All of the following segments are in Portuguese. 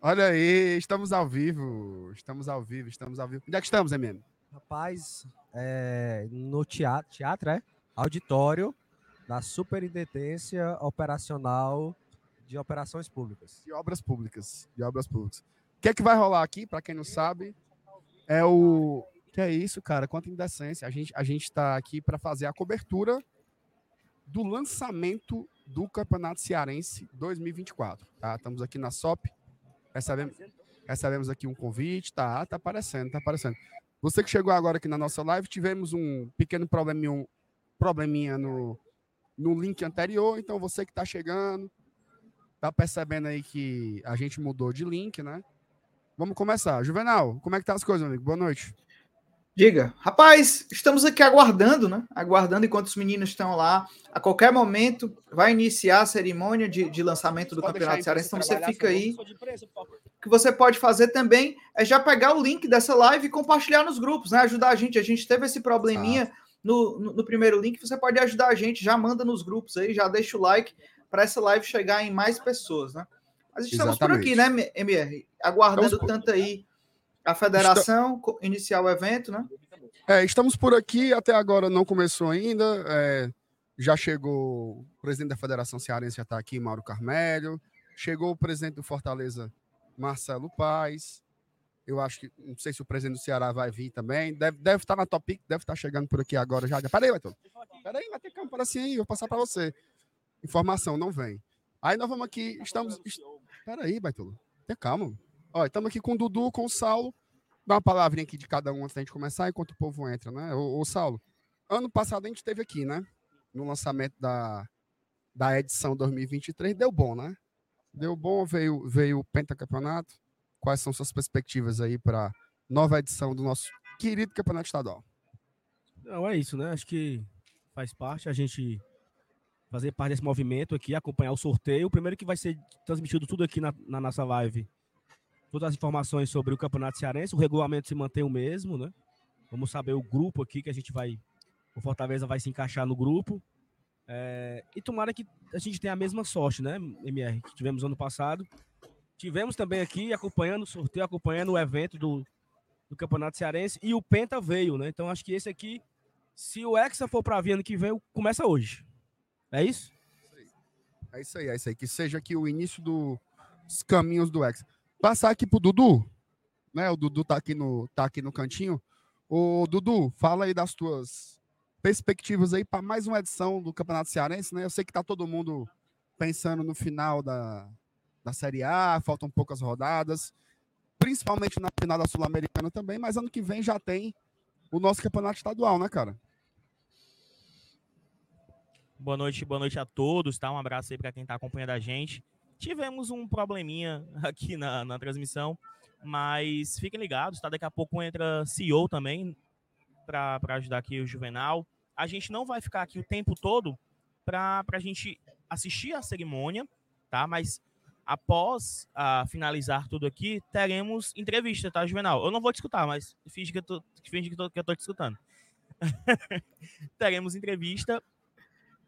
Olha aí, estamos ao vivo. Estamos ao vivo, estamos ao vivo. Onde é que estamos, MM? Rapaz, é, no teatro, teatro, é? Auditório da Superintendência Operacional de Operações Públicas. De obras públicas. De obras públicas. O que é que vai rolar aqui, para quem não sabe, é o. Que é isso, cara? Quanta indecência. A gente a gente está aqui para fazer a cobertura do lançamento do Campeonato Cearense 2024. Tá? Estamos aqui na SOP. Recebemos, recebemos aqui um convite. Tá, tá aparecendo, tá aparecendo. Você que chegou agora aqui na nossa live, tivemos um pequeno probleminha, um probleminha no, no link anterior. Então, você que está chegando, tá percebendo aí que a gente mudou de link, né? Vamos começar. Juvenal, como é que tá as coisas, amigo? Boa noite. Diga, rapaz, estamos aqui aguardando, né? Aguardando enquanto os meninos estão lá. A qualquer momento vai iniciar a cerimônia de, de lançamento do Pode Campeonato Cearense. Então você fica aí. O que você pode fazer também é já pegar o link dessa live e compartilhar nos grupos, né? Ajudar a gente. A gente teve esse probleminha no, no, no, primeiro link. Você pode ajudar a gente, já manda nos grupos aí, já deixa o like para essa live chegar em mais pessoas, né? Mas estamos Exatamente. por aqui, né, MR? Aguardando tanto aí a federação Está... iniciar o evento, né? É, estamos por aqui, até agora não começou ainda. É, já chegou o presidente da Federação Cearense, já está aqui, Mauro Carmelho. Chegou o presidente do Fortaleza, Marcelo Paz. Eu acho que, não sei se o presidente do Ceará vai vir também. Deve, deve estar na Topic, deve estar chegando por aqui agora já. Peraí, Baitolo. Peraí, vai ter campo assim aí, vou passar para você. Informação, não vem. Aí nós vamos aqui, estamos. Peraí, Baitolo. Tenha calma. Olha, estamos aqui com o Dudu, com o Saulo. Dá uma palavrinha aqui de cada um antes da gente começar, enquanto o povo entra, né? Ô, ô Saulo, ano passado a gente esteve aqui, né? No lançamento da, da edição 2023, deu bom, né? Deu bom, veio, veio o pentacampeonato. Quais são suas perspectivas aí para nova edição do nosso querido campeonato estadual? Não, é isso, né? Acho que faz parte a gente fazer parte desse movimento aqui, acompanhar o sorteio. Primeiro que vai ser transmitido tudo aqui na, na nossa live todas as informações sobre o Campeonato Cearense. O regulamento se mantém o mesmo, né? Vamos saber o grupo aqui que a gente vai. O Fortaleza vai se encaixar no grupo. É, e tomara que a gente tenha a mesma sorte, né, MR, que tivemos ano passado. Tivemos também aqui acompanhando o sorteio, acompanhando o evento do, do Campeonato Cearense. E o Penta veio, né? Então acho que esse aqui, se o Hexa for para vir ano que vem, começa hoje. É isso? É isso aí, é isso aí. Que seja aqui o início dos caminhos do Hexa. Passar aqui pro Dudu, né? O Dudu tá aqui no, tá aqui no cantinho. O Dudu, fala aí das tuas perspectivas aí para mais uma edição do Campeonato Cearense, né? Eu sei que tá todo mundo pensando no final da, da Série A, faltam poucas rodadas, principalmente na final da Sul-Americana também, mas ano que vem já tem o nosso campeonato estadual, né, cara? Boa noite, boa noite a todos, tá? Um abraço aí para quem tá acompanhando a gente. Tivemos um probleminha aqui na, na transmissão, mas fiquem ligados, tá? Daqui a pouco entra CEO também para ajudar aqui o Juvenal. A gente não vai ficar aqui o tempo todo para a gente assistir a cerimônia, tá? Mas após uh, finalizar tudo aqui, teremos entrevista, tá, Juvenal? Eu não vou te escutar, mas finge que eu tô, finge que, tô, que eu tô te escutando. teremos entrevista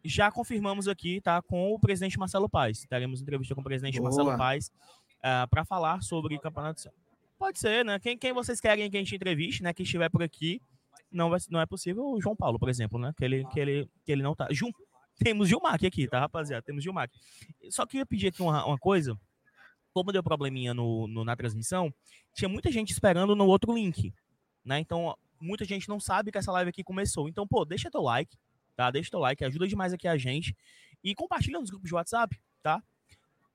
já confirmamos aqui, tá, com o presidente Marcelo Paes. Teremos entrevista com o presidente Boa. Marcelo Paes uh, ah, para falar sobre o campeonato. Pode ser, né? Quem, quem vocês querem que a gente entreviste, né? Quem estiver por aqui, não, vai, não é possível o João Paulo, por exemplo, né? Que ele, que ele, que ele não tá. Jun, temos Gilmar aqui, tá, rapaziada? Temos Gilmar. Só queria pedir aqui uma, uma coisa. Como deu probleminha no, no, na transmissão, tinha muita gente esperando no outro link, né? Então, muita gente não sabe que essa live aqui começou. Então, pô, deixa teu like, tá? Deixa teu like, ajuda demais aqui a gente. E compartilha nos grupos de WhatsApp, tá?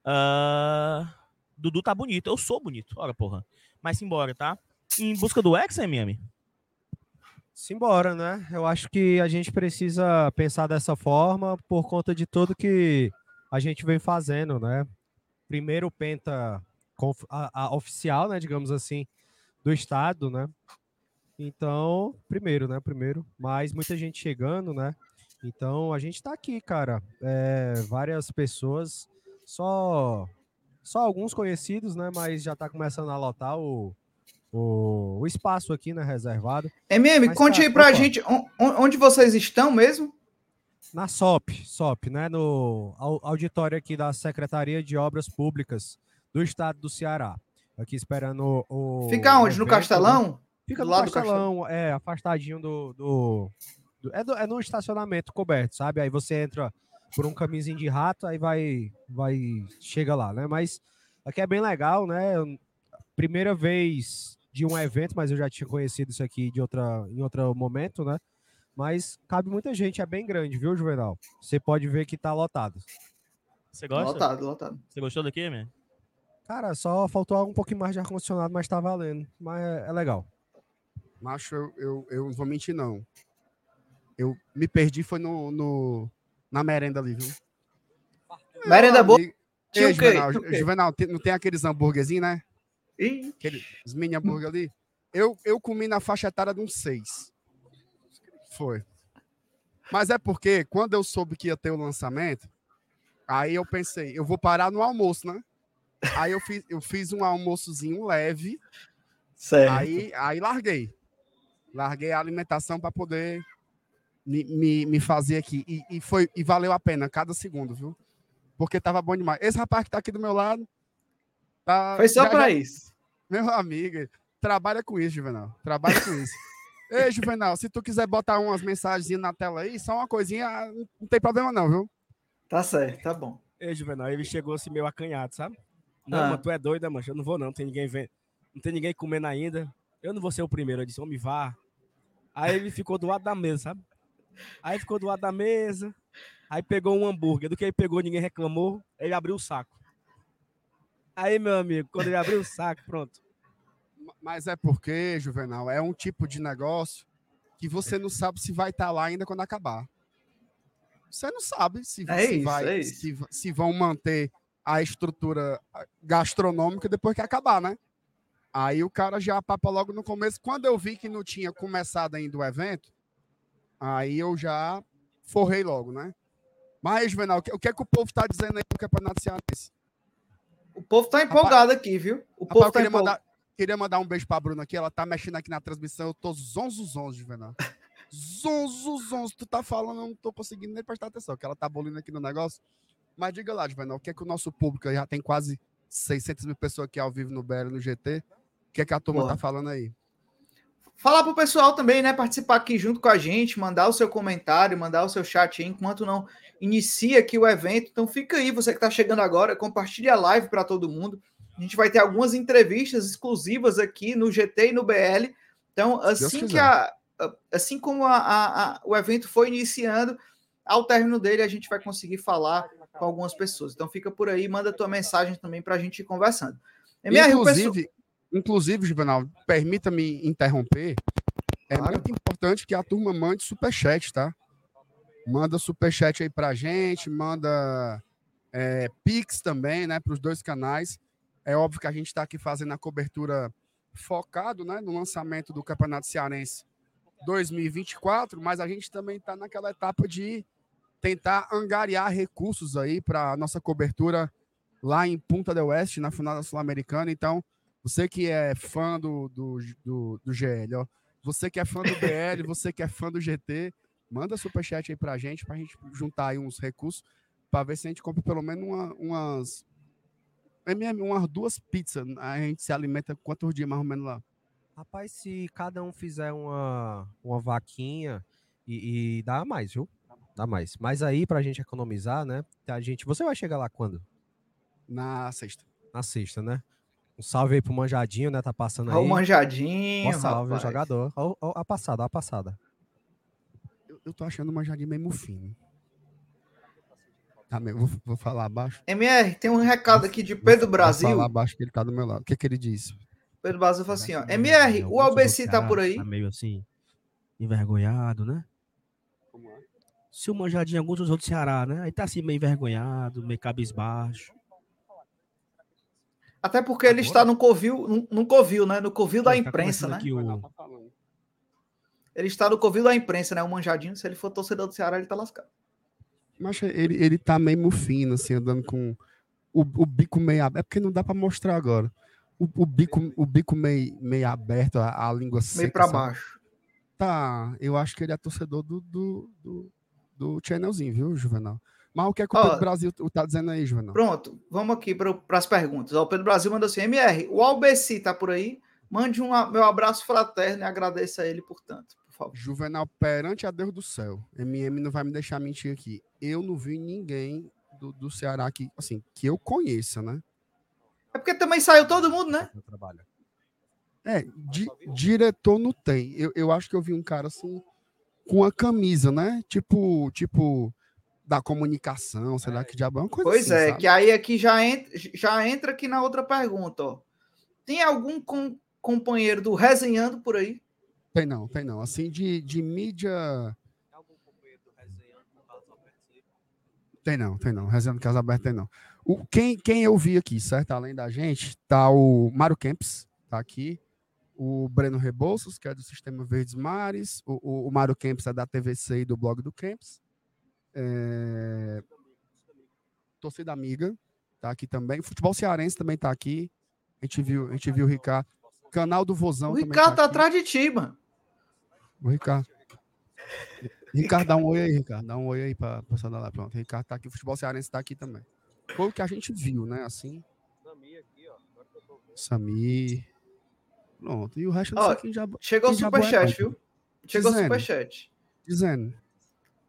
Uh... Dudu tá bonito. Eu sou bonito. Ora, porra. Mas simbora, tá? Em busca do ex, MM? Simbora, né? Eu acho que a gente precisa pensar dessa forma por conta de tudo que a gente vem fazendo, né? Primeiro Penta a, a oficial, né, digamos assim, do estado, né? Então, primeiro, né? Primeiro, mas muita gente chegando, né? Então a gente está aqui, cara. É, várias pessoas, só só alguns conhecidos, né? Mas já está começando a lotar o, o, o, espaço aqui, né? Reservado. MM, mas, conte cara, aí para a gente onde vocês estão mesmo? Na SOP, SOP, né? No auditório aqui da Secretaria de Obras Públicas, do estado do Ceará. Aqui esperando o. Fica onde? No Castelão? Né? Fica do no Castelão, é, afastadinho do. do, do, é, do é no estacionamento coberto, sabe? Aí você entra por um caminhozinho de rato, aí vai. vai chega lá, né? Mas aqui é bem legal, né? Primeira vez de um evento, mas eu já tinha conhecido isso aqui de outra, em outro momento, né? Mas cabe muita gente, é bem grande, viu, Juvenal? Você pode ver que tá lotado. Você gosta? Lotado, lotado. Você gostou daqui, man? Cara, só faltou um pouquinho mais de ar-condicionado, mas tá valendo. Mas é, é legal. Macho, eu, eu, eu não vou mentir, não. Eu me perdi, foi no, no na merenda ali, viu? Merenda boa? Ei, Juvenal, Juvenal, não tem aqueles hambúrguerzinhos, né? Aqueles mini hambúrguer ali. Eu, eu comi na faixa etária de uns seis. Foi. Mas é porque quando eu soube que ia ter o lançamento, aí eu pensei, eu vou parar no almoço, né? Aí eu fiz, eu fiz um almoçozinho leve. Certo. Aí, aí larguei. Larguei a alimentação para poder me, me, me, fazer aqui. E, e, foi, e valeu a pena cada segundo, viu? Porque tava bom demais. Esse rapaz que tá aqui do meu lado. Tá, foi só para isso. Meu amigo, trabalha com isso, Juvenal. Trabalha com isso. Ei, Juvenal, se tu quiser botar umas mensagens na tela aí, só uma coisinha, não tem problema não, viu? Tá certo, tá bom. Ei, Juvenal, ele chegou assim meio acanhado, sabe? Não, ah. mas tu é doida, mancha. Eu não vou, não. Não tem ninguém vendo. Não tem ninguém comendo ainda. Eu não vou ser o primeiro. Eu disse, homem, vá. Aí ele ficou do lado da mesa, sabe? Aí ficou do lado da mesa. Aí pegou um hambúrguer. Do que ele pegou, ninguém reclamou. Ele abriu o saco. Aí, meu amigo, quando ele abriu o saco, pronto. Mas é porque, Juvenal, é um tipo de negócio que você não sabe se vai estar tá lá ainda quando acabar. Você não sabe se, é se isso, vai, é se, se, vão manter a estrutura gastronômica depois que acabar, né? Aí o cara já papa logo no começo. Quando eu vi que não tinha começado ainda o evento, aí eu já forrei logo, né? Mas, Juvenal, o que, o que é que o povo está dizendo aí do Campeonato Cearense? O povo está empolgado rapaz, aqui, viu? O rapaz, povo tá queria, mandar, queria mandar um beijo pra Bruna aqui. Ela tá mexendo aqui na transmissão. Eu tô zonzo, zonzo, Juvenal. zonzo, zonzo. Tu tá falando, eu não tô conseguindo nem prestar atenção, que ela tá bolindo aqui no negócio. Mas diga lá, Juvenal, o que é que o nosso público já tem quase 600 mil pessoas aqui ao vivo no BL, no GT. O que é que a turma tá falando aí? Falar pro pessoal também, né? Participar aqui junto com a gente, mandar o seu comentário, mandar o seu chat aí, enquanto não inicia aqui o evento. Então fica aí, você que tá chegando agora, compartilha a live para todo mundo. A gente vai ter algumas entrevistas exclusivas aqui no GT e no BL. Então, assim que a, assim como a, a, a, o evento foi iniciando, ao término dele a gente vai conseguir falar com algumas pessoas. Então fica por aí, manda tua mensagem também para a gente ir conversando. MR, inclusive, pessoal... inclusive, Juvenal, permita-me interromper. É claro. muito importante que a turma mande superchat, tá? Manda superchat aí pra gente, manda é, Pix também, né, para os dois canais. É óbvio que a gente está aqui fazendo a cobertura focado né, no lançamento do Campeonato Cearense 2024, mas a gente também está naquela etapa de tentar angariar recursos aí para nossa cobertura lá em Punta del Oeste, na final da Sul-Americana. Então, você que é fã do, do, do, do GL, ó, você que é fã do BL, você que é fã do GT, manda superchat aí para a gente, para a gente juntar aí uns recursos, para ver se a gente compra pelo menos uma, umas, umas duas pizzas. A gente se alimenta quantos dias mais ou menos lá? Rapaz, se cada um fizer uma, uma vaquinha e, e dá mais, viu? Dá mais. Mas aí, pra gente economizar, né? A gente. Você vai chegar lá quando? Na sexta. Na sexta, né? Um salve aí pro Manjadinho, né? Tá passando aí. Ó, o Manjadinho. Um salve, rapaz. jogador. Ó, ó, a passada, a passada. Eu, eu tô achando o Manjadinho meio fino. Tá, vou, vou falar abaixo. MR, tem um recado aqui de Pedro vou, Brasil. Vou falar abaixo que ele tá do meu lado. O que, que ele disse? Pedro Brasil falou assim, ó. MR, o Albeci tá por aí. Tá meio assim, envergonhado, né? se o Manjadinho alguns dos outros do Ceará, né? Aí tá assim meio envergonhado, meio cabisbaixo. Até porque ele está no covil, no, covil, né? No covil da tá imprensa, né? O... Ele está no covil da imprensa, né? O Manjadinho, se ele for torcedor do Ceará, ele tá lascado. Mas ele, ele tá meio fino, assim, andando com o, o bico meio aberto. É porque não dá para mostrar agora. O, o, bico, o bico meio, meio aberto, a, a língua seca. Meio para baixo. Tá, eu acho que ele é torcedor do, do, do do channelzinho, viu, Juvenal? Mas o que é que o Pedro Brasil tá dizendo aí, Juvenal? Pronto, vamos aqui para as perguntas. o Pedro Brasil mandou assim: MR, o Albeci tá por aí? Mande um meu abraço fraterno e agradeça a ele, portanto, por favor. Juvenal, perante a Deus do céu, MM não vai me deixar mentir aqui. Eu não vi ninguém do, do Ceará que, assim, que eu conheça, né? É porque também saiu todo mundo, né? É, di, diretor não tem. Eu, eu acho que eu vi um cara assim com a camisa, né? Tipo, tipo da comunicação, sei lá que diabo é uma coisa Pois assim, é, sabe? que aí aqui já entra, já entra aqui na outra pergunta, ó. Tem algum com, companheiro do Resenhando por aí? Tem não, tem não. Assim, de, de mídia. Tem não, tem não. Resenhando Casa Aberta tem não. O, quem, quem eu vi aqui, certo? Além da gente, tá o Mário Kempis, tá aqui. O Breno Rebouças, que é do Sistema Verdes Mares. O, o, o Mário Kempis é da TVC e do blog do Kempis. É... Torcida Amiga, tá aqui também. Futebol Cearense também tá aqui. A gente viu, a gente viu o Ricardo. Canal do Vozão o Ricardo tá, tá atrás de ti, mano. O Ricardo. Ricardo, dá um oi aí, Ricardo. Dá um oi aí pra pessoa da lá. Pronto, o Ricardo tá aqui. O futebol cearense tá aqui também. Foi o que a gente viu, né? Assim. Samir aqui, ó. Samir. Pronto. E o resto ó, já. Chegou o superchat, viu? Chegou o superchat. Dizendo.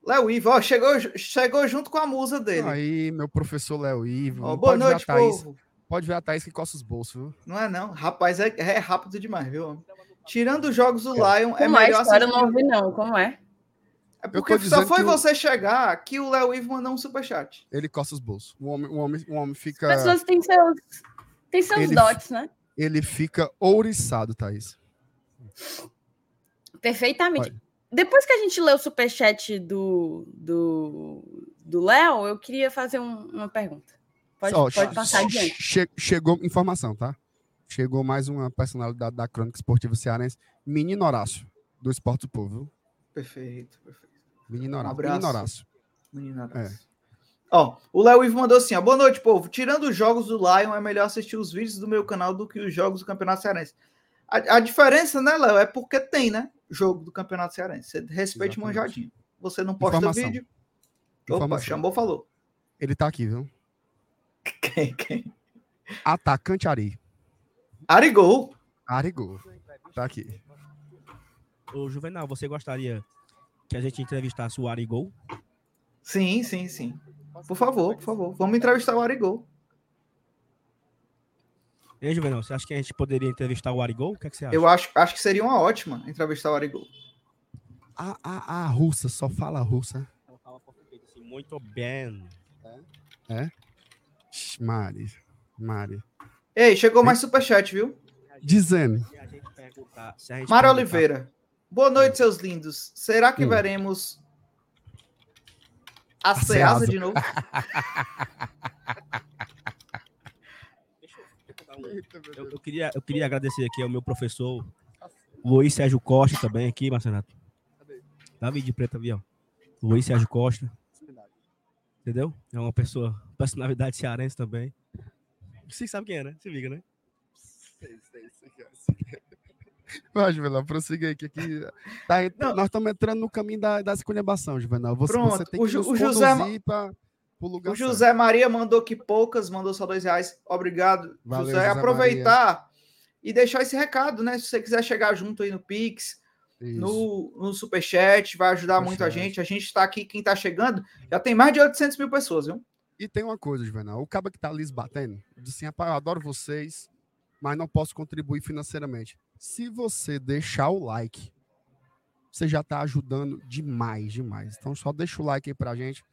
Léo Ivo, ó, chegou, chegou junto com a musa dele. Aí, meu professor Léo Ivo. Ó, boa noite, povo. Pode ver a Thaís que coça os bolsos, viu? Não é não. Rapaz, é, é rápido demais, viu? Tirando os jogos do Lion, é Como é melhor... Como é não ouvi não, como é? É porque só foi você chegar que o Léo Ivo mandou um superchat. Ele coça os bolsos. O homem, o homem, o homem fica... As pessoas têm seus, têm seus ele, dotes, né? Ele fica ouriçado, Thaís. Perfeitamente. Olha. Depois que a gente leu o superchat do do, do Léo, eu queria fazer um, uma pergunta. Pode, Só, pode passar adiante. Che chegou informação, tá? Chegou mais uma personalidade da Crônica Esportiva Cearense, Menino Horácio, do Esporte do Povo. Perfeito, perfeito. Menino Horácio. Um Menino Horácio. Menino Horácio. É. Ó, o Léo Ivo mandou assim: ó, boa noite, povo. Tirando os jogos do Lion, é melhor assistir os vídeos do meu canal do que os jogos do Campeonato Cearense. A, a diferença, né, Léo, é porque tem, né? Jogo do Campeonato Cearense. Você respeite Exatamente. manjadinho. Você não posta Informação. vídeo. Opa, Informação. chamou, falou. Ele tá aqui, viu? Quem? Quem? Atacante Ari. Arigol. Arigol. Tá aqui. Ô, Juvenal, você gostaria que a gente entrevistasse o Arigol? Sim, sim, sim. Por favor, por favor. Vamos entrevistar o Arigol. E aí, Juvenal, você acha que a gente poderia entrevistar o Arigol? O que, é que você acha? Eu acho, acho que seria uma ótima entrevistar o Arigol. A, a, a russa, só fala russa. Ela fala português assim, muito bem. É? é? Mari, Mari. Ei, chegou mais superchat, viu? Dizendo. Mário Oliveira. Boa noite, seus lindos. Será que hum. veremos a, a Ceasa de novo? eu, eu, queria, eu queria agradecer aqui ao meu professor Luiz Sérgio Costa também aqui, Marcenato. Davi de Preto Avião. Luiz Sérgio Costa. Entendeu? É uma pessoa, personalidade cearense também. Você sabe quem é, né? Se liga, né? Sei, sei, sei. Vai, Juvenal, prossiga aí, que aqui tá, nós estamos entrando no caminho da, da esculhambação, Juvenal. Você, Pronto, você tem que o, o José, pra, o José certo. Maria mandou que poucas, mandou só dois reais. Obrigado, Valeu, José. José Aproveitar Maria. e deixar esse recado, né? Se você quiser chegar junto aí no Pix, no, no Superchat, vai ajudar muito a gente. A gente está aqui, quem está chegando, já tem mais de 800 mil pessoas, viu? E tem uma coisa, Juvenal. O cara que tá ali batendo, disse assim, eu adoro vocês, mas não posso contribuir financeiramente. Se você deixar o like, você já está ajudando demais, demais. Então só deixa o like aí pra gente,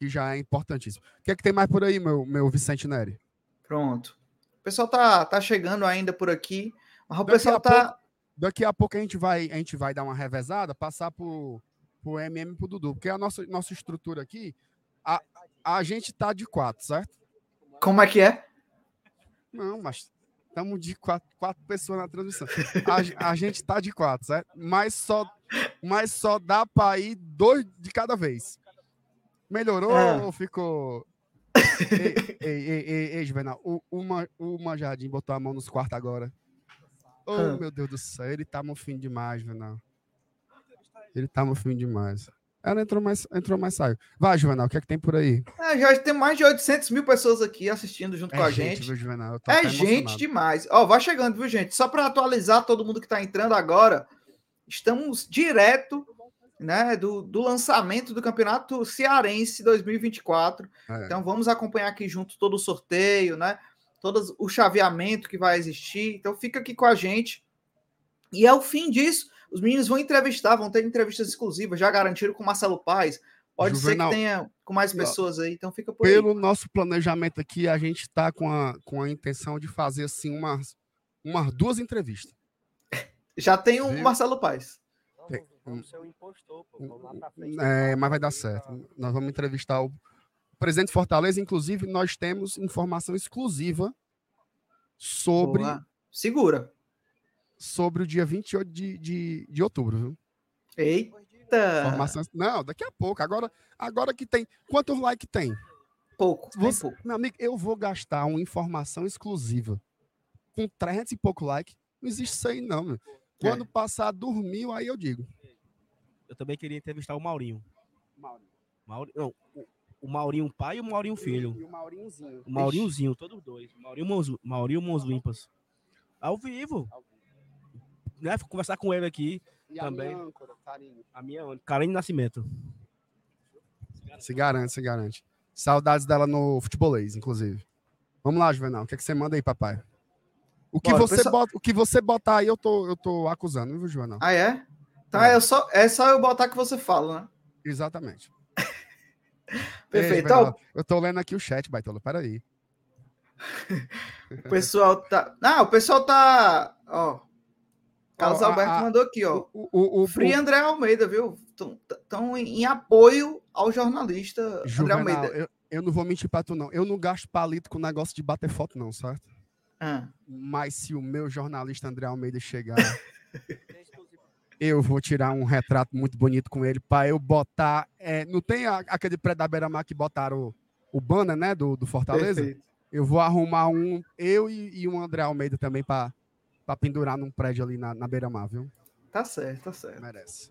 que já é importantíssimo. O que é que tem mais por aí, meu, meu Vicente Neri? Pronto. O pessoal tá, tá chegando ainda por aqui, mas o daqui pessoal tá... Pouco, daqui a pouco a gente vai, a gente vai dar uma revezada, passar pro, pro MM e pro Dudu, porque a nossa, nossa estrutura aqui, a, a gente tá de quatro, certo? Como é que é? Não, mas estamos de quatro, quatro pessoas na transmissão. A, a gente tá de quatro, certo? Mas só, mas só dá para ir dois de cada vez. Melhorou ah. ou ficou. ei, ei, ei, ei, ei, Juvenal, o, uma, o Manjardim botou a mão nos quartos agora. Oh, ah. meu Deus do céu, ele tá mofino demais, Juvenal. Ele tá mofino demais. Ela entrou mais, entrou mais saiu. Vai, Juvenal, o que é que tem por aí? É, já tem mais de 800 mil pessoas aqui assistindo junto é com a gente, gente. Viu, Juvenal? É gente demais. Ó, vai chegando, viu, gente? Só para atualizar todo mundo que está entrando agora, estamos direto né, do, do lançamento do Campeonato Cearense 2024. É. Então vamos acompanhar aqui junto todo o sorteio, né? Todo o chaveamento que vai existir. Então fica aqui com a gente. E ao fim disso, os meninos vão entrevistar, vão ter entrevistas exclusivas, já garantiram com o Marcelo Paz. Pode Juvenal, ser que tenha com mais pessoas aí, então fica por Pelo aí. nosso planejamento aqui, a gente está com a, com a intenção de fazer assim umas, umas duas entrevistas. Já tem o um Marcelo Paz. Tem, um, é, mas vai dar certo. Nós vamos entrevistar o presidente Fortaleza. Inclusive, nós temos informação exclusiva sobre. Boa. Segura sobre o dia 28 de, de, de outubro, viu? Eita! Formação... Não, daqui a pouco. Agora, agora que tem. Quantos likes tem? Pouco. Você... pouco. Meu amigo, eu vou gastar uma informação exclusiva com 300 e pouco likes. Não existe isso aí, não, meu. Quando é. passar, dormiu, aí eu digo. Eu também queria entrevistar o Maurinho. Maurinho. Maurinho não, o, o Maurinho pai e o Maurinho filho. E o Maurinhozinho. O Maurinhozinho, todos dois. Maurinho Mons, Maurinho Mons Limpas. Ao vivo. Ao vivo né, conversar com ele aqui e também. A minha âncora, Karine. A minha Karine Nascimento. Se garante, se garante. Saudades dela no futebolês, inclusive. Vamos lá, Juvenal. O que, é que você manda aí, papai? O que, Bora, você pessoal... bota, o que você botar aí, eu tô, eu tô acusando, viu, Juvenal? Ah, é? Tá, é. é. só, é só eu botar que você fala, né? Exatamente. Perfeito. Ei. Eu tô lendo aqui o chat, Baitola. Peraí. o pessoal tá. Ah, o pessoal tá. Ó, Carlos Alberto a, mandou aqui, ó. O, o, o Free André Almeida, viu? Estão em, em, apoio ao jornalista Juvenal, André Almeida. Eu, eu, não vou mentir pra tu, não. Eu não gasto palito com negócio de bater foto, não, certo? Ah. Mas se o meu jornalista André Almeida chegar, eu vou tirar um retrato muito bonito com ele para eu botar. É, não tem a, aquele pré da Beira-Mar que botaram o, o banner, né, do, do Fortaleza? Perfeito. Eu vou arrumar um, eu e, e um André Almeida também para pendurar num prédio ali na, na beira-mar, viu? Tá certo, tá certo. Merece.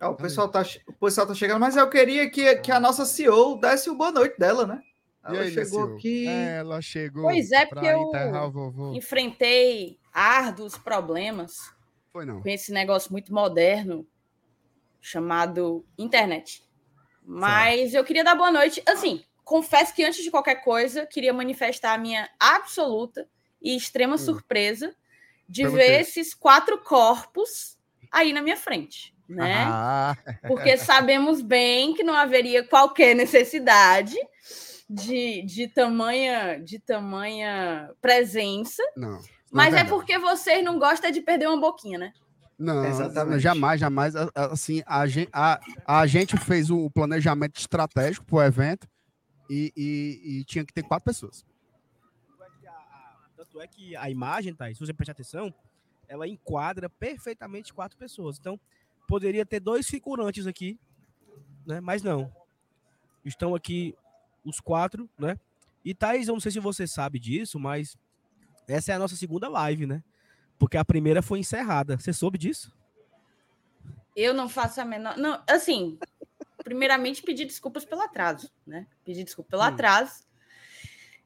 o, pessoal tá, o pessoal tá chegando, mas eu queria que, que a nossa CEO desse o boa noite dela, né? Ela aí, chegou aqui. Ela chegou. Pois é, porque eu enfrentei árduos problemas Foi não. com esse negócio muito moderno chamado internet. Mas certo. eu queria dar boa noite. Assim, confesso que antes de qualquer coisa, queria manifestar a minha absoluta e extrema hum. surpresa de ver esses quatro corpos aí na minha frente, né? Ah. Porque sabemos bem que não haveria qualquer necessidade de, de tamanha de tamanha presença. Não. Mas é, é porque vocês não gostam de perder uma boquinha, né? Não, Exatamente. jamais, jamais. Assim, a gente, a, a gente fez o planejamento estratégico para o evento e, e, e tinha que ter quatro pessoas. Tanto é que a imagem, tá? Se você prestar atenção, ela enquadra perfeitamente quatro pessoas. Então, poderia ter dois figurantes aqui, né? Mas não. Estão aqui os quatro, né? E Thaís, eu não sei se você sabe disso, mas essa é a nossa segunda live, né? Porque a primeira foi encerrada. Você soube disso? Eu não faço a menor. Não, assim, primeiramente pedir desculpas pelo atraso, né? Pedir desculpa pelo hum. atraso.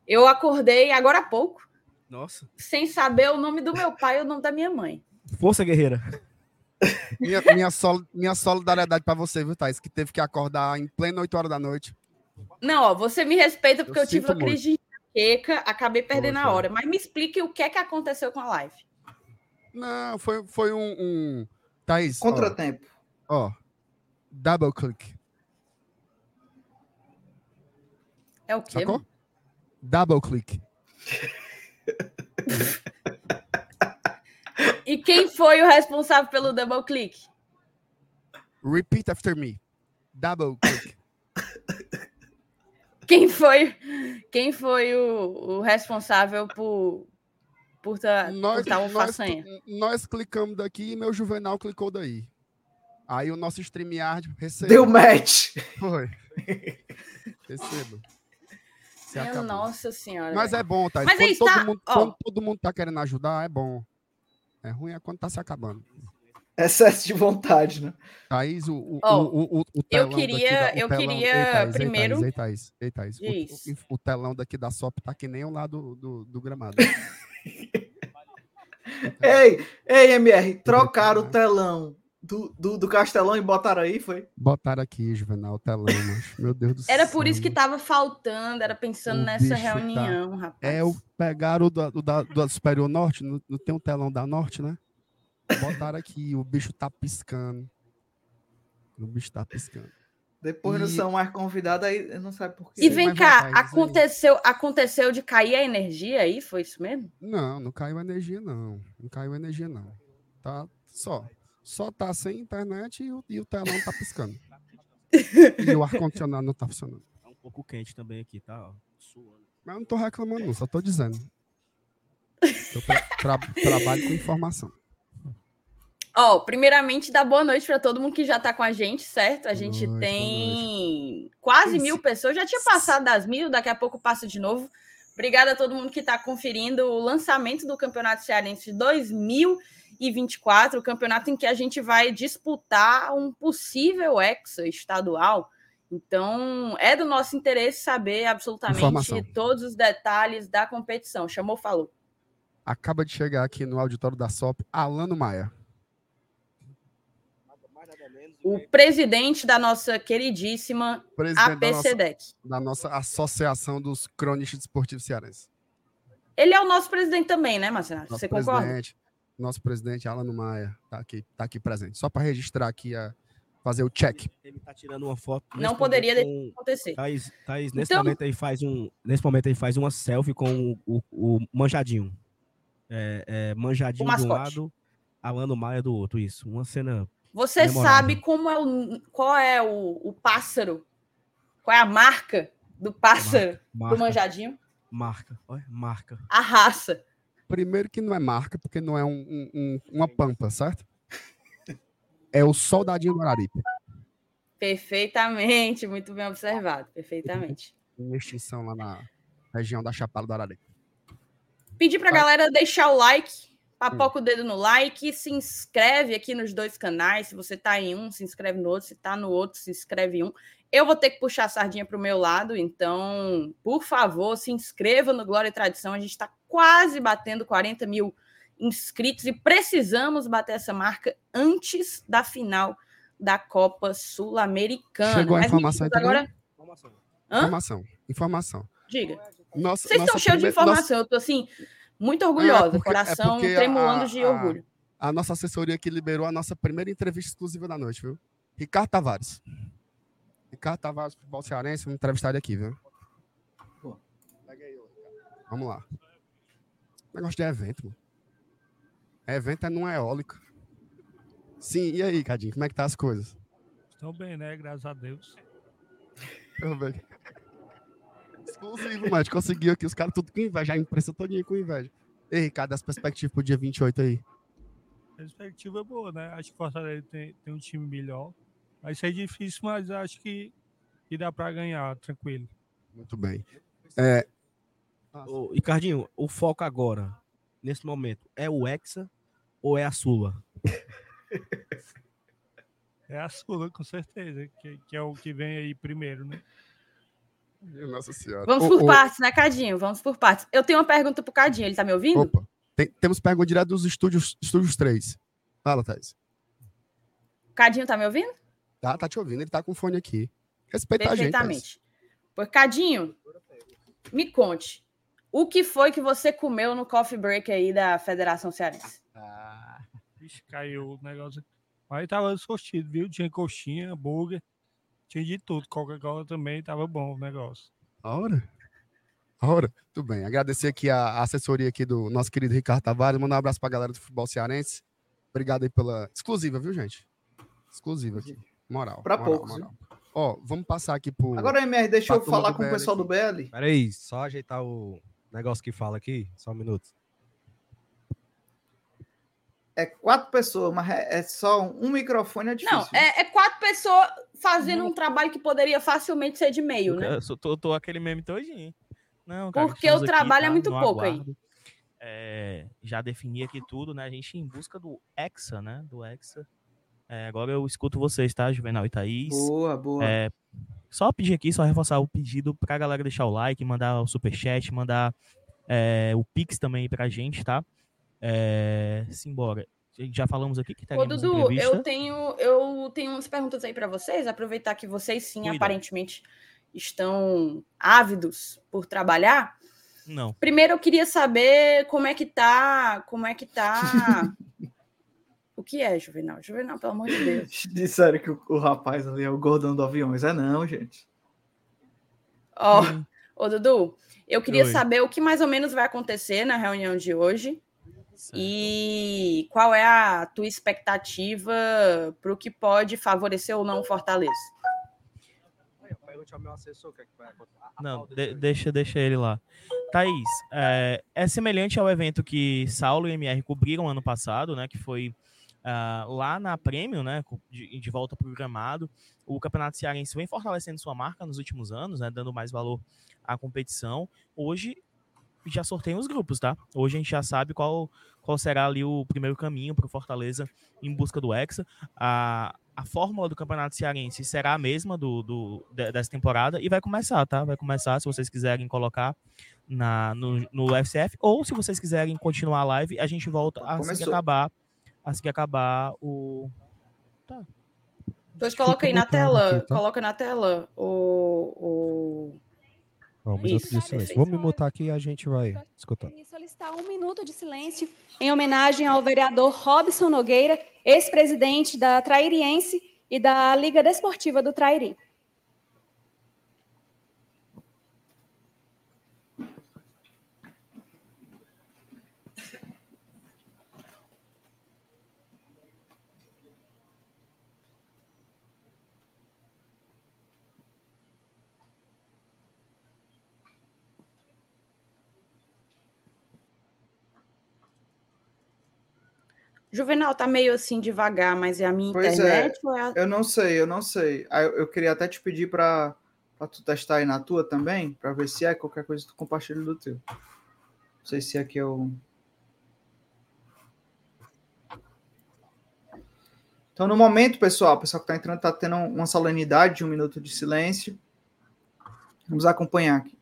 Eu acordei agora há pouco nossa. Sem saber o nome do meu pai e o nome da minha mãe. Força, guerreira. minha, minha, sol, minha solidariedade para você, viu, Thais? Que teve que acordar em plena 8 horas da noite. Não, ó, você me respeita porque eu, eu tive uma crise de enxaqueca, acabei perdendo Poxa. a hora. Mas me explique o que é que aconteceu com a live. Não, foi, foi um, um... Thaís, Contratempo. Ó, ó, double click. É o quê? Sacou? Double click. e quem foi o responsável pelo double click? Repeat after me. Double click. Quem foi, quem foi o, o responsável por, por tá, nós, tal nós, façanha? Nós clicamos daqui e meu Juvenal clicou daí. Aí o nosso StreamYard recebeu. Deu match. Foi. Recebo. Nossa senhora. Mas é bom, tá? Mas quando, todo mundo, quando todo mundo tá querendo ajudar, é bom. É ruim é quando tá se acabando. Excesso de vontade, né? Thaís, o, o, Ó, o, o, o eu telão queria- daqui da- eu telão- queria Ei, Thaís, ei, primeiro- Ei, Thaís, ei, Thaís, o- Diz. O, o telão daqui da SOP tá que nem o lá do, do, do gramado. Ei, ei, MR, trocaram o telão do, do, do Castelão e botaram aí, foi? Botaram aqui, Juvenal, o telão, mas, meu Deus do céu. Era por isso que tava faltando, era pensando O nessa tá- reunião, rapaz. É, o, pegaram o da, o da, do Superior Norte, não, não tem um telão da Norte, né? Botaram aqui, o bicho tá piscando. O bicho tá piscando. Depois não E- são mais convidados, aí não sabe por quê. E vem cá, aí. aconteceu, aconteceu de cair a energia aí? Foi isso mesmo? Não, não caiu energia, não. Não caiu energia, não. Tá só. Só tá sem internet e o, e o telão tá piscando. e o ar-condicionado não tá funcionando. Tá um pouco quente também aqui, tá? ó, Suando. Mas eu não tô reclamando, não, só tô dizendo. Eu tra- tra- trabalho com informação. Ó, primeiramente, dá boa noite para todo mundo que já tá com a gente, certo? A gente noite, tem quase mil pessoas, já tinha passado das mil, daqui a pouco passa de novo. Obrigada a todo mundo que está conferindo o lançamento do Campeonato Cearense de 2024, o campeonato em que a gente vai disputar um possível hexa estadual. Então, é do nosso interesse saber absolutamente Informação. todos os detalhes da competição. Chamou, falou. Acaba de chegar aqui no auditório da SOP, Alano Maia. O presidente da nossa queridíssima Presidente da nossa, APCDEC. da nossa Associação dos Cronistas Esportivos Cearenses. Ele é o nosso presidente também, né, Marcelo? Nosso Você concorda? presidente, nosso presidente Alano Maia tá aqui, tá aqui presente. Só para registrar aqui, a, fazer o check. Ele tá tirando uma foto. Não poderia com- Acontecer. Thaís, Thaís, nesse Então- momento aí faz um. Nesse momento aí faz uma selfie com o, o, o manjadinho. É, é, manjadinho O de um lado, Alano Maia do outro. Isso. Uma cena. Você Memorável. sabe como é o, qual é o, o pássaro? Qual é a marca do pássaro do Marca. manjadinho? Marca. Olha, marca. A raça. Primeiro que não é marca, porque não é um- um- um- uma pampa, certo? É o soldadinho do Araripe. Perfeitamente, muito bem observado. Perfeitamente. Em extinção lá na região da Chapada do Araripe. Pedir pra Vai. galera deixar o like. Papoca o dedo no like, se inscreve aqui nos dois canais. Se você tá em um, se inscreve no outro. Se tá no outro, se inscreve em um. Eu vou ter que puxar a sardinha pro meu lado, então, por favor, se inscreva no Glória e Tradição. A gente está quase batendo 40 mil inscritos e precisamos bater essa marca antes da final da Copa Sul-Americana. Chegou a informação aí agora, Informação. Hã? Informação. Informação. diga. Nossa, Vocês nossa estão cheios de primeira- nossa- informação, eu tô assim, muito orgulhosa, porque- é coração porque a- tremulando de a- orgulho. a nossa assessoria que liberou a nossa primeira entrevista exclusiva da noite, viu? Ricardo Tavares. Ricardo Tavares, futebol cearense, vamos entrevistar ele aqui, viu? Pô. Pega aí, ô, Ricardo. Vamos lá. Negócio de evento, mano. Evento é numa eólica. Sim, e aí, Cadinho, como é que tá as coisas? Estão bem, né? Graças a Deus. Eu ver. Exclusivo, gente conseguiu aqui, os caras tudo com inveja, a imprensa todinha com inveja. Ei, Ricardo, as perspectivas pro dia 28 aí. A perspectiva é boa, né? Acho que o Fortaleza tem, tem um time melhor. Vai ser difícil, mas acho que, que dá para ganhar, tranquilo. Muito bem. É, Ô, Ricardinho, o foco agora, nesse momento, é o Hexa ou é a Sula? É a Sula, com certeza, que, que é o que vem aí primeiro, né? Nossa senhora. Vamos por ô, partes, né, Cadinho? Vamos por partes. Eu tenho uma pergunta pro Cadinho, ele tá me ouvindo? Opa, tem- temos pergunta direto dos estúdios, estúdios 3. Fala, Thais. Cadinho tá me ouvindo? Tá, tá te ouvindo, ele tá com fone aqui. Respeita a gente. Perfeitamente. Pois, Cadinho, me conte. O que foi que você comeu no coffee break aí da Federação Cearense? Ah, Vixe, caiu o negócio. Mas tava sortido, viu? Tinha coxinha, hambúrguer, tinha de tudo. Coca-Cola também, tava bom o negócio. A hora? A hora? Tudo bem. Agradecer aqui a a assessoria aqui do nosso querido Ricardo Tavares. Mandar um abraço pra galera do futebol cearense. Obrigado aí pela. Exclusiva, viu, gente? Exclusiva aqui. Moral. Pra moral, poucos, moral. Ó, vamos passar aqui pro. Agora, MR, deixa eu falar com o pessoal do BL. Pera aí, só ajeitar o negócio que fala aqui. Só um minuto. É quatro pessoas, mas é é só um microfone, é difícil. Não, é, é quatro pessoas fazendo um trabalho que poderia facilmente ser de meio, né? Eu sou- tô, tô aquele meme todinho. Não, cara, Porque o aqui, trabalho é tá, muito no pouco aí. aguardo. é, já definir aqui tudo, né? A gente em busca do Hexa, né? Do Hexa. É, agora eu escuto vocês, tá, Juvenal e Thaís? Boa, boa. É, só pedir aqui, só reforçar o pedido pra galera deixar o like, mandar o superchat, mandar é, o Pix também pra gente, tá? É, simbora. Já falamos aqui que Ô, Dudu, eu tenho, eu tenho umas perguntas aí para vocês. Aproveitar que vocês sim, Cuida. aparentemente, estão ávidos por trabalhar. Não. Primeiro eu queria saber como é que tá, como é que tá. o que é, Juvenal? Juvenal, pelo amor de Deus. Disseram que o, o rapaz ali é o gordão do aviões. É não, gente. Ó, oh, hum. ô Dudu, eu queria Oi. saber o que mais ou menos vai acontecer na reunião de hoje. Certo. E qual é a tua expectativa para o que pode favorecer ou não o Fortaleza? ao meu assessor o que, que vai acontecer. Não, de, deixa, deixa ele lá. Thaís, é, é, semelhante ao evento que Saulo e MR cobriram ano passado, né? Que foi uh, lá na Prêmio, né? De, de volta programado. O Campeonato Cearense vem fortalecendo sua marca nos últimos anos, né? Dando mais valor à competição. Hoje já sorteiam os grupos, tá? Hoje a gente já sabe qual, qual será ali o primeiro caminho para o Fortaleza em busca do Hexa. A, a fórmula do Campeonato Cearense será a mesma do, do, dessa temporada e vai começar, tá? Vai começar, se vocês quiserem colocar na, no, no FCF, ou se vocês quiserem continuar a live, a gente volta assim que acabar, assim que acabar o... Tá. Pois coloca aí na tela, aqui, tá? coloca na tela o, o minuto de silêncio. Vou me mutar aqui e a gente vai escutar. solicitar um minuto de silêncio em homenagem ao vereador Robson Nogueira, ex-presidente da Trairiense e da Liga Desportiva do Trairi. Juvenal tá meio assim devagar, mas é a minha pois é, internet é, a... Eu não sei, eu não sei. Eu, eu queria até te pedir para tu testar aí na tua também, para ver se é qualquer coisa tu compartilha do teu. Não sei se aqui é o. Então, no momento, pessoal, o pessoal que está entrando está tendo uma solenidade de um minuto de silêncio. Vamos acompanhar aqui.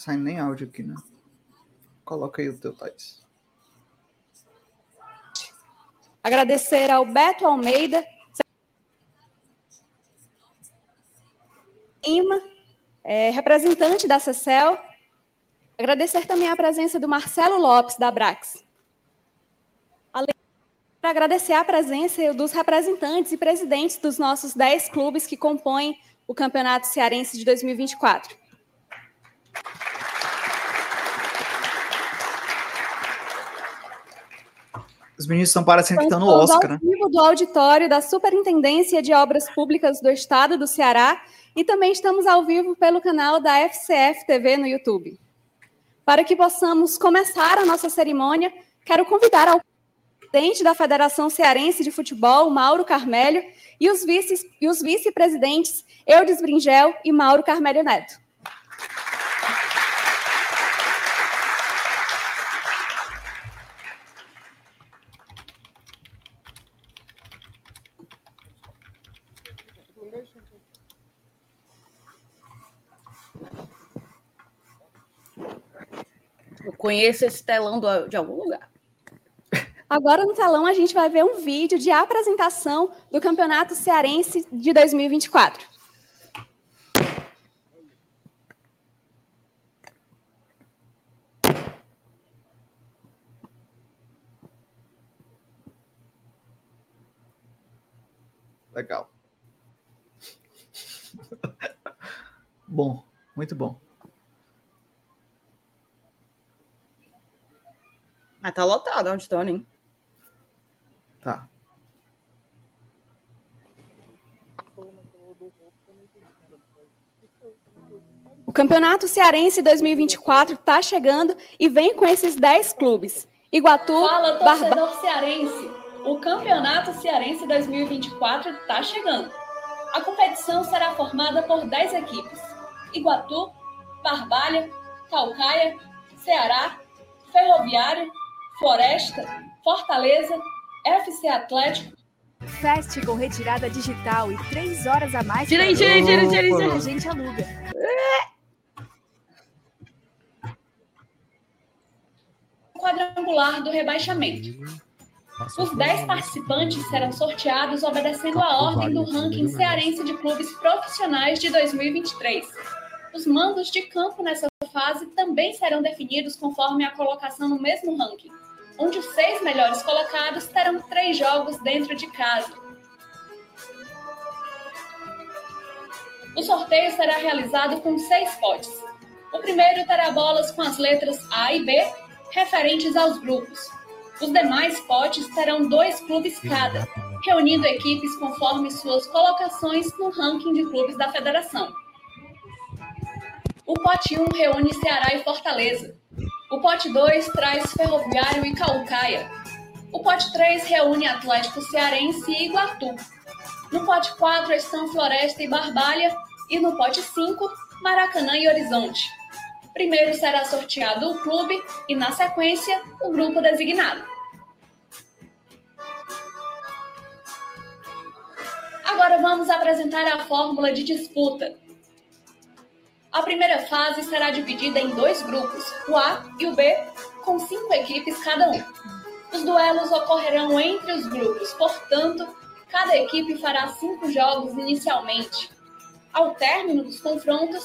Saindo nem áudio aqui, né? Coloca aí o teu, Thais. Agradecer ao Beto Almeida, Lima, é, representante da CECEL. Agradecer também a presença do Marcelo Lopes, da Brax. Além de agradecer a presença dos representantes e presidentes dos nossos 10 clubes que compõem o Campeonato Cearense de 2024. Os meninos estão parecendo que estão no Oscar, né? vivo do auditório da Superintendência de Obras Públicas do Estado do Ceará e também estamos ao vivo pelo canal da FCF TV no YouTube. Para que possamos começar a nossa cerimônia, quero convidar ao presidente da Federação Cearense de Futebol, Mauro Carmelho, e os vice-presidentes Eudes Bringel e Mauro Carmelho Neto. Conheço esse telão do, de algum lugar. Agora no telão a gente vai ver um vídeo de apresentação do Campeonato Cearense de 2024. Legal. bom, muito bom. Mas tá lotado o auditório, hein? Tá. O Campeonato Cearense 2024 está chegando e vem com esses 10 clubes. Iguatu, Fala, torcedor Barba... cearense! O Campeonato Cearense 2024 está chegando. A competição será formada por 10 equipes. Iguatu, Barbalha, Calcaia, Ceará, Ferroviária, Floresta, Fortaleza, FC Atlético. Fest com retirada digital e três horas a mais. Aí, tira aí, tira aí. A gente aluga. quadrangular do rebaixamento. Os 10 participantes serão sorteados obedecendo a ordem do ranking cearense de clubes profissionais de 2023. Os mandos de campo nessa fase também serão definidos conforme a colocação no mesmo ranking, onde os seis melhores colocados terão três jogos dentro de casa. O sorteio será realizado com seis potes. O primeiro terá bolas com as letras A e B referentes aos grupos. Os demais potes terão dois clubes cada, reunindo equipes conforme suas colocações no ranking de clubes da federação. O pote 1 reúne Ceará e Fortaleza. O pote 2 traz Ferroviário e Calcaia. O pote 3 reúne Atlético Cearense e Iguatu. No pote 4 estão Floresta e Barbalha. E no pote 5, Maracanã e Horizonte. Primeiro será sorteado o clube e, na sequência, o grupo designado. Agora vamos apresentar a fórmula de disputa. A primeira fase será dividida em dois grupos, o A e o B, com cinco equipes cada um. Os duelos ocorrerão entre os grupos, portanto, cada equipe fará cinco jogos inicialmente. Ao término dos confrontos,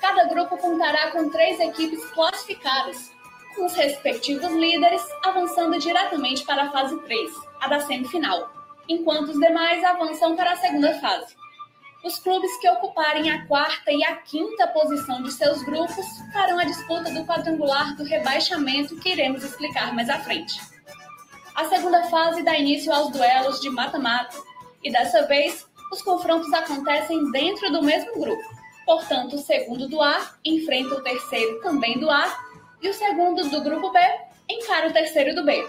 cada grupo contará com três equipes classificadas, com os respectivos líderes avançando diretamente para a fase 3, a da semifinal, enquanto os demais avançam para a segunda fase. Os clubes que ocuparem a quarta e a quinta posição de seus grupos farão a disputa do quadrangular do rebaixamento que iremos explicar mais à frente. A segunda fase dá início aos duelos de mata-mata, e dessa vez os confrontos acontecem dentro do mesmo grupo. Portanto, o segundo do A enfrenta o terceiro também do A e o segundo do grupo B encara o terceiro do B.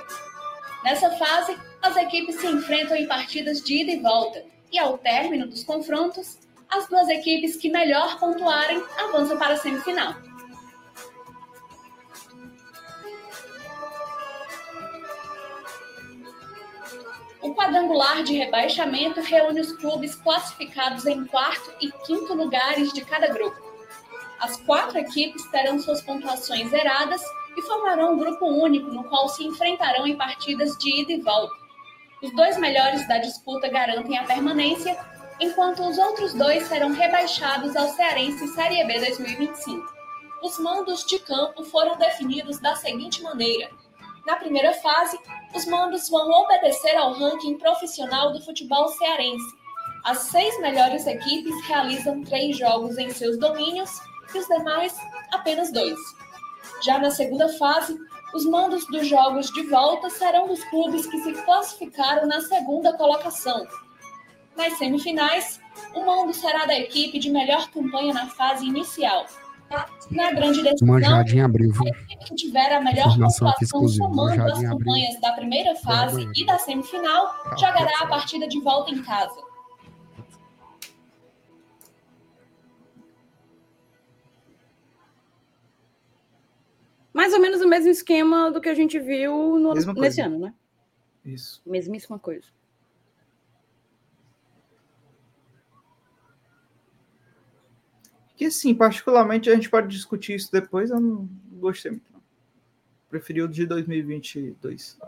Nessa fase, as equipes se enfrentam em partidas de ida e volta, e ao término dos confrontos, as duas equipes que melhor pontuarem avançam para a semifinal. O quadrangular de rebaixamento reúne os clubes classificados em quarto e quinto lugares de cada grupo. As quatro equipes terão suas pontuações zeradas e formarão um grupo único no qual se enfrentarão em partidas de ida e volta. Os dois melhores da disputa garantem a permanência, enquanto os outros dois serão rebaixados ao Cearense Série B 2025. Os mandos de campo foram definidos da seguinte maneira: na primeira fase, os mandos vão obedecer ao ranking profissional do futebol cearense. As seis melhores equipes realizam três jogos em seus domínios e os demais apenas dois. Já na segunda fase, os mandos dos jogos de volta serão dos clubes que se classificaram na segunda colocação. Nas semifinais, o mando será da equipe de melhor campanha na fase inicial, na grande decisão, Manjadinha abriu, viu? a equipe que tiver a melhor pontuação somando as abriu. campanhas da primeira fase e da semifinal, jogará a partida de volta em casa. Mais ou menos o mesmo esquema do que a gente viu no- nesse ano, né? Isso. Mesmíssima coisa. Que assim, particularmente a gente pode discutir isso depois, eu não gostei muito. Não. Preferi o de 2022.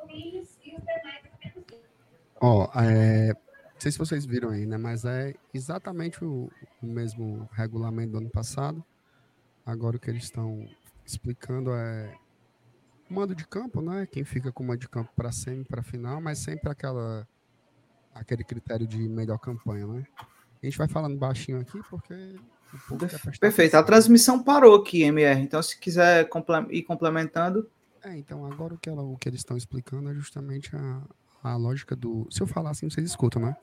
Ó, é, não sei se vocês viram aí, né? Mas é exatamente o, o mesmo regulamento do ano passado. Agora o que eles estão explicando é o mando de campo, né? Quem fica com o mando de campo para semi, para final, mas sempre aquela aquele critério de melhor campanha, né? A gente vai falando baixinho aqui porque Perfeito. A transmissão parou aqui, MR. Então, se quiser ir complementando, É, então agora o que, ela- o que eles estão explicando é justamente a, a lógica do. Se eu falar assim, vocês escutam, né?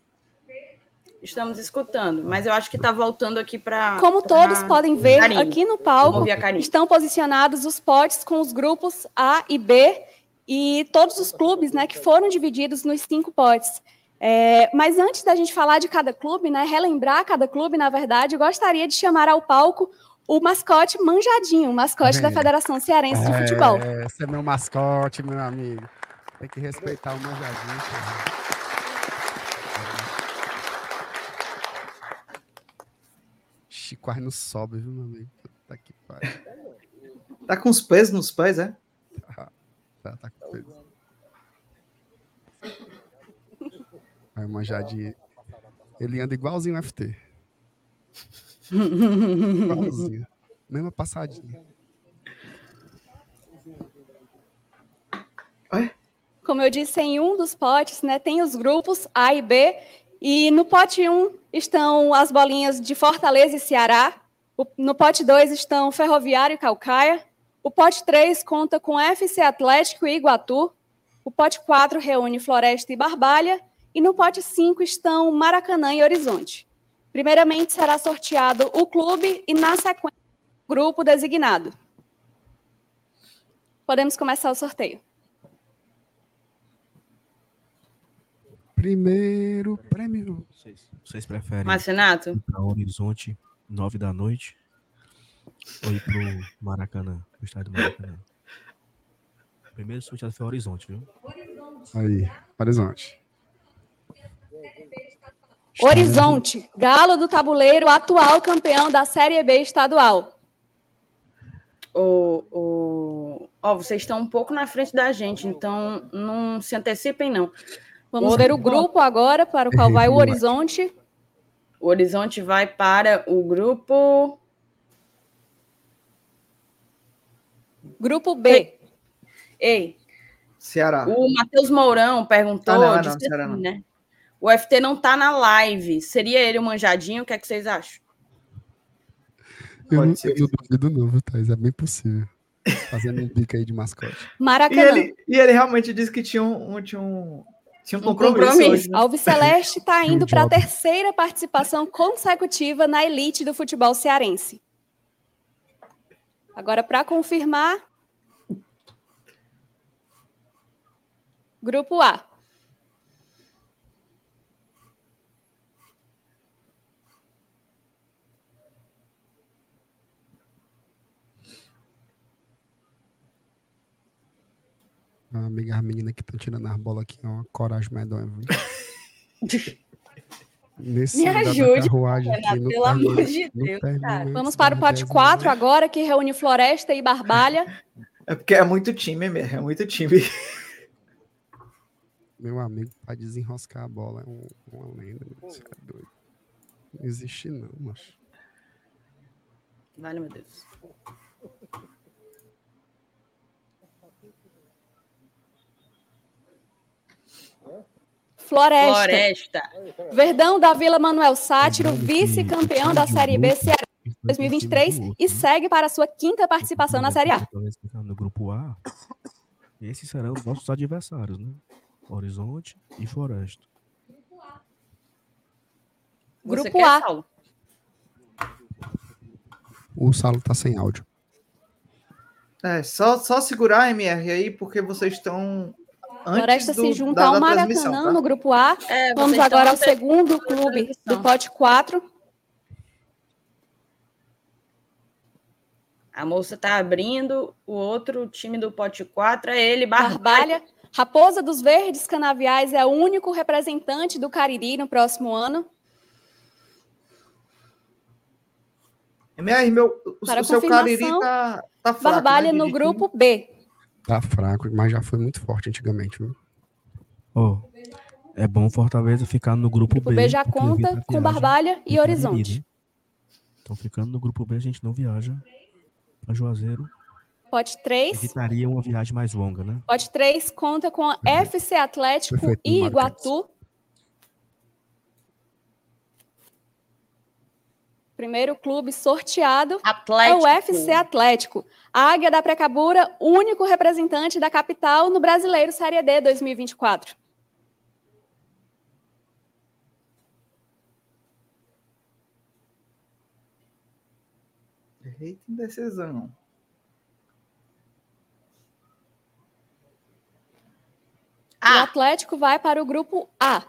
Estamos escutando, mas eu acho que está voltando aqui para. Como todos podem ver Karine. aqui no palco, estão posicionados os potes com os grupos A e B e todos os clubes, né, que foram divididos nos cinco potes. É, mas antes da gente falar de cada clube, né, relembrar cada clube, na verdade, eu gostaria de chamar ao palco o mascote Manjadinho, o mascote da. Federação Cearense de Futebol. É, esse é meu mascote, meu amigo. Tem que respeitar o manjadinho. porra. Ixi, quase não sobe, viu, meu amigo? Puta que pariu. Tá com os pés nos pés, é? Tá, tá com peso. Aí o manjadinho. Ele anda igualzinho o FT. Igualzinho. Mesma passadinha. Como eu disse, em um dos potes, né, tem os grupos A e B, e no pote 1 estão as bolinhas de Fortaleza e Ceará, no pote 2 estão Ferroviário e Calcaia, o pote 3 conta com FC Atlético e Iguatu, o pote 4 reúne Floresta e Barbalha, e no pote 5 estão Maracanã e Horizonte. Primeiramente será sorteado o clube e, na sequência, o grupo designado. Podemos começar o sorteio. Primeiro prêmio. Vocês, vocês preferem ir para Horizonte, nove da noite, ou ir pro Maracanã, pro estádio do Maracanã? Primeiro sorteado foi Horizonte, viu? Aí, Horizonte. Horizonte, Galo do Tabuleiro, atual campeão da Série B estadual. o, o... Ó, vocês estão um pouco na frente da gente, então não se antecipem, não. Vamos ver o grupo agora para o qual vai o Horizonte. O Horizonte vai para o grupo. Grupo B. Ei, Ceará. o Matheus Mourão perguntou, Ah, não, não, disse Ceará assim, não. né? O FT não tá na live. Seria ele o manjadinho? O que é que vocês acham? Eu Pode não, ser eu não duvido, não, viu, Thais? É bem possível. Fazendo um bico aí de mascote. E Maracanã. ele, e ele realmente disse que tinha um, um- tinha um, tinha um compromisso. compromisso. hoje, né? Alves Celeste está um indo para a terceira participação consecutiva na elite do futebol cearense. Agora, para confirmar. Grupo A. Meu amigo, as meninas que estão tirando as bolas aqui é uma coragem medonha, viu? Nesse Me ajude, Renato, pelo amor de Deus, termina Vamos para o pote desenho. 4 agora, que reúne Floresta e Barbalha. É porque é muito time mesmo, é muito time. Meu amigo, para desenroscar a bola é um- uma lenda. meu, Isso é doido. Não existe não, macho. Vale, meu Deus. Floresta. Floresta. Verdão da Vila Manuel Sátiro, vice-campeão da Série B grupo, Ceará Isso é 2023 do outro, e segue para a sua quinta participação na Série A. Ficar No grupo A, esses serão os nossos adversários, né? Horizonte e Floresta. Grupo A. Saulo? O Salo tá sem áudio. É, só, só segurar, MR, aí, porque vocês estão. Antes Floresta do, se junta da- ao Maracanã tá? no grupo A. É, Vamos agora ao segundo clube do pote 4. A moça tá abrindo, o outro time do pote 4 é ele, Barbalha. Barbalha. Raposa dos Verdes Canaviais é o único representante do Cariri no próximo ano. MR, meu, o, Para o seu Cariri tá, tá fraco. Barbalha né, no grupo B. Tá fraco, mas já foi muito forte antigamente, viu? Ó, é bom Fortaleza ficar no grupo O B. B já conta a com Barbalha e Horizonte. Então, ficando no grupo B, a gente não viaja para Juazeiro. Pote 3. Evitaria uma viagem mais longa, né? Pote 3 conta com a FC Atlético Perfeito, e Iguatu. Primeiro clube sorteado é Atlético. o UFC Atlético. A Águia da Precabura, único representante da capital no Brasileiro Série D 2024. Eita, indecisão. O Ah, Atlético vai para o grupo A.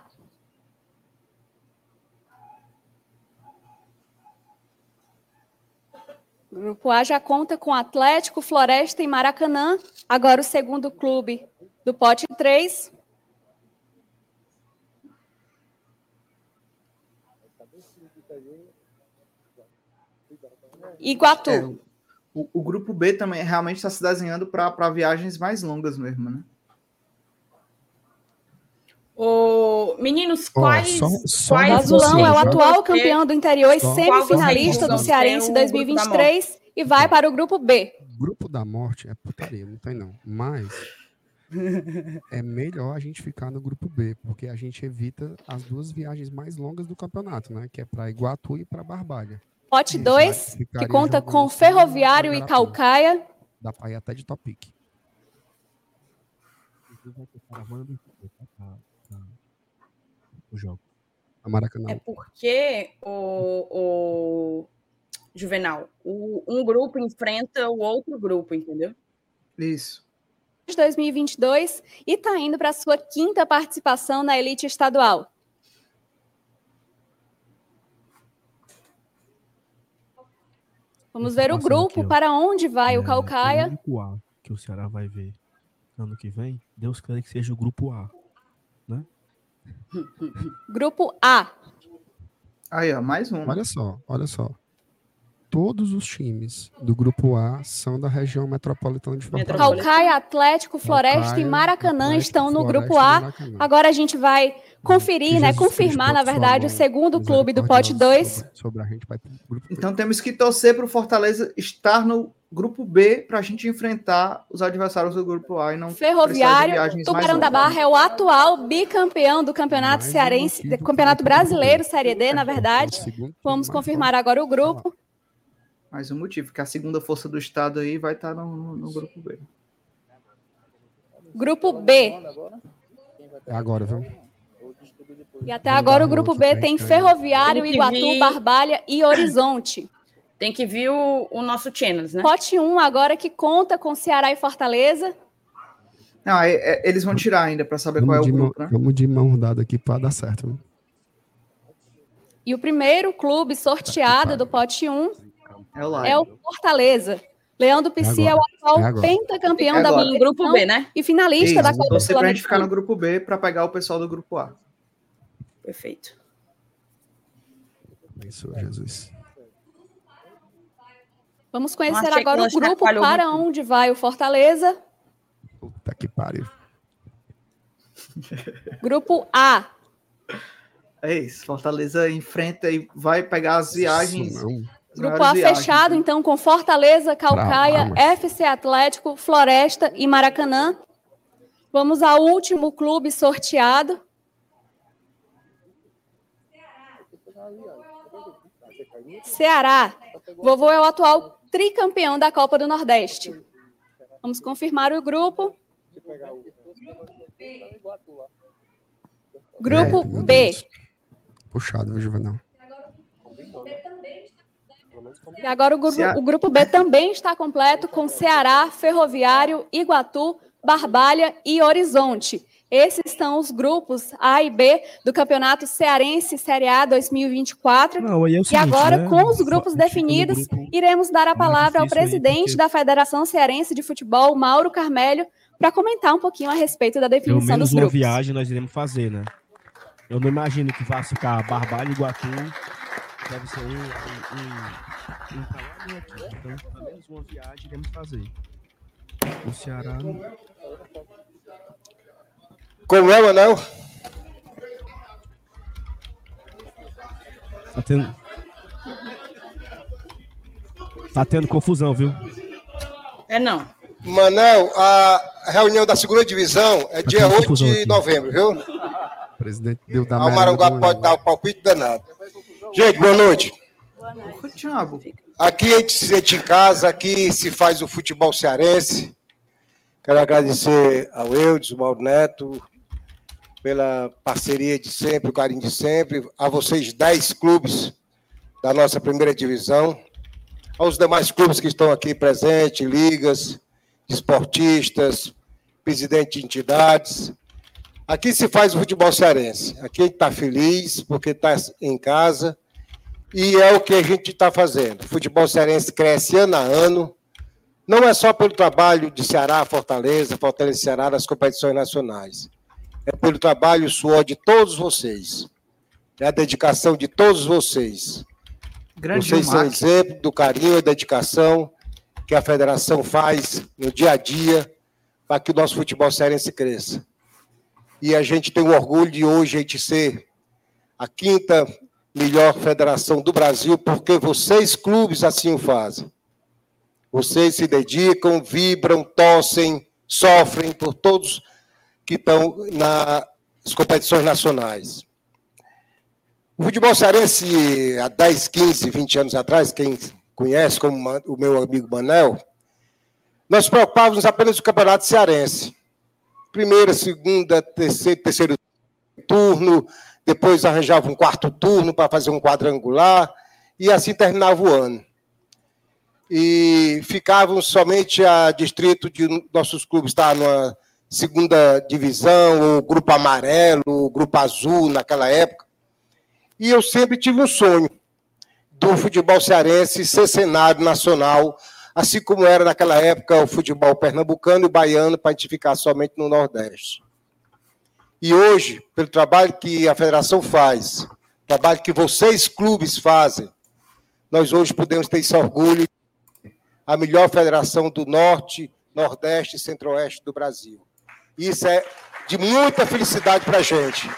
O grupo A já conta com Atlético, Floresta e Maracanã. Agora o segundo clube do pote 3. Iguatu. É, o, o grupo B também realmente está se desenhando para viagens mais longas mesmo, né? O... Meninos, quais. só- só quais Azulão é o atual campeão do interior e semifinalista do vocês Cearense vão ter o grupo da 2023 e vai para o grupo B. Grupo da morte é putaria, não tem não. Mas é melhor a gente ficar no grupo B, porque a gente evita as duas viagens mais longas do campeonato, né? Que é para Iguatu e para Barbalha. Pote Isso, 2, vai- que conta com Ferroviário e. Calcaia. Dá pra ir até de Topic. O jogo. A Maracanã. É porque o, o Juvenal, o- um grupo enfrenta o outro grupo, entendeu? Isso. de 2022 e está indo para a sua quinta participação na elite estadual. Vamos ver o grupo aqui, para onde vai o É, Calcaia. O único A que o Ceará vai ver ano que vem, Deus queira que seja o grupo A. Grupo A. Aí, ó, mais um. Olha só, olha só. Todos os times do grupo A são da região metropolitana de Fortaleza. Calcaia, Atlético, Floresta e Calcaia, Maracanã Atlético, estão no Floresta grupo e A. Agora a gente vai conferir, Que né? Jesus Confirmar, na verdade, o segundo clube do pote misericórdia 2. Sobre, sobre a gente vai pro grupo Então temos que torcer para o Fortaleza estar no grupo B para a gente enfrentar os adversários do grupo A e não Ferroviário, Tubarão da. Barra é o atual bicampeão do Campeonato Mais Cearense, do Campeonato Brasileiro. Série D, na verdade. O segundo time Vamos confirmar agora o grupo. Mais um motivo, que a segunda força do estado aí vai estar no, no- no grupo B. Grupo B. É agora, viu? E até agora o grupo B tem Ferroviário, Tem Iguatu, vir- Barbalha e Horizonte. Tem que vir o, o nosso Chenas, né? Pote 1 agora que conta com Ceará e Fortaleza. Não, é- é- eles vão tirar ainda para saber qual é Vamos o de, mão, grupo, né? vamos de mão dada aqui para dar certo. viu? E o primeiro clube sorteado do pote 1 É o é o Fortaleza. Leandro Pissi é, o agora, atual é pentacampeão É da. Em grupo B, né? e finalista Isso, da Copa torcer pra gente ficar no grupo B para pegar o pessoal do grupo A. Perfeito. Isso, Jesus. Vamos conhecer agora o grupo para muito. onde vai o Fortaleza. Puta que pariu. Grupo A. É isso. Fortaleza enfrenta e vai pegar as viagens. Isso Grupo A fechado, né? então, com Fortaleza, Calcaia, FC Atlético, Floresta e Maracanã. Vamos ao último clube sorteado. Ceará. Vovô é o atual tricampeão da Copa do Nordeste. Vamos confirmar o grupo. Grupo B. Puxado, viu, Juvenal? E agora o grupo, o grupo B também está completo com Ceará, Ferroviário, Iguatu, Barbalha e Horizonte. Esses são os grupos A e B do Campeonato Cearense Série A 2024. Não, é o E seguinte, agora, né? com os grupos definidos, grupo- iremos dar a palavra ao difícil aí, presidente porque- da Federação Cearense de Futebol, Mauro Carmelho, para comentar um pouquinho a respeito da Pelo definição menos dos uma grupos. viagem nós iremos fazer, né? Eu não imagino que vá ficar Barbalha e Iguatu. Deve ser um, um, um, um pra lá e um aqui. Então, pelo menos uma viagem iremos fazer. O Ceará. Como é, Manel? Tá tendo. Tá tendo confusão, viu? É não. Manel, a reunião da segunda divisão é dia tendo 8 confusão de aqui. novembro, viu? O presidente deu da Ah, o do- pode dar o palpite danado. Gente, boa noite. Aqui a gente se sente em casa, aqui se faz o futebol cearense. Quero agradecer ao Eudes, ao Mauro Neto, pela parceria de sempre, o carinho de sempre, a vocês 10 clubes da nossa primeira divisão, aos demais clubes que estão aqui presentes, ligas, esportistas, presidente de entidades. Aqui se faz o futebol cearense. Aqui a gente está feliz porque está em casa E é o que a gente está fazendo. O futebol cearense cresce ano a ano, não é só pelo trabalho de Ceará, Fortaleza, Fortaleza e Ceará nas competições nacionais. É pelo trabalho e suor de todos vocês. É a dedicação de todos vocês. Grande vocês são exemplo do carinho e dedicação que a federação faz no dia a dia para que o nosso futebol cearense cresça. E a gente tem o orgulho de hoje a gente ser a quinta melhor federação do Brasil, porque vocês, clubes, assim o fazem. Vocês se dedicam, vibram, tossem, sofrem por todos que estão nas competições nacionais. O futebol cearense, há 10, 15, 20 anos atrás, quem conhece como o meu amigo Manel, nós preocupávamos apenas o campeonato cearense. Primeira, segunda, terceiro, terceiro turno, depois arranjava um quarto turno para fazer um quadrangular, e assim terminava o ano e ficavam somente a distrito de nossos clubes estar numa segunda divisão, o grupo amarelo, o grupo azul naquela época. E eu sempre tive um sonho do futebol cearense ser cenário nacional, assim como era naquela época o futebol pernambucano e baiano, para a gente ficar somente no Nordeste. E hoje, pelo trabalho que a federação faz, trabalho que vocês, clubes, fazem, nós hoje podemos ter esse orgulho a melhor federação do Norte, Nordeste e Centro-Oeste do Brasil. Isso é de muita felicidade para a gente.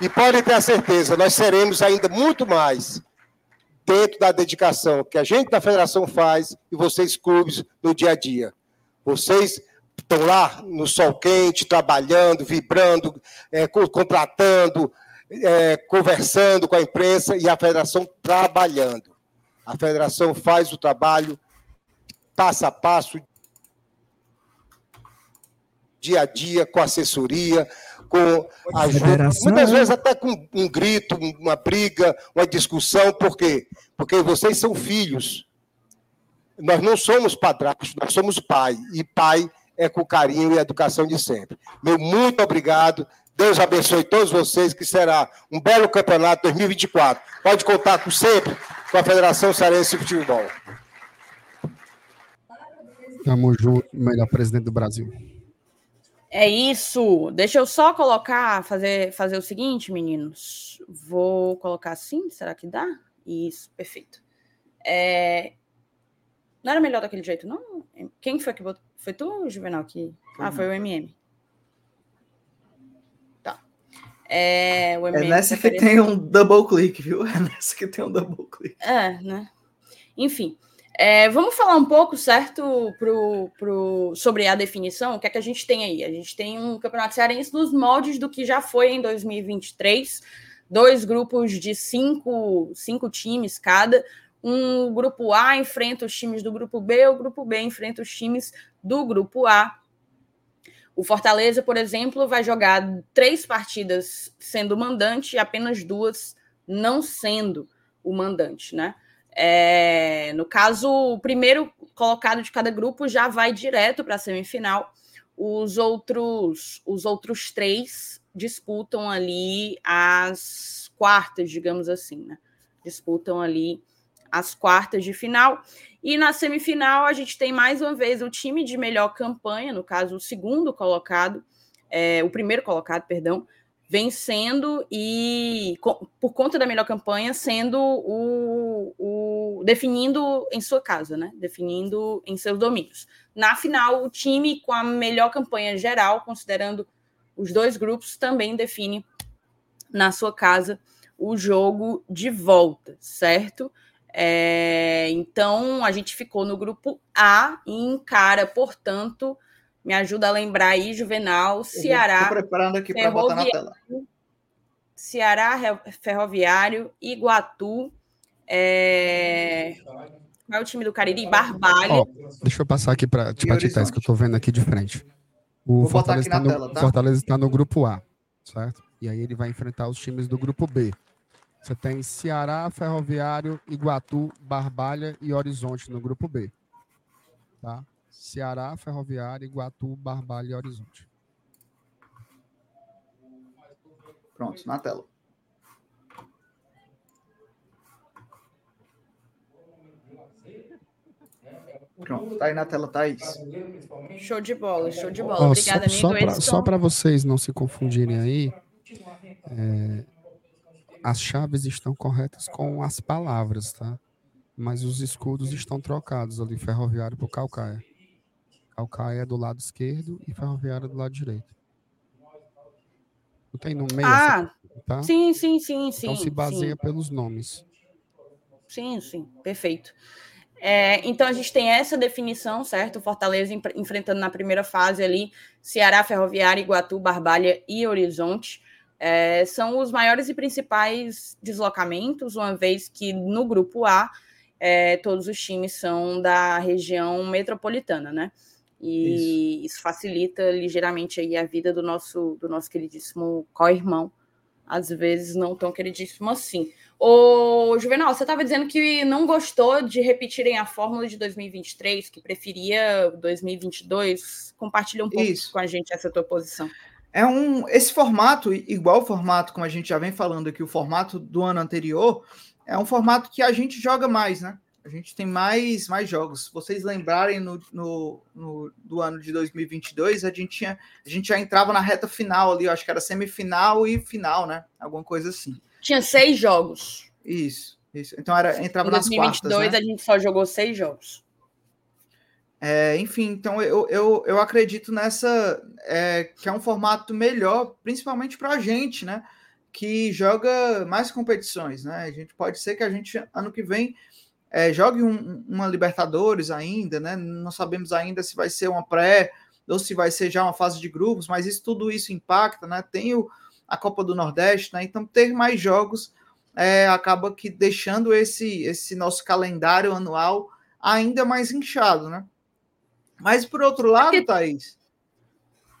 E podem ter a certeza, nós seremos ainda muito mais dentro da dedicação que a gente da federação faz e vocês, clubes, no dia a dia. Vocês estão lá no sol quente, trabalhando, vibrando, é, contratando, é, conversando com a imprensa e a federação trabalhando. A federação faz o trabalho passo a passo, dia a dia, com assessoria, com ajuda, muitas vezes até com um grito, uma briga, uma discussão, por quê? Porque vocês são filhos. Nós não somos padrastos, nós somos pai, e pai é com carinho e educação de sempre. Meu muito obrigado. Deus abençoe todos vocês, que será um belo campeonato 2024. Pode contar com sempre com a Federação Cearense de Futebol. Tamo junto, melhor presidente do Brasil. É isso. Deixa eu só colocar, fazer, fazer o seguinte, meninos. Vou colocar assim, será que dá? Isso, perfeito. É... Não era melhor daquele jeito, não? Quem foi que botou? Foi tu, Juvenal? Que... Ah, foi o MM. Tá. É, o MM é nessa que tem um double click, viu? É nessa que tem um double click. É, né? Enfim. É, vamos falar um pouco, certo, pro, pro, sobre a definição. O que é que a gente tem aí? A gente tem um campeonato cearense nos moldes do que já foi em 2023. Dois grupos de cinco, cinco times cada. Um grupo A enfrenta os times do grupo B, o grupo B enfrenta os times do grupo A. O Fortaleza, por exemplo, vai jogar três partidas sendo mandante e apenas duas não sendo o mandante, né? É, no caso, o primeiro colocado de cada grupo já vai direto para a semifinal. Os outros, os outros três disputam ali as quartas, digamos assim, né? Disputam ali as quartas de final. E na semifinal a gente tem mais uma vez o time de melhor campanha, no caso, o segundo colocado, é, o primeiro colocado, perdão, vencendo e por conta da melhor campanha sendo o, o, definindo em sua casa, né? Definindo em seus domínios. Na final, o time com a melhor campanha geral, considerando os dois grupos, também define na sua casa o jogo de volta, certo? É, então a gente ficou no grupo A e encara, portanto, me ajuda a lembrar aí, Juvenal, Ceará. Estou preparando aqui para botar na tela. Ceará, Ferroviário, Iguatu. É... Qual é o time do Cariri? Barbalho. Oh, deixa eu passar aqui para te Tités, que eu estou vendo aqui de frente. O Vou Fortaleza está no, tá? Fortaleza tá no grupo A, certo? E aí ele vai enfrentar os times do grupo B. Você tem Ceará, Ferroviário, Iguatu, Barbalha e Horizonte no grupo B. Tá? Ceará, Ferroviário, Iguatu, Barbalha e Horizonte. Pronto, na tela. Pronto, tá aí na tela, Thaís. Show de bola, show de bola. Obrigada, só. Só para vocês não se confundirem aí, é, as chaves estão corretas com as palavras, tá? Mas os escudos estão trocados ali, ferroviário por calcaia. Calcaia é do lado esquerdo e ferroviário do lado direito. Não tem no meio? Ah, tá? sim, sim, sim, então sim. Então se baseia sim. pelos nomes. Sim, sim, perfeito. É, então a gente tem essa definição, certo? Fortaleza enfrentando na primeira fase ali Ceará, Ferroviária, Iguatu, Barbalha e Horizonte. É, são os maiores e principais deslocamentos, uma vez que no grupo A é, todos os times são da região metropolitana, né? E isso, isso facilita ligeiramente aí a vida do nosso do nosso queridíssimo co-irmão, às vezes não tão queridíssimo assim. Ô, Juvenal, você estava dizendo que não gostou de repetirem a fórmula de 2023, que preferia 2022. Compartilha um pouco Isso. com a gente essa tua posição. É um esse formato, igual o formato como a gente já vem falando aqui, o formato do ano anterior, é um formato que a gente joga mais, né? A gente tem mais, mais jogos. Se vocês lembrarem no, no, no, do ano de 2022, a gente, tinha, a gente já entrava na reta final ali, eu acho que era semifinal e final, né? Alguma coisa assim. Tinha seis jogos. Isso, isso. Então era, entrava em 2022, nas quartas, né? a gente só jogou seis jogos. É, enfim, então eu, eu, eu acredito nessa é, que é um formato melhor, principalmente para a gente, né? Que joga mais competições, né? A gente pode ser que a gente ano que vem é, jogue um, uma Libertadores ainda, né? Não sabemos ainda se vai ser uma pré ou se vai ser já uma fase de grupos, mas isso tudo isso impacta, né? Tem o, a Copa do Nordeste, né? Então ter mais jogos é, acaba que deixando esse, esse nosso calendário anual ainda mais inchado, né? Mas por outro lado, Thaís,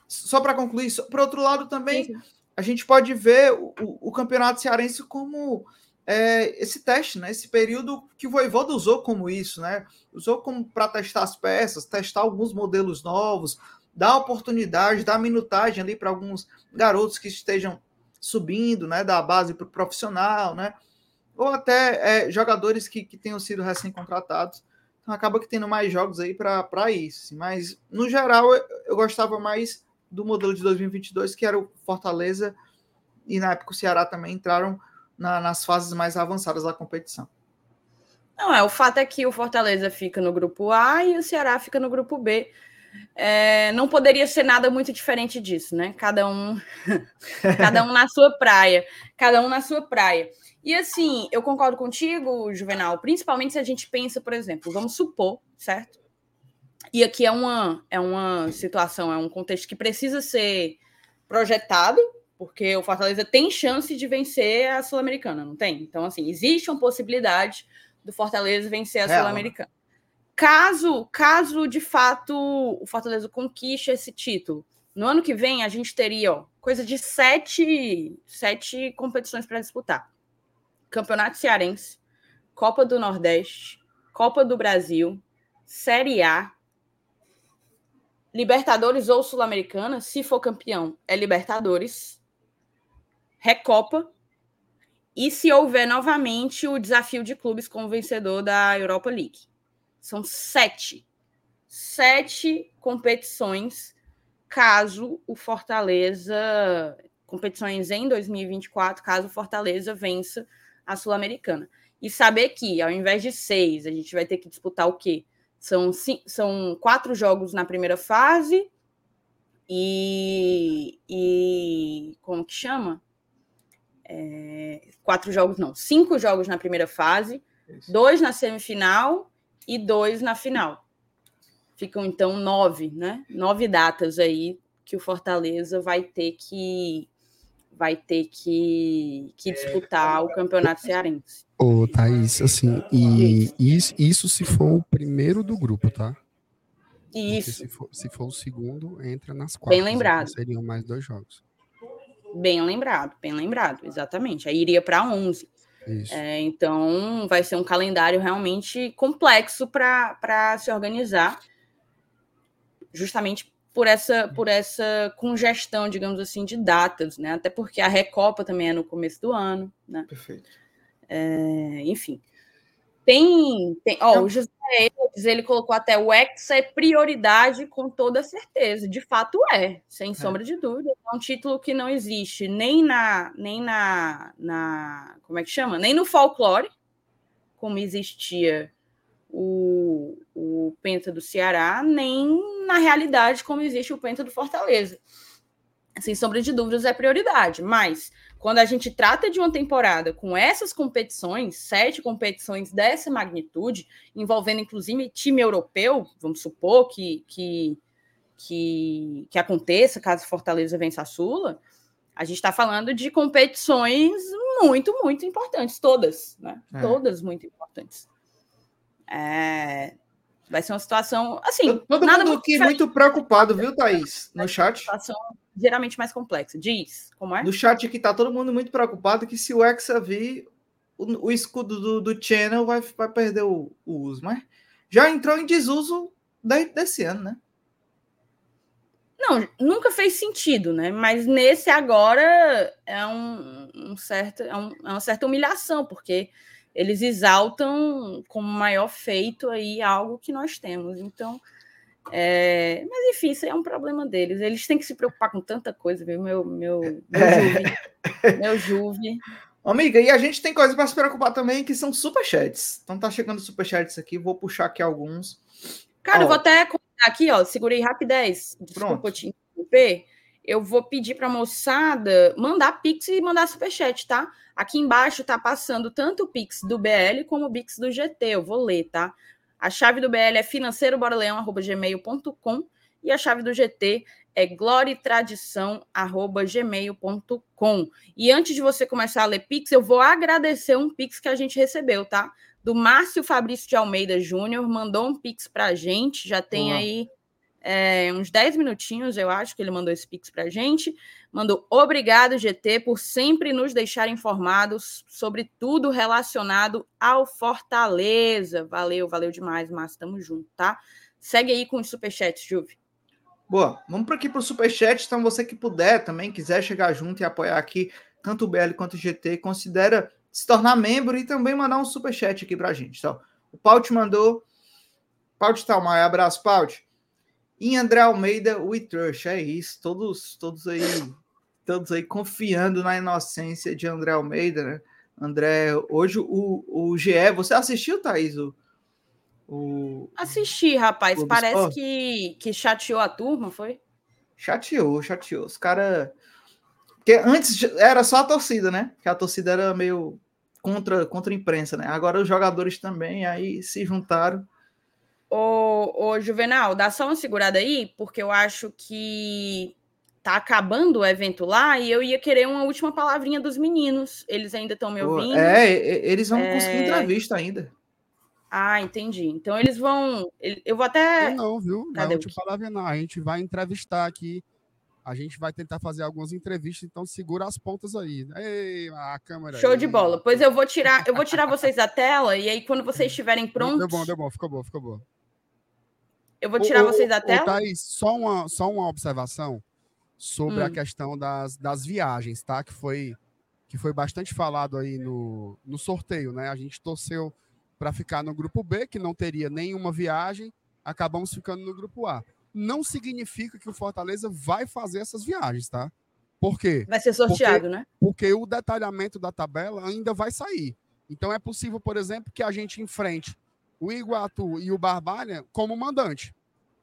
só para concluir, só, por outro lado também, a gente pode ver o, o campeonato cearense como é, esse teste, né? Esse período que o Voivoda usou como isso, né? Usou como para testar as peças, testar alguns modelos novos, dar oportunidade, dar minutagem ali para alguns garotos que estejam subindo, né, da base para o profissional, né? Ou até é, jogadores que, que tenham sido recém-contratados. Acaba que tendo mais jogos aí para isso. Assim. Mas, no geral, eu, eu, gostava mais do modelo de 2022, que era o Fortaleza, e na época o Ceará também entraram na, nas fases mais avançadas da competição. Não, é, o fato é que o Fortaleza fica no grupo A e o Ceará fica no grupo B. É, não poderia ser nada muito diferente disso, né? Cada um, cada um na sua praia, cada um na sua praia. E assim, eu concordo contigo, Juvenal, principalmente se a gente pensa, por exemplo, vamos supor, certo? E aqui é uma, é uma situação, é um contexto que precisa ser projetado, porque o Fortaleza tem chance de vencer a Sul-Americana, não tem? Então, assim, existe uma possibilidade do Fortaleza vencer a Sul-Americana. Caso, caso de fato o Fortaleza conquiste esse título, no ano que vem a gente teria ó, coisa de sete, sete competições para disputar: Campeonato Cearense, Copa do Nordeste, Copa do Brasil, Série A, Libertadores ou Sul-Americana, se for campeão, é Libertadores, Recopa, e se houver novamente o desafio de clubes com o vencedor da Europa League. São sete. Sete competições, caso o Fortaleza. Competições em 2024, caso o Fortaleza vença a Sul-Americana. E saber que, ao invés de seis, a gente vai ter que disputar o quê? São, cinco, são quatro jogos na primeira fase e, e como que chama? É, quatro jogos, não, cinco jogos na primeira fase, Isso. dois na semifinal e dois na final. Ficam então nove, né? Nove datas aí que o Fortaleza vai ter que vai ter que, que disputar o campeonato cearense. Ô, Thaís, assim, e isso, isso se for o primeiro do grupo, tá? Isso. Se for, se for, o segundo, entra nas quatro. Bem lembrado. Então seriam mais dois jogos. Bem lembrado, bem lembrado, exatamente. Aí iria para 11. É, então, vai ser um calendário realmente complexo para se organizar, justamente por essa, por essa congestão, digamos assim, de datas, né? Até porque a Recopa também é no começo do ano, né? Perfeito. É, enfim. Tem, tem ó, o José Eudes, ele colocou até o Hexa é prioridade com toda certeza. De fato é, sem sombra de dúvida. É um título que não existe nem na, nem na, na como é que chama? Nem no folclore, como existia o, o Penta do Ceará, nem na realidade como existe o Penta do Fortaleza. Sem sombra de dúvidas, é prioridade. Mas quando a gente trata de uma temporada com essas competições, sete competições dessa magnitude, envolvendo inclusive time europeu, vamos supor que, que, que, que aconteça caso Fortaleza vença a Sula, a gente está falando de competições muito, muito importantes, todas, né? É. Todas muito importantes. É... Vai ser uma situação assim. Todo nada mundo aqui muito preocupado, viu, Thaís? No chat. Situação geralmente mais complexa. Diz, como é? No chat aqui tá todo mundo muito preocupado que se o Hexa vir, o, o escudo do, do Channel vai, vai perder o, o uso, mas já entrou em desuso desse ano, né? Não, nunca fez sentido, né? Mas nesse agora é um, um certo, é, um, é uma certa humilhação, porque eles exaltam como maior feito aí algo que nós temos. Então, é... mas enfim, isso é um problema deles. Eles têm que se preocupar com tanta coisa, viu? Meu, meu, meu é. Juve. meu Juve. Amiga, e a gente tem coisa para se preocupar também, que são superchats. Então tá chegando superchats aqui, vou puxar aqui alguns. Cara, ó, eu vou até aqui, ó, segurei rapidez. Desculpa Pronto. te interromper. Eu vou pedir para a moçada mandar Pix e mandar superchat, tá? Aqui embaixo tá passando tanto o Pix do BL como o Pix do GT. Eu vou ler, tá? A chave do BL é financeiroboraleão.gmail.com e a chave do GT é gloriatradição.gmail.com. E antes de você começar a ler Pix, eu vou agradecer um Pix que a gente recebeu, tá? do Márcio Fabrício de Almeida Júnior, mandou um pix para a gente, já tem Boa. aí é, uns 10 minutinhos, eu acho que ele mandou esse pix para a gente. Mandou obrigado, GT, por sempre nos deixar informados sobre tudo relacionado ao Fortaleza. Valeu, valeu demais, Márcio, tamo junto, tá? Segue aí com os superchats, Juve. Boa, vamos para aqui para o superchat. Então, você que puder também, quiser chegar junto e apoiar aqui, tanto o BL quanto o GT, considera se tornar membro e também mandar um super chat aqui pra gente. Então, o Paut mandou. Paut Talmai, abraço, Paut. E André Almeida, we trust. É isso. Todos, todos aí, todos aí confiando na inocência de André Almeida, né? André, hoje o, o GE, você assistiu, Thaís? O, o Assisti, rapaz. Parece que, que chateou a turma, foi? Chateou, chateou. Os caras porque antes era só a torcida, né? Que a torcida era meio contra, contra a imprensa, né? Agora os jogadores também aí se juntaram. Ô, ô, Juvenal, dá só uma segurada aí, porque eu acho que tá acabando o evento lá e eu ia querer uma última palavrinha dos meninos. Eles ainda estão me ouvindo? É, eles vão é... conseguir entrevista ainda. Ah, entendi. Então eles vão. Eu vou até. Não, viu? Não Cadê é a última palavra, não. A gente vai entrevistar aqui a gente vai tentar fazer algumas entrevistas, então segura as pontas aí. Ei, a câmera. Show aí. de bola. Pois eu vou tirar, eu vou tirar vocês da tela e aí quando vocês estiverem prontos. Deu bom, deu bom, ficou bom, ficou bom. Eu vou tirar vocês da tela. Thaís, só uma, só uma observação sobre hum. a questão das, das viagens, tá? Que foi que foi bastante falado aí no, no sorteio, né? A gente torceu para ficar no grupo B, que não teria nenhuma viagem, acabamos ficando no grupo A não significa que o Fortaleza vai fazer essas viagens, tá? Por quê? Vai ser sorteado, porque, né? Porque o detalhamento da tabela ainda vai sair. Então é possível, por exemplo, que a gente enfrente o Iguatu e o Barbalha como mandante.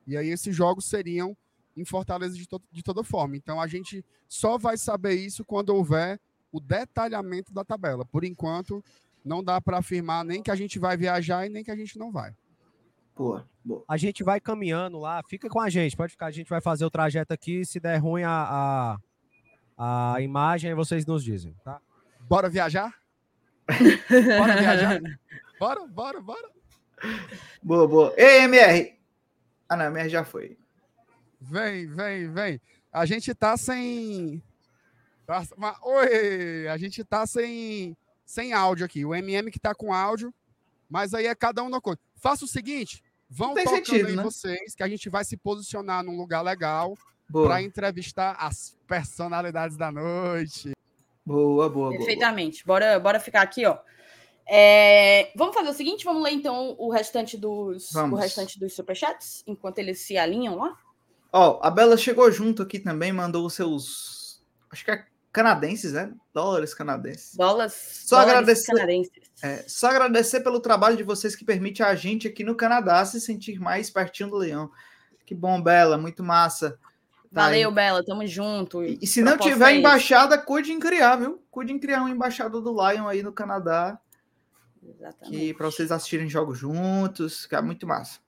E aí esses jogos seriam em Fortaleza de, to de toda forma. Então a gente só vai saber isso quando houver o detalhamento da tabela. Por enquanto, não dá para afirmar nem que a gente vai viajar e nem que a gente não vai. Boa, boa. A gente vai caminhando lá, fica com a gente, pode ficar. A gente vai fazer o trajeto aqui. Se der ruim a, a, a imagem, aí vocês nos dizem, tá? Bora viajar? bora viajar? Bora, bora, bora. Boa, boa. Ei, MR. Ah, não, MR já foi. Vem, vem, vem. A gente tá sem. Oi! A gente tá sem, sem áudio aqui. O MM que tá com áudio, mas aí é cada um na coisa. Faça o seguinte: Vão tocando sentido, aí né? vocês, que a gente vai se posicionar num lugar legal para entrevistar as personalidades da noite. Boa, boa, Perfeitamente. Boa. Bora, bora ficar aqui, ó. É, vamos fazer o seguinte, vamos ler então o restante dos, o restante dos superchats, enquanto eles se alinham lá. Ó, a Bela chegou junto aqui também, mandou os seus, acho que é canadenses, né? Dólares canadenses. Dólares, só dólares agradecer, canadenses. É, só agradecer pelo trabalho de vocês que permite a gente aqui no Canadá se sentir mais pertinho do leão. Que bom, Bela, muito massa. Tá Valeu, aí. Bela, tamo junto. E, e se não tiver embaixada, cuide em criar, viu? Cuide em criar uma embaixada do Lion aí no Canadá. Exatamente. para vocês assistirem jogos juntos, que é muito massa.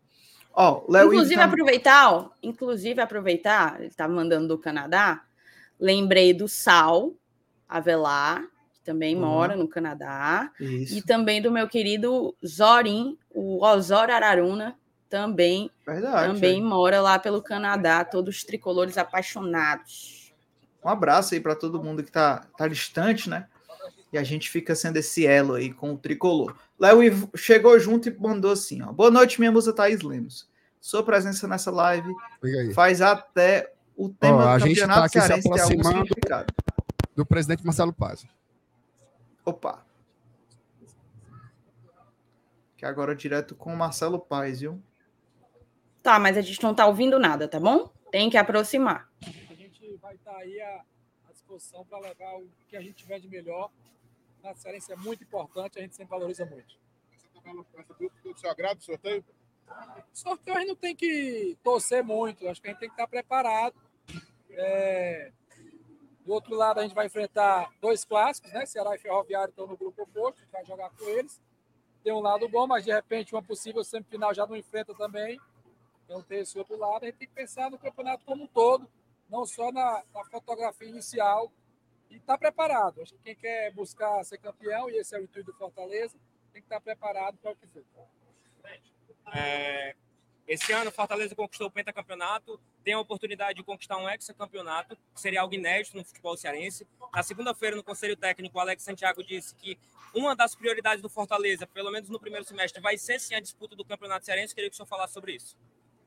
Ó, Léo inclusive tá... aproveitar, ó, inclusive aproveitar, ele tá mandando do Canadá. Lembrei do Sal Avelar, que também uhum. mora no Canadá, Isso. e também do meu querido Zorin, o Osor Araruna, também Verdade, também é. mora lá pelo Canadá, todos tricolores apaixonados. Um abraço aí para todo mundo que tá, tá distante, né? E a gente fica sendo esse elo aí com o tricolor. Léo chegou junto e mandou assim: ó. Boa noite, minha musa Thaís Lemos. Sua presença nessa live faz até o tema ó, do a gente tá aqui se aproximando do presidente Marcelo Paz. Opa. Que agora direto com o Marcelo Paz, viu? Tá, mas a gente não tá ouvindo nada, tá bom? Tem que aproximar. A gente vai estar tá aí à disposição para levar o que a gente tiver de melhor na excelência é muito importante, a gente sempre valoriza muito. Do seu agrado, sorteio? Sorteio a gente não tem que torcer muito, acho que a gente tem que estar preparado. É... Do outro lado, a gente vai enfrentar dois clássicos, né? Ceará e Ferroviário estão no grupo oposto, a gente vai jogar com eles. Tem um lado bom, mas de repente uma possível semifinal já não enfrenta também. Então tem esse outro lado. A gente tem que pensar no campeonato como um todo, não só na, na fotografia inicial, e está preparado. Acho que quem quer buscar ser campeão, e esse é o intuito do Fortaleza, tem que estar preparado para o que for. É, esse ano, Fortaleza conquistou o pentacampeonato, tem a oportunidade de conquistar um hexacampeonato, que seria algo inédito no futebol cearense. Na segunda-feira, no Conselho Técnico, o Alex Santiago disse que uma das prioridades do Fortaleza, pelo menos no primeiro semestre, vai ser sim a disputa do Campeonato Cearense. Queria que o senhor falasse sobre isso.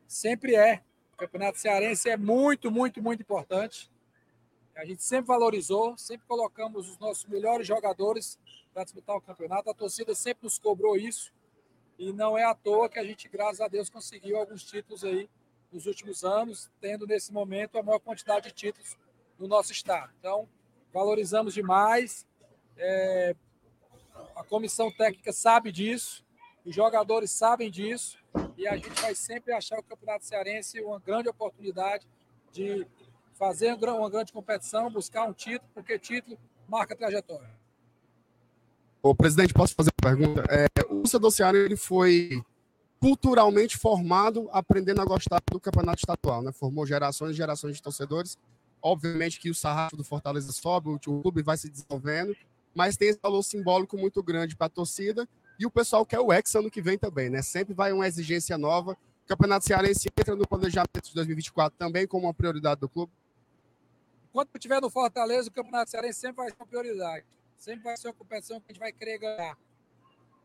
Sempre é. O Campeonato Cearense é muito, muito, muito importante. A gente sempre valorizou, sempre colocamos os nossos melhores jogadores para disputar o campeonato. A torcida sempre nos cobrou isso. E não é à toa que a gente, graças a Deus, conseguiu alguns títulos aí nos últimos anos, tendo nesse momento a maior quantidade de títulos no nosso estado. Então, valorizamos demais. É, a comissão técnica sabe disso, os jogadores sabem disso, e a gente vai sempre achar o Campeonato Cearense uma grande oportunidade de fazer uma grande competição, buscar um título, porque título marca trajetória. O presidente, posso fazer uma pergunta? É, o torcedor Ceará ele foi culturalmente formado, aprendendo a gostar do campeonato estadual, né? Formou gerações e gerações de torcedores. Obviamente que o sarrafo do Fortaleza sobe, o clube vai se desenvolvendo, mas tem esse valor simbólico muito grande para a torcida e o pessoal quer o ex ano que vem também, né? Sempre vai uma exigência nova. O Campeonato Cearense entra no planejamento de 2024 também como uma prioridade do clube. Enquanto estiver no Fortaleza, o Campeonato Cearense sempre vai ser uma prioridade. Sempre vai ser uma competição que a gente vai querer ganhar.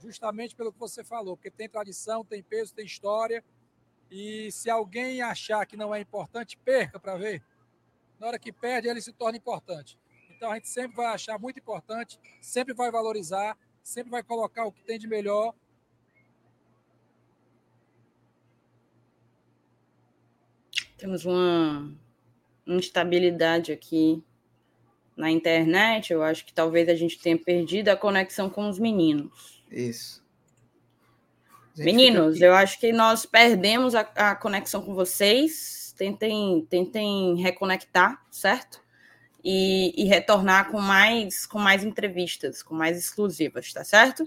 Justamente pelo que você falou, porque tem tradição, tem peso, tem história. E se alguém achar que não é importante, perca para ver. Na hora que perde, ele se torna importante. Então a gente sempre vai achar muito importante, sempre vai valorizar, sempre vai colocar o que tem de melhor. Temos uma instabilidade aqui na internet, eu acho que talvez a gente tenha perdido a conexão com os meninos. Isso. Meninos, eu acho que nós perdemos a, a, conexão com vocês. Tentem, tentem reconectar, certo? E, e, retornar com mais, com mais entrevistas, com mais exclusivas, tá certo?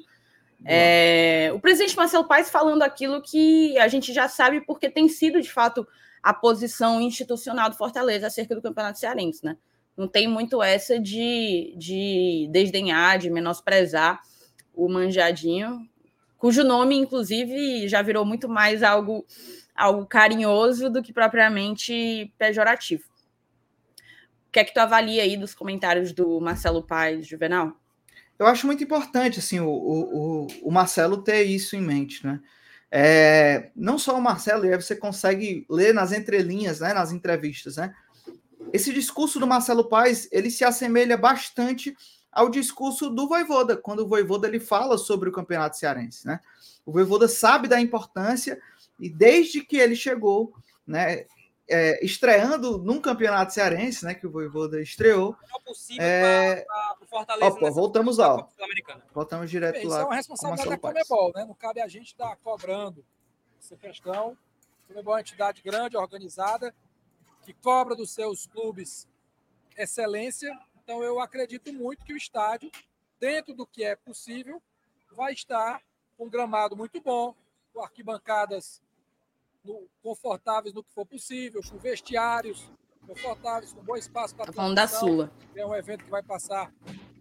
É, o presidente Marcelo Paes falando aquilo que a gente já sabe porque tem sido de fato a posição institucional do Fortaleza acerca do Campeonato Cearense, né? Não tem muito essa de, de desdenhar, de menosprezar o Manjadinho, cujo nome, inclusive, já virou muito mais algo, algo carinhoso do que propriamente pejorativo. O que é que tu avalia aí dos comentários do Marcelo Paes Juvenal? Eu acho muito importante assim o, o, o Marcelo ter isso em mente, né? É, não só o Marcelo, e aí você consegue ler nas entrelinhas, né, nas entrevistas, né? Esse discurso do Marcelo Paes, ele se assemelha bastante ao discurso do Voivoda, quando o Voivoda ele fala sobre o Campeonato Cearense, né? O Voivoda sabe da importância e desde que ele chegou, né, é, estreando num Campeonato Cearense, né, que o Voivoda estreou, é... Opa, voltamos lá. Voltamos direto Bem, lá. Isso é uma responsabilidade da Comebol, né? Não cabe a gente estar cobrando essa questão. A Comebol é uma entidade grande, organizada, que cobra dos seus clubes excelência. Então, eu acredito muito que o estádio, dentro do que é possível, vai estar com um gramado muito bom, com arquibancadas no, confortáveis no que for possível, com vestiários confortáveis, com bom espaço para Tá falando da Sula. É um evento que vai passar,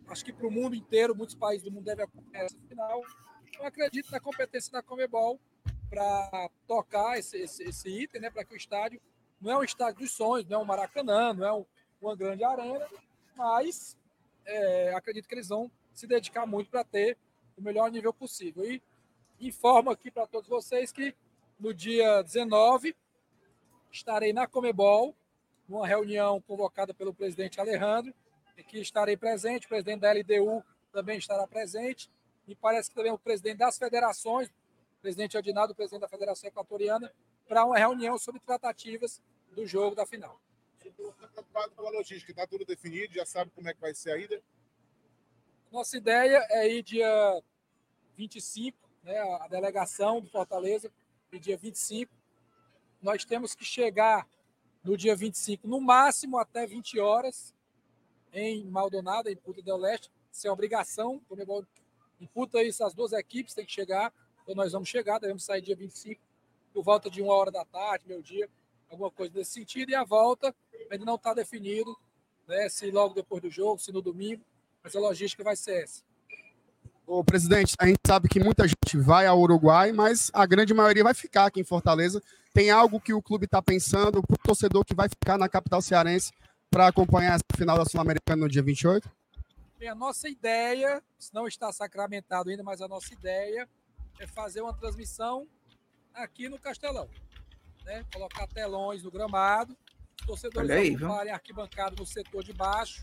acho que para o mundo inteiro, muitos países do mundo devem acompanhar essa final. Eu acredito na competência da Comebol para tocar esse, esse, esse item, né, para que o estádio não é um estádio dos sonhos, não é um Maracanã, não é um, uma grande arena, mas é, acredito que eles vão se dedicar muito para ter o melhor nível possível. E informo aqui para todos vocês que no dia 19 estarei na Comebol, numa reunião convocada pelo presidente Alejandro, em que estarei presente, o presidente da LDU também estará presente, e parece que também o presidente das federações, o presidente Adinado, o presidente da Federação Equatoriana, para uma reunião sobre tratativas do jogo da final. Está preocupado com a logística, está tudo definido, já sabe como é que vai ser a ida? Nossa ideia é ir dia 25, né, a delegação do Fortaleza, dia 25. Nós temos que chegar no dia 25, no máximo até 20 horas, em Maldonado, em Puta del Leste. Isso é obrigação. Comebol imputa isso, as duas equipes têm que chegar. Então nós vamos chegar, devemos sair dia 25, por volta de uma hora da tarde, meio dia, alguma coisa nesse sentido. E a volta ainda não está definido, né, se logo depois do jogo, se no domingo, mas a logística vai ser essa. Ô, presidente, a gente sabe que muita gente vai ao Uruguai, mas a grande maioria vai ficar aqui em Fortaleza. Tem algo que o clube está pensando para o torcedor que vai ficar na capital cearense para acompanhar essa final da Sul-Americana no dia 28? Bem, a nossa ideia, não está sacramentado ainda, mas a nossa ideia é fazer uma transmissão aqui no Castelão. Né? Colocar telões no gramado, os torcedores Olha aí, ocuparem arquibancada no setor de baixo,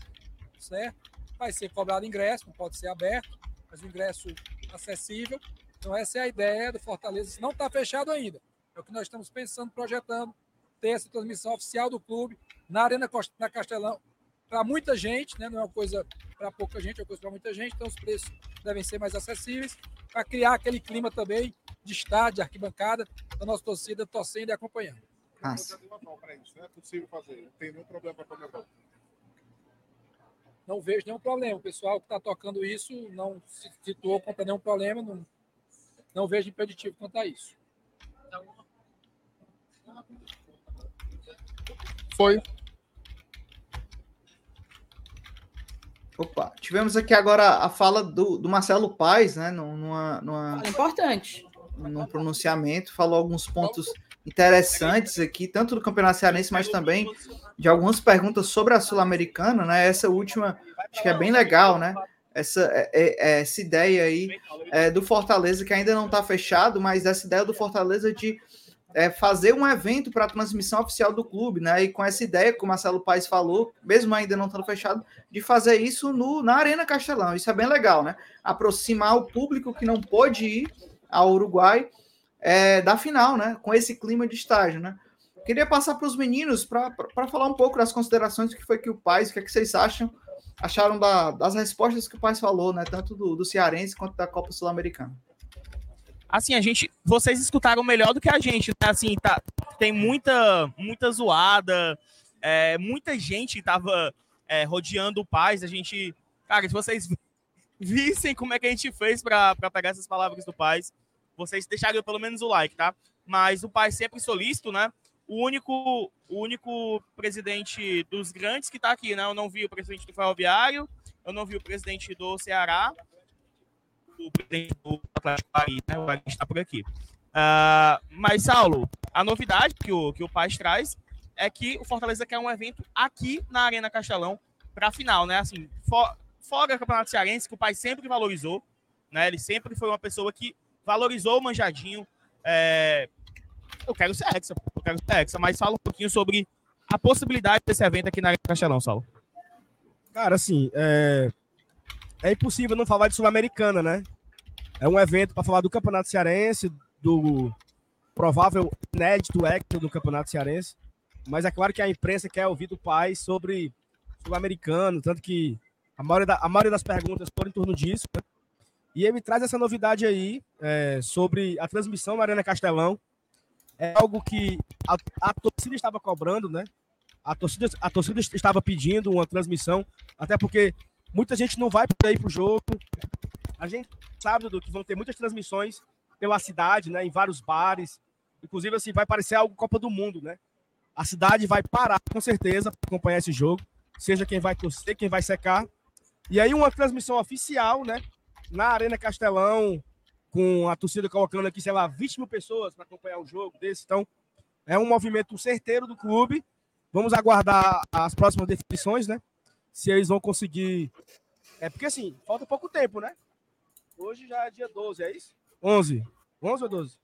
certo? Vai ser cobrado ingresso, não pode ser aberto, mas o ingresso acessível. Então, essa é a ideia do Fortaleza. Isso não está fechado ainda. É o que nós estamos pensando, projetando, ter essa transmissão oficial do clube na Arena na Castelão, para muita gente, né? não é uma coisa para pouca gente, é uma coisa para muita gente, então os preços devem ser mais acessíveis, para criar aquele clima também de estádio, de arquibancada, da nossa torcida torcendo e acompanhando. Para isso, não é possível fazer, não tem nenhum problema para Comebol. Não vejo nenhum problema. O pessoal que está tocando isso não se situou contra nenhum problema, não, não vejo impeditivo quanto a isso. Foi. Opa, tivemos aqui agora a fala do, do Marcelo Paes, né? Numa, numa, É importante. num pronunciamento, falou alguns pontos interessantes aqui, tanto do Campeonato Cearense, mas também de algumas perguntas sobre a Sul-Americana, né? Essa última, acho que é bem legal, né? Essa, é- é- essa ideia aí é, do Fortaleza, que ainda não está fechado, mas essa ideia do Fortaleza de é, fazer um evento para a transmissão oficial do clube, né? E com essa ideia que o Marcelo Paes falou, mesmo ainda não estando fechado, de fazer isso no, na Arena Castelão. Isso é bem legal, né? Aproximar o público que não pôde ir ao Uruguai é, da final, né? Com esse clima de estágio, né? Queria passar para os meninos para falar um pouco das considerações que foi que o Paz, o que, é que vocês acham, acharam da- das respostas que o Paz falou, né? Tanto do, do Cearense quanto da Copa Sul-Americana. Assim, a gente. Vocês escutaram melhor do que a gente, né? Assim, tá, tem muita, muita zoada, é, muita gente tava é, rodeando o Paz. A gente. Cara, se vocês vissem como é que a gente fez para pegar essas palavras do Paz, vocês deixariam pelo menos o like, tá? Mas o Paz sempre solícito, né? O único, o único presidente dos grandes que tá aqui, né? Eu não vi o presidente do Ferroviário, eu não vi o presidente do Ceará, o presidente do Atlético Paris, né? O está por aqui. Ah, mas, Saulo, a novidade que o, que o Paz traz é que o Fortaleza quer um evento aqui na Arena Castelão para a final, né? Assim, for, fora o Campeonato Cearense, que o Paz sempre valorizou, né? Ele sempre foi uma pessoa que valorizou o Manjadinho. É, eu quero ser Hexa, eu quero ser Hexa, mas fala um pouquinho sobre a possibilidade desse evento aqui na Arena Castelão, Saulo. Cara, assim, é, é impossível não falar de Sul-Americana, né? É um evento para falar do Campeonato Cearense, do provável inédito ecto do Campeonato Cearense. Mas é claro que a imprensa quer ouvir do pai sobre Sul-Americano, tanto que a maioria, da, a maioria das perguntas foram em torno disso. Né? E ele traz essa novidade aí é, sobre a transmissão na Arena Castelão. É algo que a, a torcida estava cobrando, né? A torcida, a torcida estava pedindo uma transmissão, até porque muita gente não vai para ir para o jogo. A gente sabe do que vão ter muitas transmissões pela cidade, né? Em vários bares. Inclusive, assim, vai parecer algo Copa do Mundo, né? A cidade vai parar, com certeza, para acompanhar esse jogo. Seja quem vai torcer, quem vai secar. E aí, uma transmissão oficial, né? Na Arena Castelão, com a torcida colocando aqui, sei lá, 20 mil pessoas para acompanhar o jogo desse. Então, é um movimento certeiro do clube. Vamos aguardar as próximas definições, né? Se eles vão conseguir. É porque, assim, falta pouco tempo, né? Hoje já é dia 12, é isso? 11. 11 ou 12?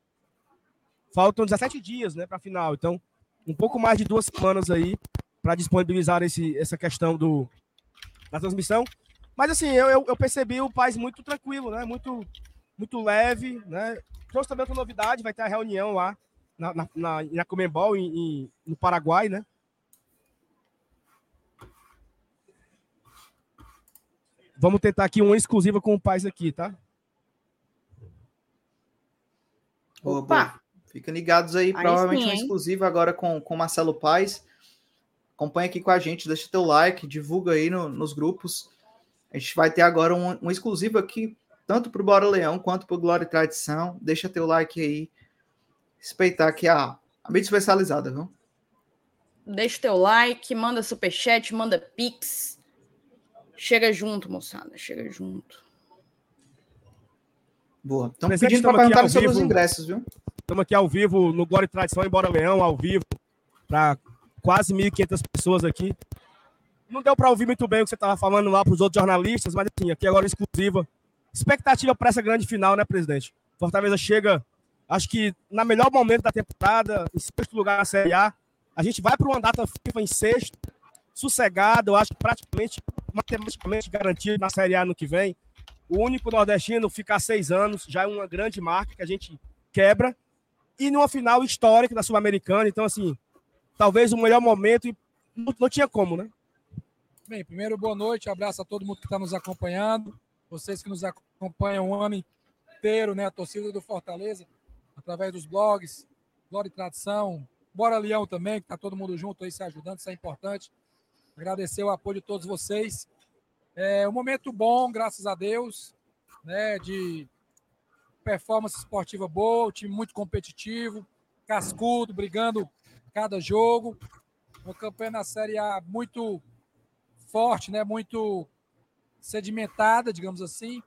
Faltam 17 dias, né, para final. Então, um pouco mais de duas semanas aí para disponibilizar esse, essa questão do, da transmissão. Mas assim, eu, eu, eu, percebi o país muito tranquilo, né? Muito, muito leve, né? Trouxe também outra novidade, vai ter a reunião lá na, na, na, na Comembol, em, em, no Paraguai, né? Vamos tentar aqui uma exclusiva com o Paz aqui, tá? Opa! Fiquem ligados aí, aí provavelmente sim, uma exclusiva agora com o Marcelo Paz. Acompanha aqui com a gente, deixa teu like, divulga aí no, nos grupos. A gente vai ter agora um, um exclusivo aqui, tanto para o Bora Leão quanto para o Glória e Tradição. Deixa teu like aí. Respeitar aqui a, a mídia especializada, viu? Deixa teu like, manda superchat, manda pix. Chega junto, moçada, chega junto. Boa. Estamos pedindo para perguntar sobre vivo, os ingressos, viu? Estamos aqui ao vivo no Glória e Tradição em Bora Leão, ao vivo, para quase 1.500 pessoas aqui. Não deu para ouvir muito bem o que você estava falando lá para os outros jornalistas, mas assim, aqui agora exclusiva. Expectativa para essa grande final, né, presidente? Fortaleza chega, acho que na melhor momento da temporada, em sexto lugar na Série A. A gente vai para uma data FIFA em sexto, sossegado, eu acho que praticamente, matematicamente garantido na Série A no que vem. O único nordestino ficar seis anos já é uma grande marca que a gente quebra. E numa final histórica da Sul-Americana. Então, assim, talvez o melhor momento. Não, não tinha como, né? Bem, primeiro, boa noite. Abraço a todo mundo que está nos acompanhando. Vocês que nos acompanham o ano inteiro, né? A torcida do Fortaleza, através dos blogs, Glória e Tradição, Bora Leão também, que está todo mundo junto aí se ajudando, isso é importante. Agradecer o apoio de todos vocês. É um momento bom, graças a Deus, né? De performance esportiva boa, time muito competitivo, cascudo, brigando cada jogo. Uma campanha na Série A muito forte, né? Muito sedimentada, digamos assim.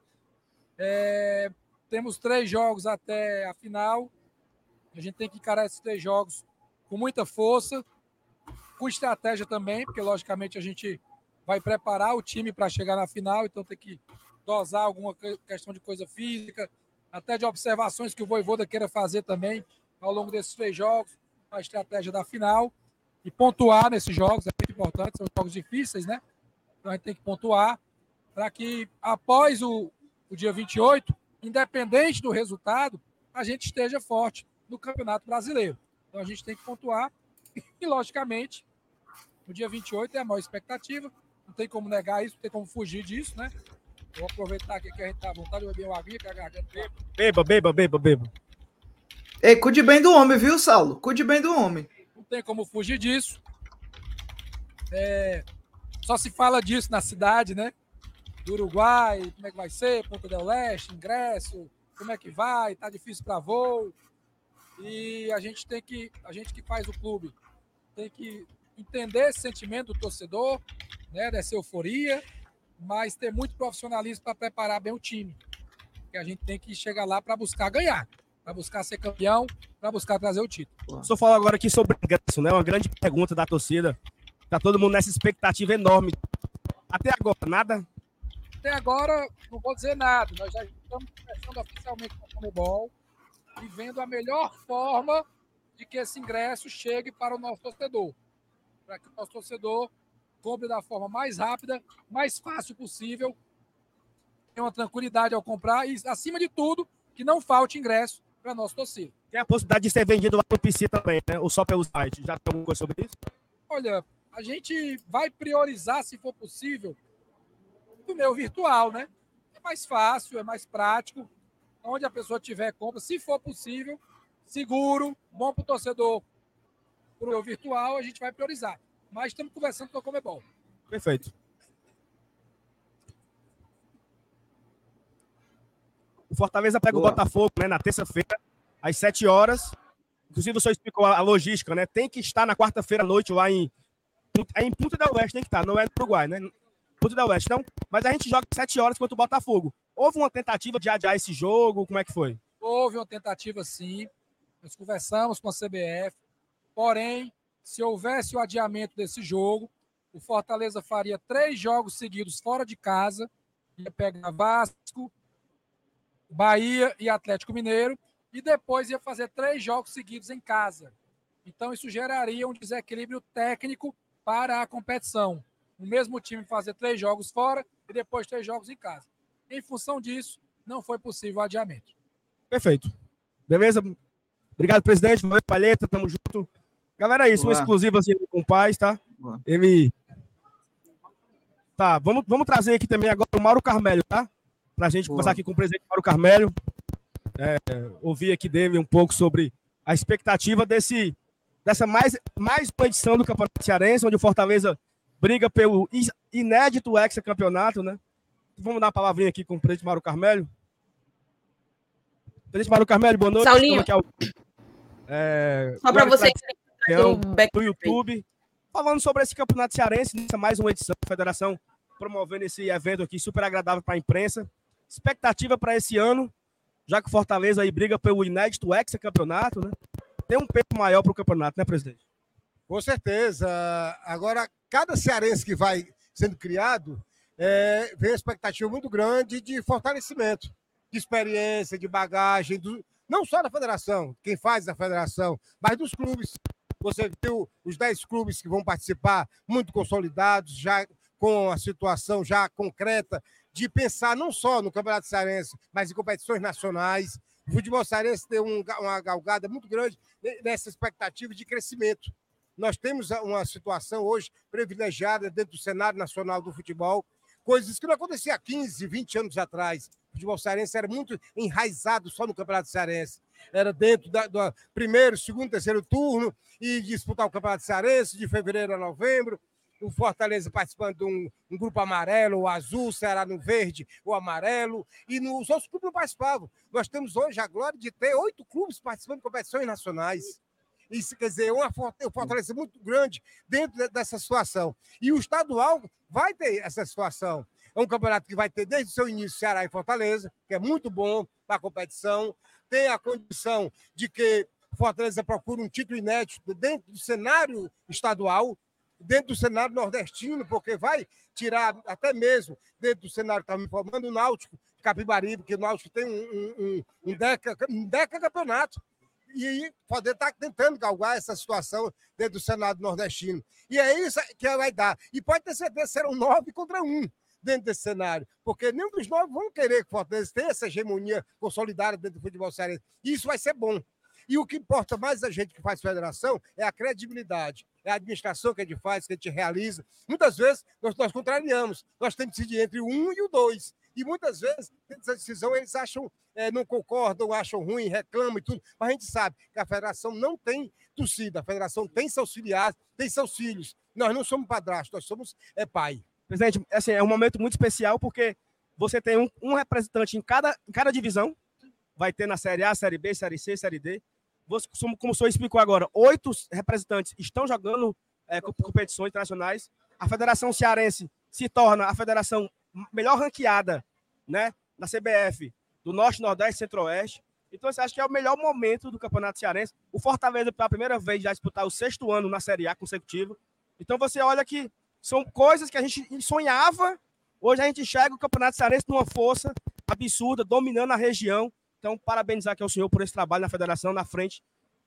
É, temos três jogos até a final. A gente tem que encarar esses três jogos com muita força, com estratégia também, porque logicamente a gente vai preparar o time para chegar na final, então tem que dosar alguma questão de coisa física, até de observações que o Voivoda queira fazer também ao longo desses três jogos, a estratégia da final e pontuar nesses jogos, é muito importante, são jogos difíceis, né? Então a gente tem que pontuar para que após o, o dia 28, independente do resultado, a gente esteja forte no Campeonato Brasileiro. Então a gente tem que pontuar e, logicamente, no dia 28 é a maior expectativa, não tem como negar isso, não tem como fugir disso, né? Vou aproveitar aqui que a gente tá à vontade de beber uma aguinha, que a garganta tá- Beba, beba, beba, beba. Ei, cuide bem do homem, viu, Saulo? Cuide bem do homem. Não tem como fugir disso. É... Só se fala disso na cidade, né? Do Uruguai, como é que vai ser, Ponta del Leste, ingresso, como é que vai, tá difícil para voo. E a gente tem que, a gente que faz o clube, tem que entender esse sentimento do torcedor, né, dessa euforia, mas ter muito profissionalismo para preparar bem o time. Que a gente tem que chegar lá para buscar ganhar, para buscar ser campeão, para buscar trazer o título. Só falar agora aqui sobre ingresso, né? Uma grande pergunta da torcida. Tá todo mundo nessa expectativa enorme. Até agora, nada? Até agora, não vou dizer nada. Nós já estamos conversando oficialmente com o Comebol e vendo a melhor forma de que esse ingresso chegue para o nosso torcedor para que o nosso torcedor compre da forma mais rápida, mais fácil possível uma tranquilidade ao comprar e, acima de tudo, que não falte ingresso para nosso torcida. Tem a possibilidade de ser vendido lá no PC também, né? Ou só pelo site? Já tem alguma coisa sobre isso? Olha, a gente vai priorizar, se for possível, o meu virtual, né? É mais fácil, é mais prático. Onde a pessoa tiver compra, se for possível, seguro, bom para o torcedor. Para o meu virtual, a gente vai priorizar. Mas estamos conversando com o Comebol. Perfeito. O Fortaleza pega Boa. o Botafogo né, na terça-feira, às 7 horas. Inclusive, o senhor explicou a logística, né? Tem que estar na quarta-feira à noite lá em. É em Punta da Oeste, tem que estar, não é no Uruguai, né? Punta da Oeste. Então, mas a gente joga às 7 horas contra o Botafogo. Houve uma tentativa de adiar esse jogo? Como é que foi? Houve uma tentativa, sim. Nós conversamos com a CBF. Porém, se houvesse o adiamento desse jogo, o Fortaleza faria três jogos seguidos fora de casa. Ia pegar Vasco, Bahia e Atlético Mineiro. E depois ia fazer três jogos seguidos em casa. Então, isso geraria um desequilíbrio técnico para a competição. O mesmo time fazer três jogos fora e depois três jogos em casa. Em função disso, não foi possível o adiamento. Perfeito. Beleza? Obrigado, presidente. Valeu, Palheta. Tamo junto. Galera, é isso. Boa. Uma exclusiva assim, com o Paz, tá? Boa. Ele. Tá, vamos, vamos trazer aqui também agora o Mauro Carmelho, tá? Pra gente Boa. conversar aqui com o presidente Mauro Carmelho. É, ouvir aqui dele um pouco sobre a expectativa desse, dessa mais, mais uma edição do Campeonato Cearense, onde o Fortaleza briga pelo inédito ex-campeonato, né? Vamos dar uma palavrinha aqui com o presidente Mauro Carmelho. Presidente Mauro Carmelho, boa noite. Saulinho. Ao, é, Só para você do YouTube, falando sobre esse campeonato cearense, nessa mais uma edição da Federação promovendo esse evento aqui super agradável para a imprensa. Expectativa para esse ano, já que o Fortaleza aí briga pelo inédito ex-campeonato, né? Tem um peso maior para o campeonato, né, presidente? Com certeza. Agora, cada cearense que vai sendo criado é, vem uma expectativa muito grande de fortalecimento, de experiência, de bagagem, do, não só da federação, quem faz a federação, mas dos clubes. Você viu os 10 clubes que vão participar, muito consolidados, já com a situação já concreta de pensar não só no Campeonato Cearense, mas em competições nacionais. O futebol cearense tem um, uma galgada muito grande nessa expectativa de crescimento. Nós temos uma situação hoje privilegiada dentro do cenário nacional do futebol, coisas que não acontecia há 15, 20 anos atrás. O futebol cearense era muito enraizado só no Campeonato Cearense. Era dentro do primeiro, segundo, terceiro turno e disputar o Campeonato Cearense de fevereiro a novembro. O Fortaleza participando de um, um grupo amarelo, o azul, o Ceará no verde, o amarelo, e nos outros clubes não participavam. Nós temos hoje a glória de ter oito clubes participando de competições nacionais. Isso quer dizer, uma fortaleza muito grande dentro dessa situação. E o estadual vai ter essa situação. É um campeonato que vai ter desde o seu início Ceará e Fortaleza, que é muito bom para a competição. Tem a condição de que Fortaleza procura um título inédito dentro do cenário estadual, dentro do cenário nordestino, porque vai tirar até mesmo dentro do cenário que está me informando o Náutico Capibaribe, que o Náutico tem um, um, um, deca, um deca campeonato e poder estar tá tentando galgar essa situação dentro do Senado nordestino. E é isso que vai dar. E pode ter certeza serão nove contra um dentro desse cenário, porque nenhum dos nove vão querer que o Fortaleza tenha essa hegemonia consolidada dentro do futebol cearense. E isso vai ser bom. E o que importa mais a gente que faz federação é a credibilidade, é a administração que a gente faz, que a gente realiza. Muitas vezes nós, nós contrariamos, nós temos que decidir entre o um e o dois. E muitas vezes, essa decisão, eles acham é, não concordam, acham ruim, reclamam e tudo, mas a gente sabe que a federação não tem torcida, a federação tem seus filiados, tem seus filhos. Nós não somos padrastos, nós somos é, pai. Presidente, assim, é um momento muito especial porque você tem um, um representante em cada, em cada divisão, vai ter na Série A, Série B, Série C, Série D. Como o senhor explicou agora, oito representantes estão jogando é, competições internacionais. A Federação Cearense se torna a federação melhor ranqueada né, na CBF do Norte, Nordeste, Centro-Oeste. Então, você acha que é o melhor momento do Campeonato Cearense. O Fortaleza, pela primeira vez, já disputar o sexto ano na Série A consecutivo. Então, você olha que são coisas que a gente sonhava. Hoje a gente enxerga o Campeonato Cearense numa força absurda, dominando a região. Então, parabenizar aqui ao senhor por esse trabalho na federação, na frente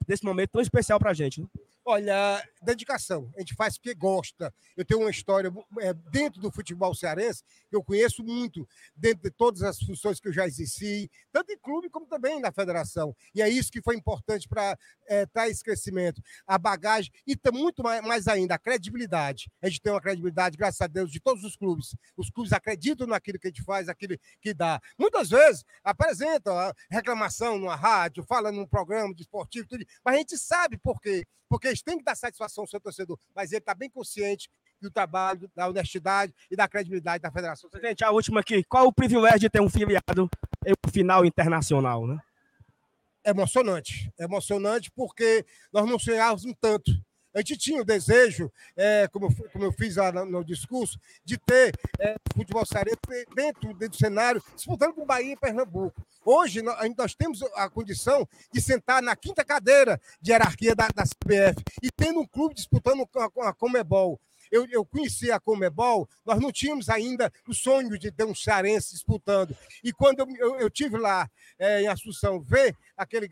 desse momento tão especial para a gente. Né? Olha, dedicação. A gente faz porque gosta. Eu tenho uma história é, dentro do futebol cearense que eu conheço muito, dentro de todas as funções que eu já exerci, tanto em clube como também na federação. E é isso que foi importante para é, dar esse crescimento. A bagagem e muito mais, mais ainda, a credibilidade. A gente tem uma credibilidade, graças a Deus, de todos os clubes. Os clubes acreditam naquilo que a gente faz, aquilo que dá. Muitas vezes apresentam reclamação numa rádio, fala num programa de esportivo, tudo, mas a gente sabe por quê porque têm que dar satisfação ao seu torcedor, mas ele está bem consciente do trabalho, da honestidade e da credibilidade da federação. Gente, a última aqui. Qual o privilégio de ter um filiado em um final internacional, né? Emocionante. Emocionante porque nós não sonhávamos um tanto a gente tinha o desejo, é, como, como eu fiz lá no, discurso, de ter é, futebol cearense dentro, dentro do cenário, disputando com Bahia e Pernambuco. Hoje, nós, nós, temos a condição de sentar na quinta cadeira de hierarquia da, da CBF e tendo um clube disputando com a, a Comebol. Eu, eu conheci a Comebol, nós não tínhamos ainda o sonho de ter um cearense disputando. E quando eu, eu, eu tive lá é, em Assunção, ver aquele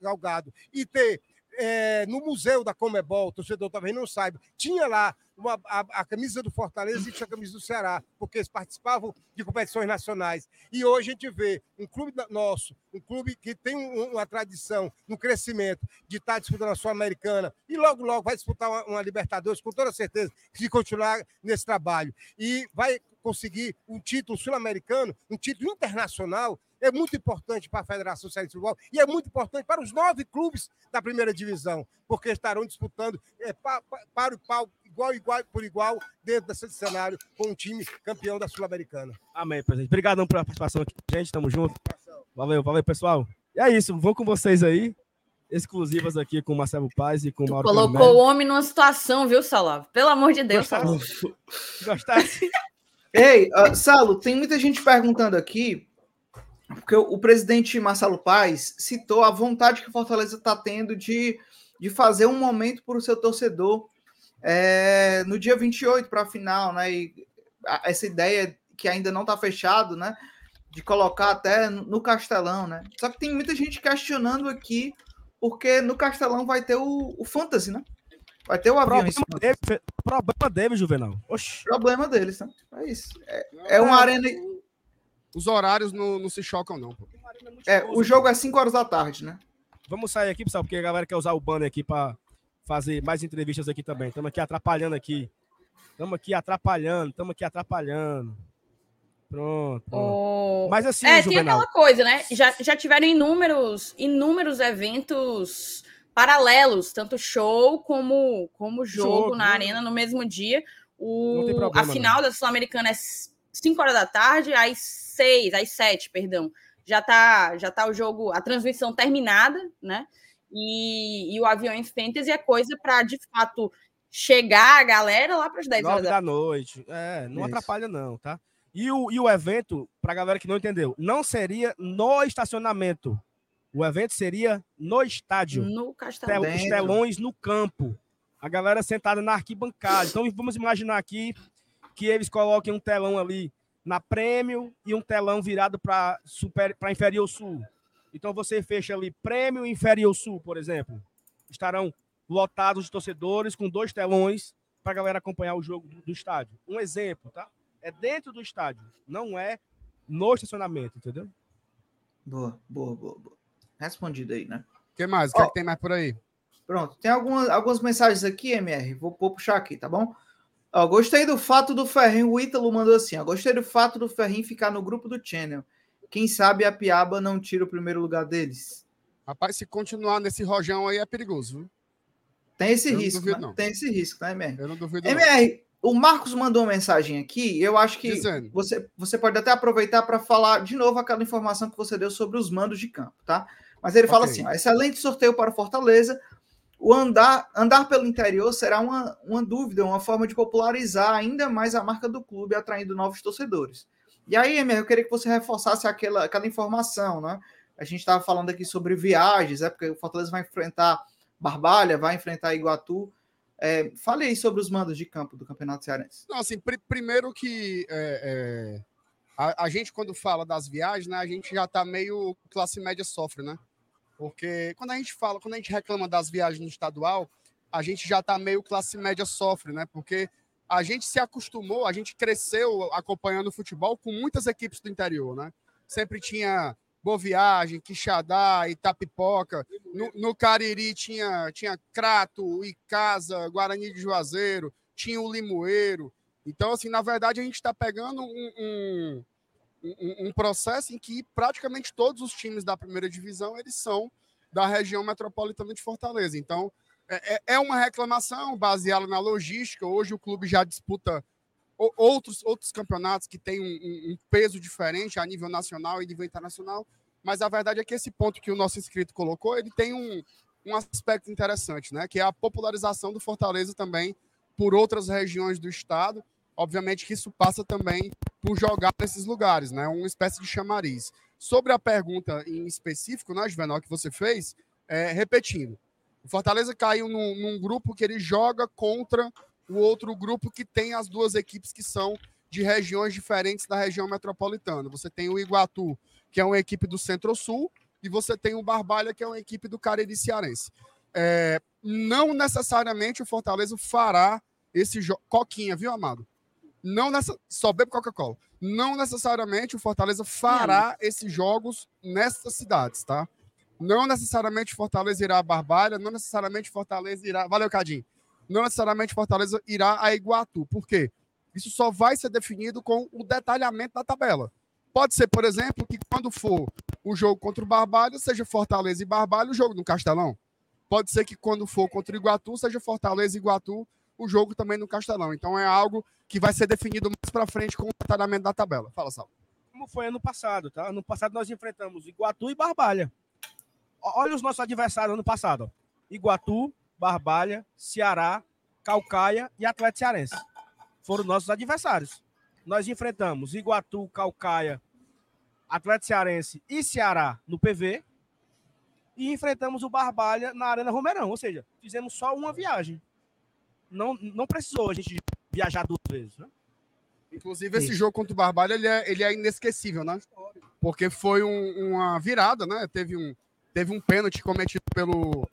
galgado e ter é, no museu da Comebol, o torcedor talvez não saiba, tinha lá uma, a, a, camisa do Fortaleza e tinha a camisa do Ceará, porque eles participavam de competições nacionais. E hoje a gente vê um clube nosso, um clube que tem um, uma tradição no crescimento de estar disputando a Sul-Americana e logo, logo vai disputar uma, uma Libertadores, com toda certeza, se continuar nesse trabalho. E vai conseguir um título sul-americano, um título internacional, é muito importante para a Federação Série de Futebol e é muito importante para os nove clubes da primeira divisão, porque estarão disputando é, para, para pau igual, igual por igual dentro desse cenário com um time campeão da Sul-Americana. Amém, presidente. Obrigadão pela participação aqui, gente. Tamo junto. Valeu, valeu, pessoal. E é isso, vou com vocês aí. Exclusivas aqui com o Marcelo Paz e com o Mauro Colocou Carmelo. o homem numa situação, viu, Salavo? Pelo amor de Deus, Salavo. Gostasse? Ei, uh, Salo, tem muita gente perguntando aqui, porque o, o, presidente Marcelo Paes citou a vontade que o Fortaleza está tendo de, de fazer um momento para o seu torcedor é, no dia 28 para a final, né? E essa ideia que ainda não está fechado, né? De colocar até no Castelão, né? Só que tem muita gente questionando aqui, porque no Castelão vai ter o, o Fantasy, né? Vai ter o avião problema dele, problema dele, Juvenal. Oxi. Problema deles, né? É isso. É, é uma arena. Os horários não, não se chocam, não. Pô. É, o jogo é 5 horas da tarde, né? Vamos sair aqui, pessoal, porque a galera quer usar o banner aqui para fazer mais entrevistas aqui também. Estamos aqui atrapalhando aqui. Estamos aqui atrapalhando, estamos aqui atrapalhando. Pronto. Oh. Mas assim, é, Juvenal... tem aquela coisa, né? Já, já tiveram inúmeros, inúmeros eventos paralelos, tanto show como, como jogo, jogo na arena no mesmo dia. O, problema, a final não. da Sul-Americana é 5 horas da tarde, às 6, às 7, perdão. Já tá, já tá o jogo, a transmissão terminada, né? E, e o Aviões Fantasy é coisa para, de fato, chegar a galera lá para as 10 horas da noite. É, não Isso. atrapalha, não, tá? E o, e o evento, para a galera que não entendeu, não seria no estacionamento. O evento seria no estádio. No Castelão. Os telões no campo. A galera sentada na arquibancada. Então vamos imaginar aqui que eles coloquem um telão ali na Prêmio e um telão virado para Inferior Sul. Então você fecha ali Prêmio e Inferior Sul, por exemplo. Estarão lotados de torcedores com dois telões para a galera acompanhar o jogo do, do, estádio. Um exemplo, tá? É dentro do estádio, não é no estacionamento, entendeu? Boa, boa, boa, boa respondido aí, né? O que mais? O que, é que tem mais por aí? Pronto, tem algumas, algumas mensagens aqui, MR. Vou, vou puxar aqui, tá bom? Ó, gostei do fato do Ferrinho. O Ítalo mandou assim: ó, gostei do fato do Ferrinho ficar no grupo do Channel. Quem sabe a Piaba não tira o primeiro lugar deles. Rapaz, se continuar nesse rojão aí é perigoso, viu? Tem esse eu risco, duvido, né? Tem esse risco, tá, MR? Eu não duvido. MR, não. o Marcos mandou uma mensagem aqui. Eu acho que você, você pode até aproveitar para falar de novo aquela informação que você deu sobre os mandos de campo, tá? Mas ele fala assim: ó, excelente sorteio para Fortaleza. O andar, andar pelo interior será uma, uma dúvida, uma forma de popularizar ainda mais a marca do clube, atraindo novos torcedores. E aí, Emer, eu queria que você reforçasse aquela, aquela informação, né? A gente estava falando aqui sobre viagens, é porque o Fortaleza vai enfrentar Barbalha, vai enfrentar Iguatu. É, fale aí sobre os mandos de campo do Campeonato Cearense. Não, assim, pr primeiro que é, é, a, a, gente, quando fala das viagens, né, a gente já está meio classe média sofre, né? Porque quando a gente fala, quando a gente reclama das viagens no estadual, a gente já está meio classe média sofre, né? Porque a gente se acostumou, a gente cresceu acompanhando o futebol com muitas equipes do interior, né? Sempre tinha Boa Viagem, Quixadá, Itapipoca. No, no Cariri tinha, tinha Crato, Icasa, Guarani de Juazeiro, tinha o Limoeiro. Então, assim, na verdade, a gente está pegando um, um, um, um, processo em que praticamente todos os times da primeira divisão eles são da região metropolitana de Fortaleza. Então, é, é, é uma reclamação baseada na logística. Hoje o clube já disputa outros, outros campeonatos que têm um, um, peso diferente a nível nacional e nível internacional, mas a verdade é que esse ponto que o nosso inscrito colocou, ele tem um, um aspecto interessante, né? Que é a popularização do Fortaleza também por outras regiões do estado. Obviamente que isso passa também por jogar nesses lugares, né? Uma espécie de chamariz. Sobre a pergunta em específico, né, Juvenal, que você fez, é, repetindo, o Fortaleza caiu num, num grupo que ele joga contra o outro grupo que tem as duas equipes que são de regiões diferentes da região metropolitana. Você tem o Iguatu, que é uma equipe do Centro-Sul, e você tem o Barbalha, que é uma equipe do Cariri Cearense. É, não necessariamente o Fortaleza fará esse jogo. Coquinha, viu, Amado? Não nessa... Só bebe Coca-Cola. Não necessariamente o Fortaleza fará esses jogos nessas cidades, tá? Não necessariamente Fortaleza irá a Barbalha, não necessariamente Fortaleza irá. Valeu, Cadinho não necessariamente Fortaleza irá a Iguatu. Por quê? Isso só vai ser definido com o detalhamento da tabela. Pode ser, por exemplo, que quando for o jogo contra o Barbalho, seja Fortaleza e Barbalho o jogo no Castelão. Pode ser que quando for contra o Iguatu, seja Fortaleza e Iguatu o jogo também no Castelão. Então é algo que vai ser definido mais para frente com o detalhamento da tabela. Fala, Sal. Como foi ano passado, tá? Ano passado nós enfrentamos Iguatu e Barbalha. Olha os nossos adversários ano passado. Iguatu, Barbalha, Ceará, Calcaia e Atlético Cearense. Foram nossos adversários. Nós enfrentamos Iguatu, Calcaia, Atlético Cearense e Ceará no PV. E enfrentamos o Barbalha na Arena Romerão. Ou seja, fizemos só uma viagem. Não, não precisou a gente viajar duas vezes. Né? Inclusive, esse Sim. jogo contra o Barbalha ele é, ele é inesquecível, né? Porque foi um, uma virada, né? Teve um, teve um pênalti cometido pelo,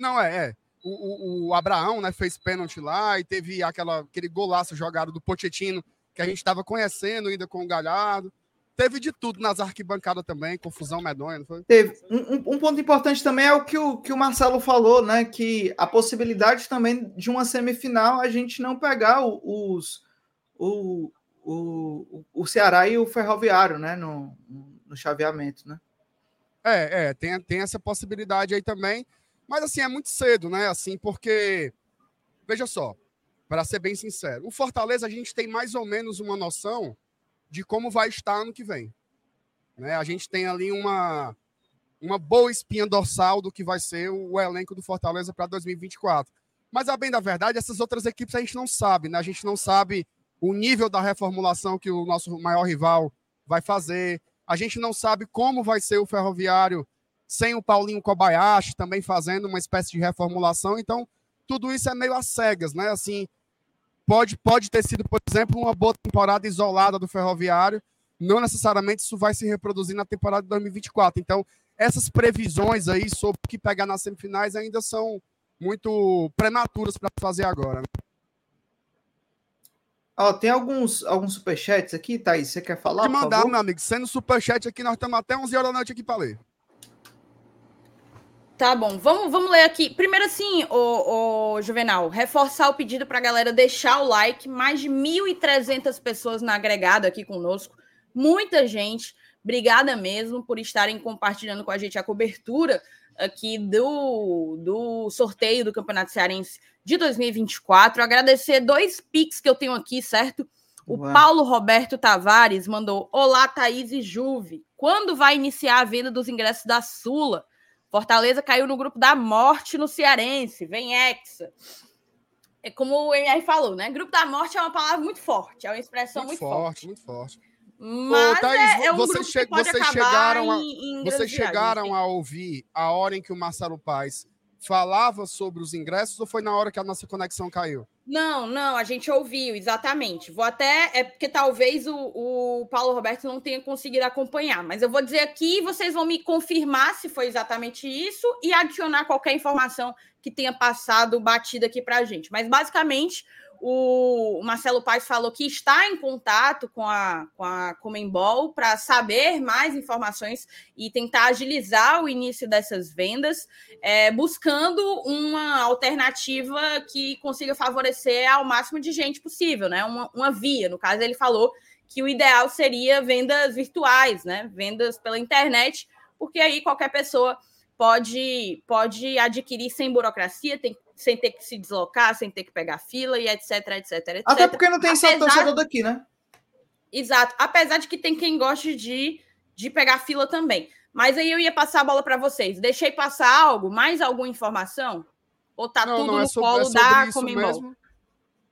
não, é, é. O, o, o, Abraão né, fez pênalti lá e teve aquela, aquele golaço jogado do Pochettino, que a gente estava conhecendo ainda com o Galhardo. Teve de tudo nas arquibancadas também, confusão medonha, não foi? Teve. Um, um, ponto importante também é o que, o que o Marcelo falou, né? Que a possibilidade também de uma semifinal a gente não pegar os, o, o, o Ceará e o Ferroviário, né? No, no chaveamento, né? É, é, tem, tem essa possibilidade aí também. Mas assim, é muito cedo, né? Assim, porque veja só, para ser bem sincero, o Fortaleza a gente tem mais ou menos uma noção de como vai estar ano que vem. Né? A gente tem ali uma uma boa espinha dorsal do que vai ser o elenco do Fortaleza para 2024. Mas a bem da verdade, essas outras equipes a gente não sabe, né? A gente não sabe o nível da reformulação que o nosso maior rival vai fazer. A gente não sabe como vai ser o Ferroviário sem o Paulinho Kobayashi também fazendo uma espécie de reformulação. Então, tudo isso é meio às cegas, né? Assim, pode, pode ter sido, por exemplo, uma boa temporada isolada do Ferroviário. Não necessariamente isso vai se reproduzir na temporada de 2024. Então, essas previsões aí sobre o que pegar nas semifinais ainda são muito prematuras para fazer agora. Né? Ó, tem alguns, alguns superchats aqui, Thaís. Você quer falar? Pode mandar, meu amigo. Sendo superchat aqui, nós estamos até 11 horas da noite aqui para ler. Tá bom, vamos, vamos ler aqui. Primeiro, assim, o, o Juvenal, reforçar o pedido para a galera deixar o like. Mais de 1.300 pessoas na agregado aqui conosco. Muita gente. Obrigada mesmo por estarem compartilhando com a gente a cobertura aqui do, do sorteio do Campeonato Cearense de 2024. Agradecer dois pics que eu tenho aqui, certo? O. Paulo Roberto Tavares mandou: Olá, Thaís e Juve. Quando vai iniciar a venda dos ingressos da Sula? Fortaleza caiu no grupo da morte no Cearense. Vem Hexa. É como o MR falou, né? Grupo da morte é uma palavra muito forte, é uma expressão muito, muito forte, forte. Muito forte. Mas Ô, Thaís, é, é um vocês, che vocês chegaram, a, em, em vocês chegaram a ouvir a hora em que o Marcelo Paz falava sobre os ingressos ou foi na hora que a nossa conexão caiu? Não, não, a gente ouviu, exatamente. Vou até. É porque talvez o, o Paulo Roberto não tenha conseguido acompanhar, mas eu vou dizer aqui vocês vão me confirmar se foi exatamente isso e adicionar qualquer informação que tenha passado batida aqui para a gente. Mas basicamente o Marcelo Paes falou que está em contato com a, com a Comembol para saber mais informações e tentar agilizar o início dessas vendas, é, buscando uma alternativa que consiga favorecer ao máximo de gente possível, né? Uma, uma via. No caso, ele falou que o ideal seria vendas virtuais, né? Vendas pela internet, porque aí qualquer pessoa pode, pode adquirir sem burocracia, tem, sem ter que se deslocar, sem ter que pegar fila e etc, etc, etc. Até porque não tem Apesar... torcedor daqui, né? Exato. Apesar de que tem quem goste de, de pegar fila também. Mas aí eu ia passar a bola para vocês. Deixei passar algo, mais alguma informação? Ou tá não, tudo não, é no sobre, colo é da Comembol?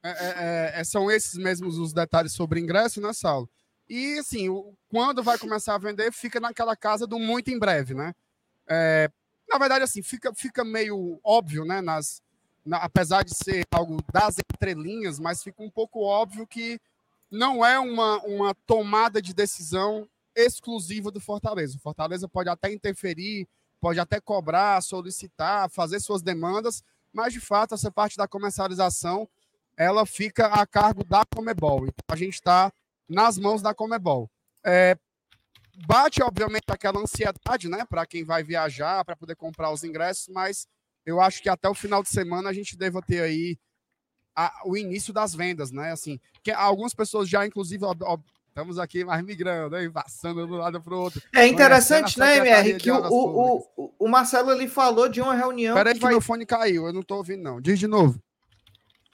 É, é, é, são esses mesmos os detalhes sobre ingresso, né, Saulo? E assim, quando vai começar a vender, fica naquela casa do muito em breve, né? É, na verdade, assim, fica, fica meio óbvio, né? Nas, na, apesar de ser algo das entrelinhas, mas fica um pouco óbvio que não é uma, uma tomada de decisão exclusiva do Fortaleza. O Fortaleza pode até interferir, pode até cobrar, solicitar, fazer suas demandas, mas de fato essa parte da comercialização ela fica a cargo da Comebol. Então a gente está nas mãos da Comebol. É, bate, obviamente, aquela ansiedade, né, para quem vai viajar, para poder comprar os ingressos, mas eu acho que até o final de semana a gente deva ter aí a, o início das vendas, né? Assim, que algumas pessoas já, inclusive, ó, ó, estamos aqui mais migrando, hein, passando de um lado para o outro. É interessante, né, MR, que o, o, o, Marcelo ele falou de uma reunião. Peraí, que, que vai... meu fone caiu, eu não estou ouvindo, não. Diz de novo.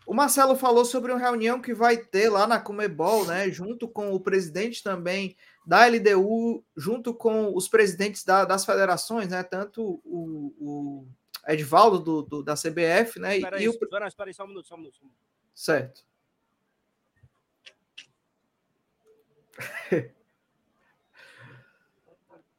O Marcelo falou sobre uma reunião que vai ter lá na Comebol, né? Junto com o presidente também da LDU, junto com os presidentes da, das federações, né? Tanto o, o Edvaldo do, do, da CBF, né? Espera aí, o... espera, espera aí, só um minuto, só um minuto. Certo.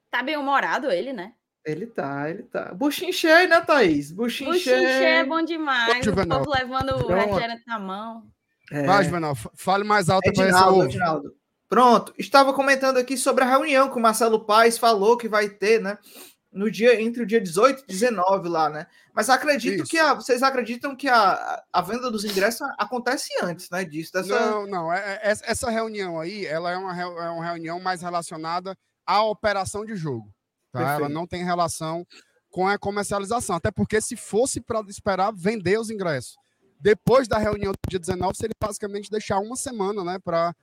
tá bem humorado ele, né? Ele tá, ele tá. Buchinho cheio, né, Thaís? Cheio é bom demais. o povo levando o refrigerante na mão. É. Vai, Juvenal, fale mais alto para esse Edinaldo. Pronto, estava comentando aqui sobre a reunião que o Marcelo Paes falou que vai ter, né? No dia entre o dia 18 e 19 lá, né? Mas acredito Isso. que a, vocês acreditam que a, a venda dos ingressos acontece antes, né? Disso. Dessa... Não, não. É, é, essa reunião aí, ela é uma, é uma reunião mais relacionada à operação de jogo. Tá? Ela não tem relação com a comercialização. Até porque se fosse para esperar vender os ingressos depois da reunião do dia 19, seria basicamente deixar uma semana né, para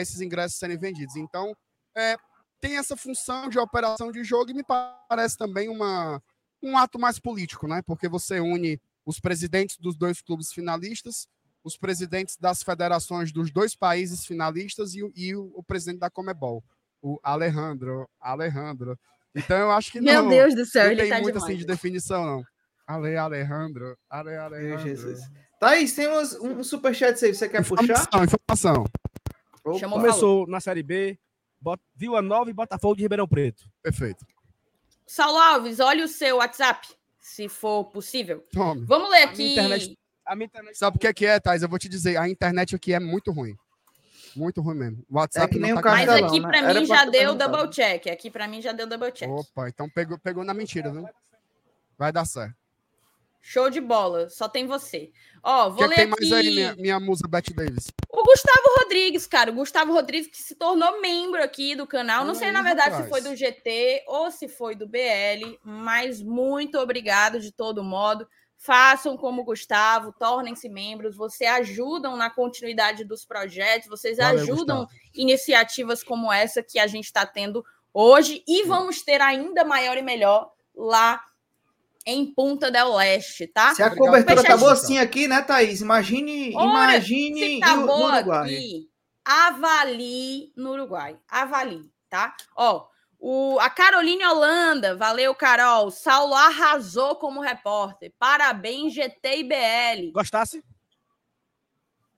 esses ingressos serem vendidos. Então, é, tem essa função de operação de jogo e me parece também uma, um ato mais político, né? Porque você une os presidentes dos dois clubes finalistas, os presidentes das federações dos dois países finalistas e, e o, o, presidente da Comebol, o Alejandro. Alejandro. Então eu acho que não. Meu Deus do céu, não ele tem tá muito demais. assim de definição, não. Ale Alejandro. Ale Alejandro. Jesus. Thaís, temos um superchat aí. Você quer informação, puxar? Informação. Chamou, Começou na Série B, Vila Nova e Botafogo de Ribeirão Preto. Perfeito. Saulo Alves, olha o seu WhatsApp, se for possível. Tome. Vamos ler aqui. A minha internet, a minha internet... Sabe o que é, que é, Thais? Eu vou te dizer, a internet aqui é muito ruim. Muito ruim mesmo. O WhatsApp é não tá Mas aqui para né? mim já deu double check. Aqui para mim já deu double check. Opa, então pegou, pegou na mentira, viu? Vai dar certo. Show de bola, só tem você. Ó, vou que ler tem aqui... mais aí, minha, minha musa Beth Davis? O Gustavo Rodrigues, cara. O Gustavo Rodrigues que se tornou membro aqui do canal. Não sei, na verdade, rapaz. se foi do GT ou se foi do BL, mas muito obrigado de todo modo. Façam como o Gustavo, tornem-se membros. Vocês ajudam na continuidade dos projetos, vocês Valeu, ajudam Gustavo. iniciativas como essa que a gente está tendo hoje e vamos ter ainda maior e melhor lá em Punta del Leste, tá? Se a cobertura tá boa assim aqui, né, Thaís? Imagine, Ora, imagine se tá boa aqui, avalie no Uruguai. Avalie, tá? Ó, o, a Caroline Holanda, valeu, Carol. Saulo arrasou como repórter. Parabéns, GT e BL. Gostasse?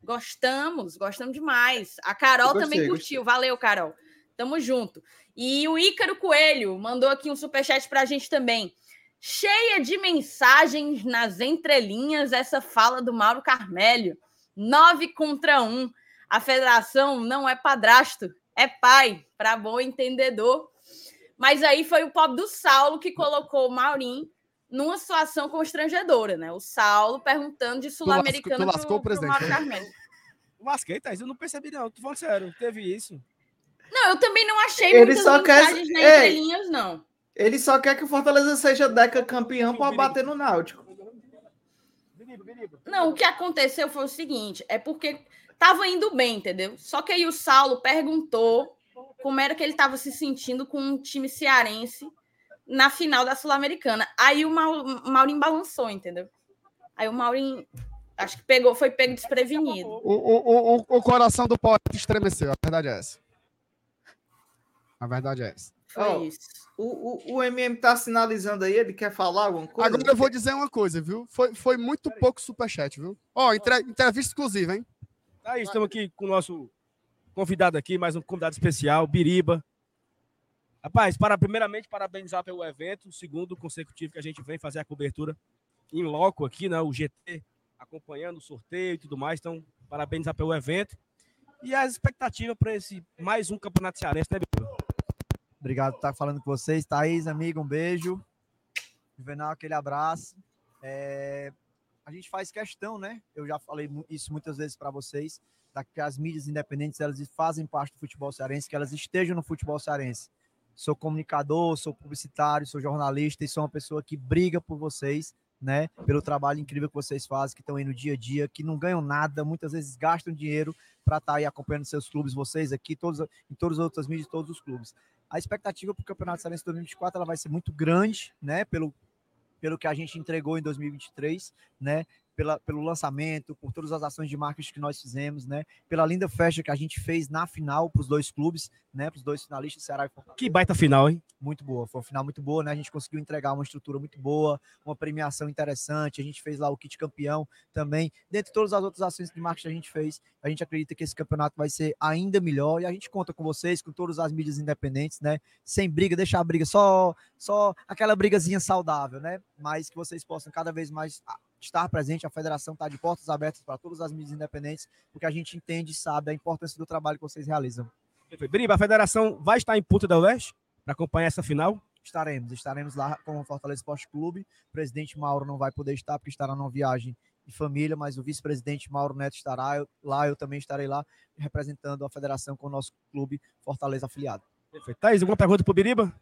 Gostamos, gostamos demais. A Carol gostei, também curtiu. Gostei. Valeu, Carol. Tamo junto. E o Ícaro Coelho mandou aqui um superchat pra gente também. Cheia de mensagens nas entrelinhas, essa fala do Mauro Carmelho. Nove contra um. A federação não é padrasto, é pai, para bom entendedor. Mas aí foi o pobre do Saulo que colocou o Maurinho numa situação constrangedora, né? O Saulo perguntando de sul-americano tu lascou o presidente, Mauro né? Carmelho. Lasquei, Thaís, eu não percebi não, tô falando sério, teve isso. Não, eu também não achei Ele muitas só quer- mensagens nas Ei. entrelinhas, não. Ele só quer que o Fortaleza seja Deca campeão para bater no Náutico. Não, o que aconteceu foi o seguinte: é porque tava indo bem, entendeu? Só que aí o Saulo perguntou como era que ele estava se sentindo com um time cearense na final da Sul-Americana. Aí o Mau- Maurinho balançou, entendeu? Aí o Maurinho acho que pegou, foi pego desprevenido. O, o, o, o coração do poeta estremeceu, a verdade é essa. A verdade é essa. Foi Ó, isso. O, o, o MM tá sinalizando aí, ele quer falar alguma coisa? Agora eu vou dizer uma coisa, viu? Foi, foi muito pouco superchat, viu? Ó, entre- entrevista exclusiva, hein? Thaís, estamos aqui com o nosso convidado aqui, mais um convidado especial, Biriba. Rapaz, para, primeiramente, parabenizar pelo evento, segundo consecutivo que a gente vem fazer a cobertura em loco aqui, né? O GT acompanhando o sorteio e tudo mais. Então, parabenizar pelo evento. E as expectativas para esse mais um campeonato cearense, né, Biriba? Obrigado por estar falando com vocês. Thaís, amigo, um beijo. Juvenal, aquele abraço. É, A gente faz questão, né? Eu já falei isso muitas vezes para vocês, da que as mídias independentes elas fazem parte do futebol cearense, que elas estejam no futebol cearense. Sou comunicador, sou publicitário, sou jornalista e sou uma pessoa que briga por vocês, né? Pelo trabalho incrível que vocês fazem, que estão aí no dia a dia, que não ganham nada, muitas vezes gastam dinheiro para estar aí acompanhando seus clubes, vocês aqui, todos, em todas as outras mídias, todos os clubes. A expectativa para o Campeonato Cearense 2024 ela vai ser muito grande, né? Pelo, pelo que a gente entregou em 2023, né? Pela, pelo lançamento, por todas as ações de marketing que nós fizemos, né? Pela linda festa que a gente fez na final para os dois clubes, né? Para os dois finalistas, Ceará e Fortaleza. Que baita final, hein? Muito boa, foi uma final muito boa, né? A gente conseguiu entregar uma estrutura muito boa, uma premiação interessante. A gente fez lá o kit campeão também. Dentre todas as outras ações de marketing que a gente fez, a gente acredita que esse campeonato vai ser ainda melhor e a gente conta com vocês, com todas as mídias independentes, né? Sem briga, deixar a briga só, só aquela brigazinha saudável, né? Mas que vocês possam cada vez mais estar presente. A federação está de portas abertas para todas as mídias independentes, porque a gente entende e sabe a importância do trabalho que vocês realizam. Perfeito. Biriba, a federação vai estar em Punta del Leste para acompanhar essa final? Estaremos, estaremos lá com o Fortaleza Esporte Clube. O presidente Mauro não vai poder estar porque estará numa viagem de família, mas o vice-presidente Mauro Neto estará eu- lá, eu também estarei lá representando a federação com o nosso clube Fortaleza afiliado. Perfeito. Thaís, alguma pergunta para o Biriba?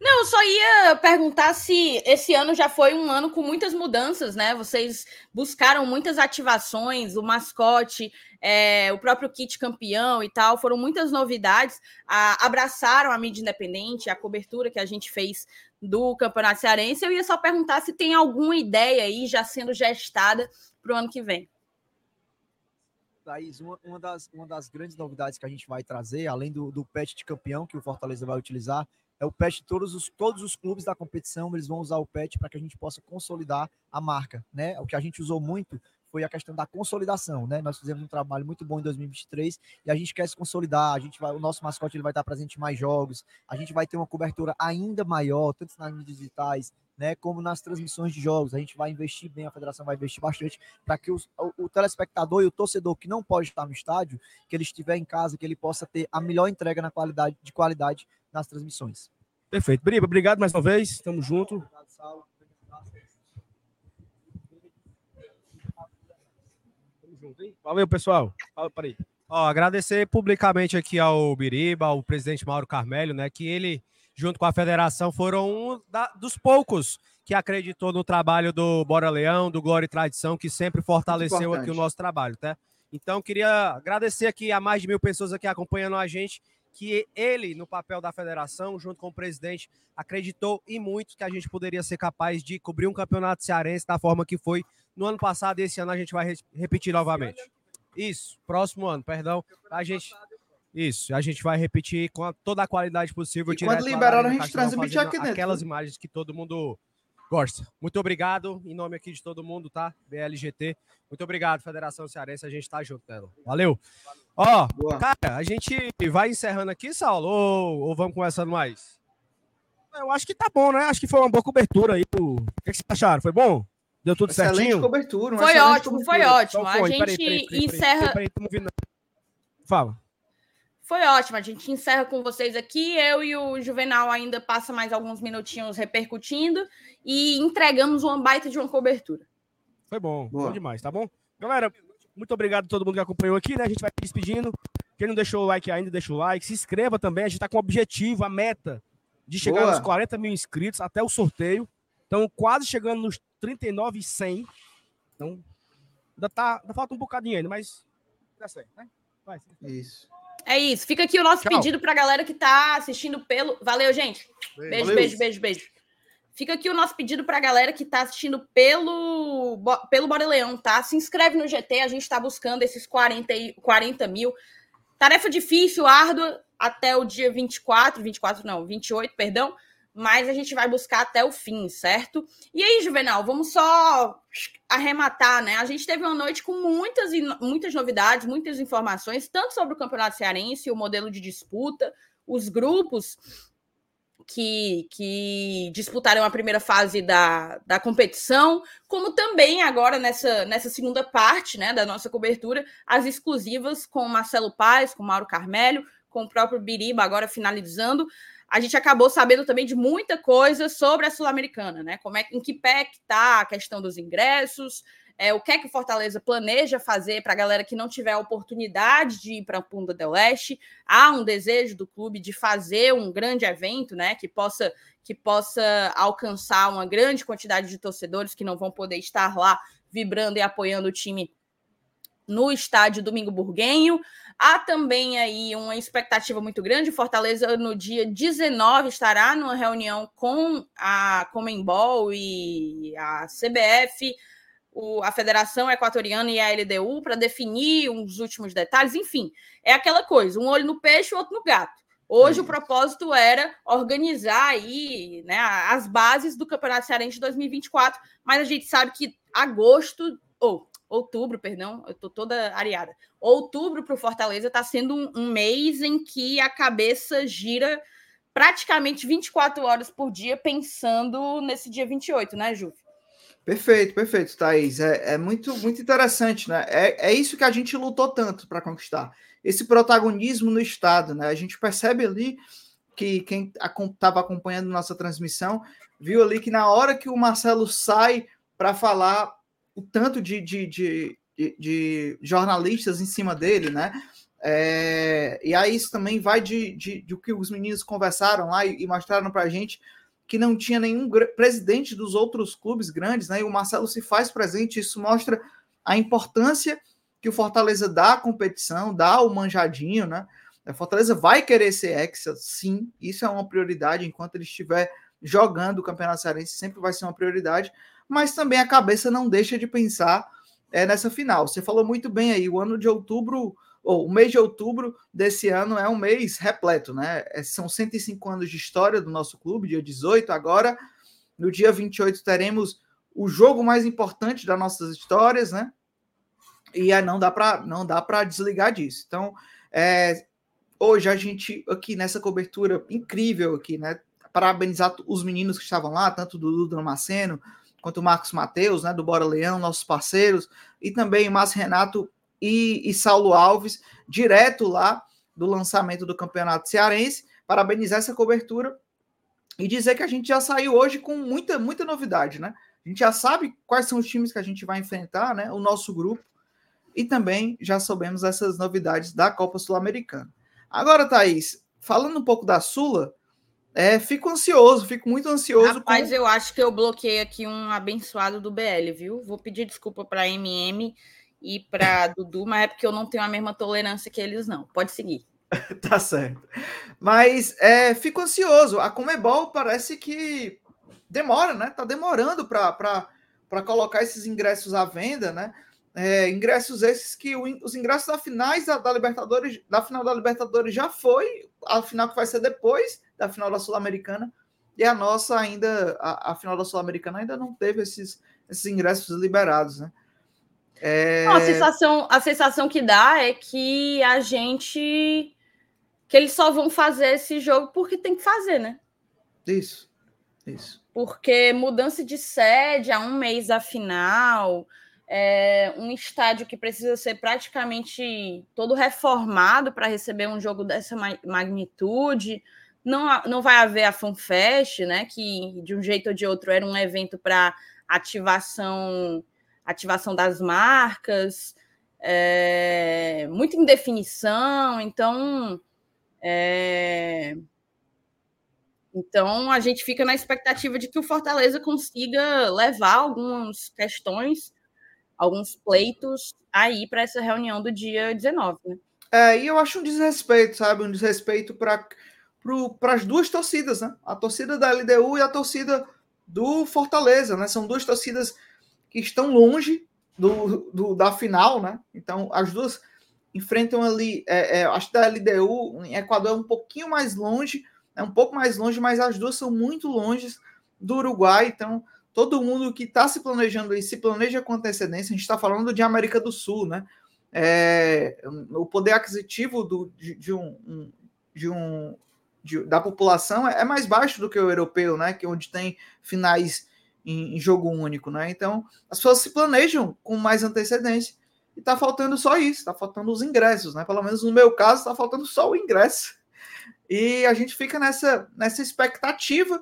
Não, eu só ia perguntar se esse ano já foi um ano com muitas mudanças, né? Vocês buscaram muitas ativações, o mascote, é, o próprio kit campeão e tal, foram muitas novidades. a- abraçaram a mídia independente, a cobertura que a gente fez do Campeonato Cearense. Eu ia só perguntar se tem alguma ideia aí já sendo gestada para o ano que vem. Thaís, uma, uma das, uma das grandes novidades que a gente vai trazer, além do, do patch de campeão que o Fortaleza vai utilizar, é o patch todos os, todos os clubes da competição, eles vão usar o patch para que a gente possa consolidar a marca, né? O que a gente usou muito foi a questão da consolidação, né? Nós fizemos um trabalho muito bom em 2023 e a gente quer se consolidar, a gente vai, o nosso mascote ele vai estar presente em mais jogos, a gente vai ter uma cobertura ainda maior, tanto nas mídias digitais, né, como nas transmissões de jogos. A gente vai investir bem, a federação vai investir bastante para que os- o, o telespectador e o torcedor que não pode estar no estádio, que ele estiver em casa, que ele possa ter a melhor entrega na qualidade, de qualidade nas transmissões. Perfeito. Biriba, obrigado mais uma vez. Tamo junto. Tamo junto, hein? Valeu, pessoal. Fala, peraí. Ó, agradecer publicamente aqui ao Biriba, ao presidente Mauro Carmelho, né, que ele, junto com a federação, foram um da- dos poucos que acreditou no trabalho do Bora Leão, do Glória e Tradição, que sempre fortaleceu aqui o nosso trabalho, tá? Então, queria agradecer aqui a mais de mil pessoas aqui acompanhando a gente, que ele, no papel da federação, junto com o presidente, acreditou e muito que a gente poderia ser capaz de cobrir um campeonato cearense da forma que foi no ano passado e esse ano a gente vai re- repetir novamente. Isso, próximo ano, perdão. A gente. Isso, a gente vai repetir com a- toda a qualidade possível. E quando liberaram, a gente transmite aqui dentro, Aquelas né? imagens que todo mundo gosta. Muito obrigado, em nome aqui de todo mundo, tá? BLGT. Muito obrigado, Federação Cearense. A gente tá junto. Valeu. Ó, cara, a gente vai encerrando aqui, Saulo, ou, ou vamos conversando mais? Eu acho que tá bom, né? Acho que foi uma boa cobertura aí. Pro... O que, que vocês acharam? Foi bom? Deu tudo excelente certinho? cobertura. Foi ótimo, foi ótimo. Então a foi. gente Peraí, peraí, peraí, peraí, encerra. Fala. Foi ótimo. A gente encerra com vocês aqui. Eu e o Juvenal ainda passa mais alguns minutinhos repercutindo e entregamos uma baita de uma cobertura. Foi bom, Boa. bom demais, tá bom? Galera, muito obrigado a todo mundo que acompanhou aqui, né? A gente vai se despedindo. Quem não deixou o like ainda, deixa o like. Se inscreva também. A gente tá com o objetivo, a meta de chegar Boa. nos 40 mil inscritos até o sorteio. Então, quase chegando nos 39 e 100. Então, ainda, tá, ainda falta um bocadinho ainda, mas dá certo, né? Vai. Isso. É isso. Fica aqui o nosso Tchau. pedido para a galera que está assistindo pelo. Valeu, gente. Beijo, Valeu. beijo, beijo, beijo. Fica aqui o nosso pedido para a galera que está assistindo pelo, pelo Bora Leão, tá? Se inscreve no GT, a gente está buscando esses 40, e- 40 mil. Tarefa difícil, árdua, até o dia 24, 24 não, 28, perdão. Mas a gente vai buscar até o fim, certo? E aí, Juvenal, vamos só arrematar, né? A gente teve uma noite com muitas, muitas novidades, muitas informações, tanto sobre o Campeonato Cearense, o modelo de disputa, os grupos que, que disputaram a primeira fase da, da competição, como também agora nessa, nessa segunda parte né, da nossa cobertura, as exclusivas com Marcelo Paes, com Mauro Carmelho, com o próprio Biriba agora finalizando. A gente acabou sabendo também de muita coisa sobre a Sul-Americana, né? Como é, em que pé que está a questão dos ingressos, é, o que é que o Fortaleza planeja fazer para a galera que não tiver a oportunidade de ir para a Punda del Leste. Há um desejo do clube de fazer um grande evento, né? Que possa, que possa alcançar uma grande quantidade de torcedores que não vão poder estar lá vibrando e apoiando o time no estádio Domingo Burguenho. Há também aí uma expectativa muito grande. Fortaleza, no dia 19, estará numa reunião com a Comembol e a CBF, o- a Federação Equatoriana e a LDU para definir os últimos detalhes. Enfim, é aquela coisa: um olho no peixe, o outro no gato. Hoje o propósito era organizar aí né, as bases do Campeonato Cearense de 2024, mas a gente sabe que agosto, ou outubro, perdão, eu tô toda areada. Outubro para o Fortaleza está sendo um, um mês em que a cabeça gira praticamente 24 horas por dia pensando nesse dia 28, né, Ju? Perfeito, perfeito, Thaís. É, é muito, muito interessante, né? É, é isso que a gente lutou tanto para conquistar. Esse protagonismo no Estado, né? A gente percebe ali que quem estava acompanhando nossa transmissão viu ali que na hora que o Marcelo sai para falar o tanto de, de, de, de- jornalistas em cima dele, né? É, e aí isso também vai de, de, de o que os meninos conversaram lá e, e mostraram para a gente que não tinha nenhum presidente dos outros clubes grandes, né? E o Marcelo se faz presente, isso mostra a importância que o Fortaleza dá à competição, dá ao manjadinho, né? A Fortaleza vai querer ser hexa, sim, isso é uma prioridade enquanto ele estiver jogando o Campeonato Cearense, sempre vai ser uma prioridade, mas também a cabeça não deixa de pensar é, nessa final. Você falou muito bem aí, o ano de outubro, ou o mês de outubro desse ano é um mês repleto, né? É, São 105 anos de história do nosso clube, dia 18 agora. No dia 28 teremos o jogo mais importante das nossas histórias, né? E não dá para não dá para desligar disso. Então, é, hoje a gente aqui nessa cobertura incrível aqui, né? Parabenizar os meninos que estavam lá, tanto do Dudu Damasceno quanto o Marcos Mateus, né, do Bora Leão, nossos parceiros, e também o Márcio Renato e, e Saulo Alves, direto lá do lançamento do Campeonato Cearense, parabenizar essa cobertura e dizer que a gente já saiu hoje com muita, muita novidade, né? A gente já sabe quais são os times que a gente vai enfrentar, né? O nosso grupo, e também já soubemos essas novidades da Copa Sul-Americana. Agora, Thaís, falando um pouco da Sula, é, fico ansioso, fico muito ansioso. Rapaz, com... eu acho que eu bloqueei aqui um abençoado do BL, viu? Vou pedir desculpa para MM e para Dudu, mas é porque eu não tenho a mesma tolerância que eles, não. Pode seguir. tá certo. Mas é, fico ansioso. A Comebol parece que demora, né? Tá demorando para colocar esses ingressos à venda, né? É, ingressos esses que o, os ingressos da finais da, da, Libertadores, da final da Libertadores já foi, a final que vai ser depois da final da Sul-Americana, e a nossa ainda, a, a final da Sul-Americana ainda não teve esses, esses ingressos liberados, né? É... Não, a, sensação, a sensação que dá é que a gente. que eles só vão fazer esse jogo porque tem que fazer, né? Isso, isso. Porque mudança de sede a um mês da final, é um estádio que precisa ser praticamente todo reformado para receber um jogo dessa magnitude. Não, não vai haver a FanFest, né? Que de um jeito ou de outro era um evento para ativação, ativação das marcas, é, muita indefinição, então. É, então a gente fica na expectativa de que o Fortaleza consiga levar algumas questões alguns pleitos aí para essa reunião do dia 19, né? É, e eu acho um desrespeito, sabe? Um desrespeito para as duas torcidas, né? A torcida da LDU e a torcida do Fortaleza, né? São duas torcidas que estão longe do, do da final, né? Então, as duas enfrentam ali, é, é, acho que da LDU, em Equador é um pouquinho mais longe, é um pouco mais longe, mas as duas são muito longe do Uruguai, então todo mundo que está se planejando e se planeja com antecedência, a gente está falando de América do Sul, né? É, o poder aquisitivo do, de, de um, de um de, da população é, é mais baixo do que o europeu, né? Que é onde tem finais em, em, jogo único, né? Então as pessoas se planejam com mais antecedência e está faltando só isso, está faltando os ingressos, né? Pelo menos no meu caso está faltando só o ingresso e a gente fica nessa nessa expectativa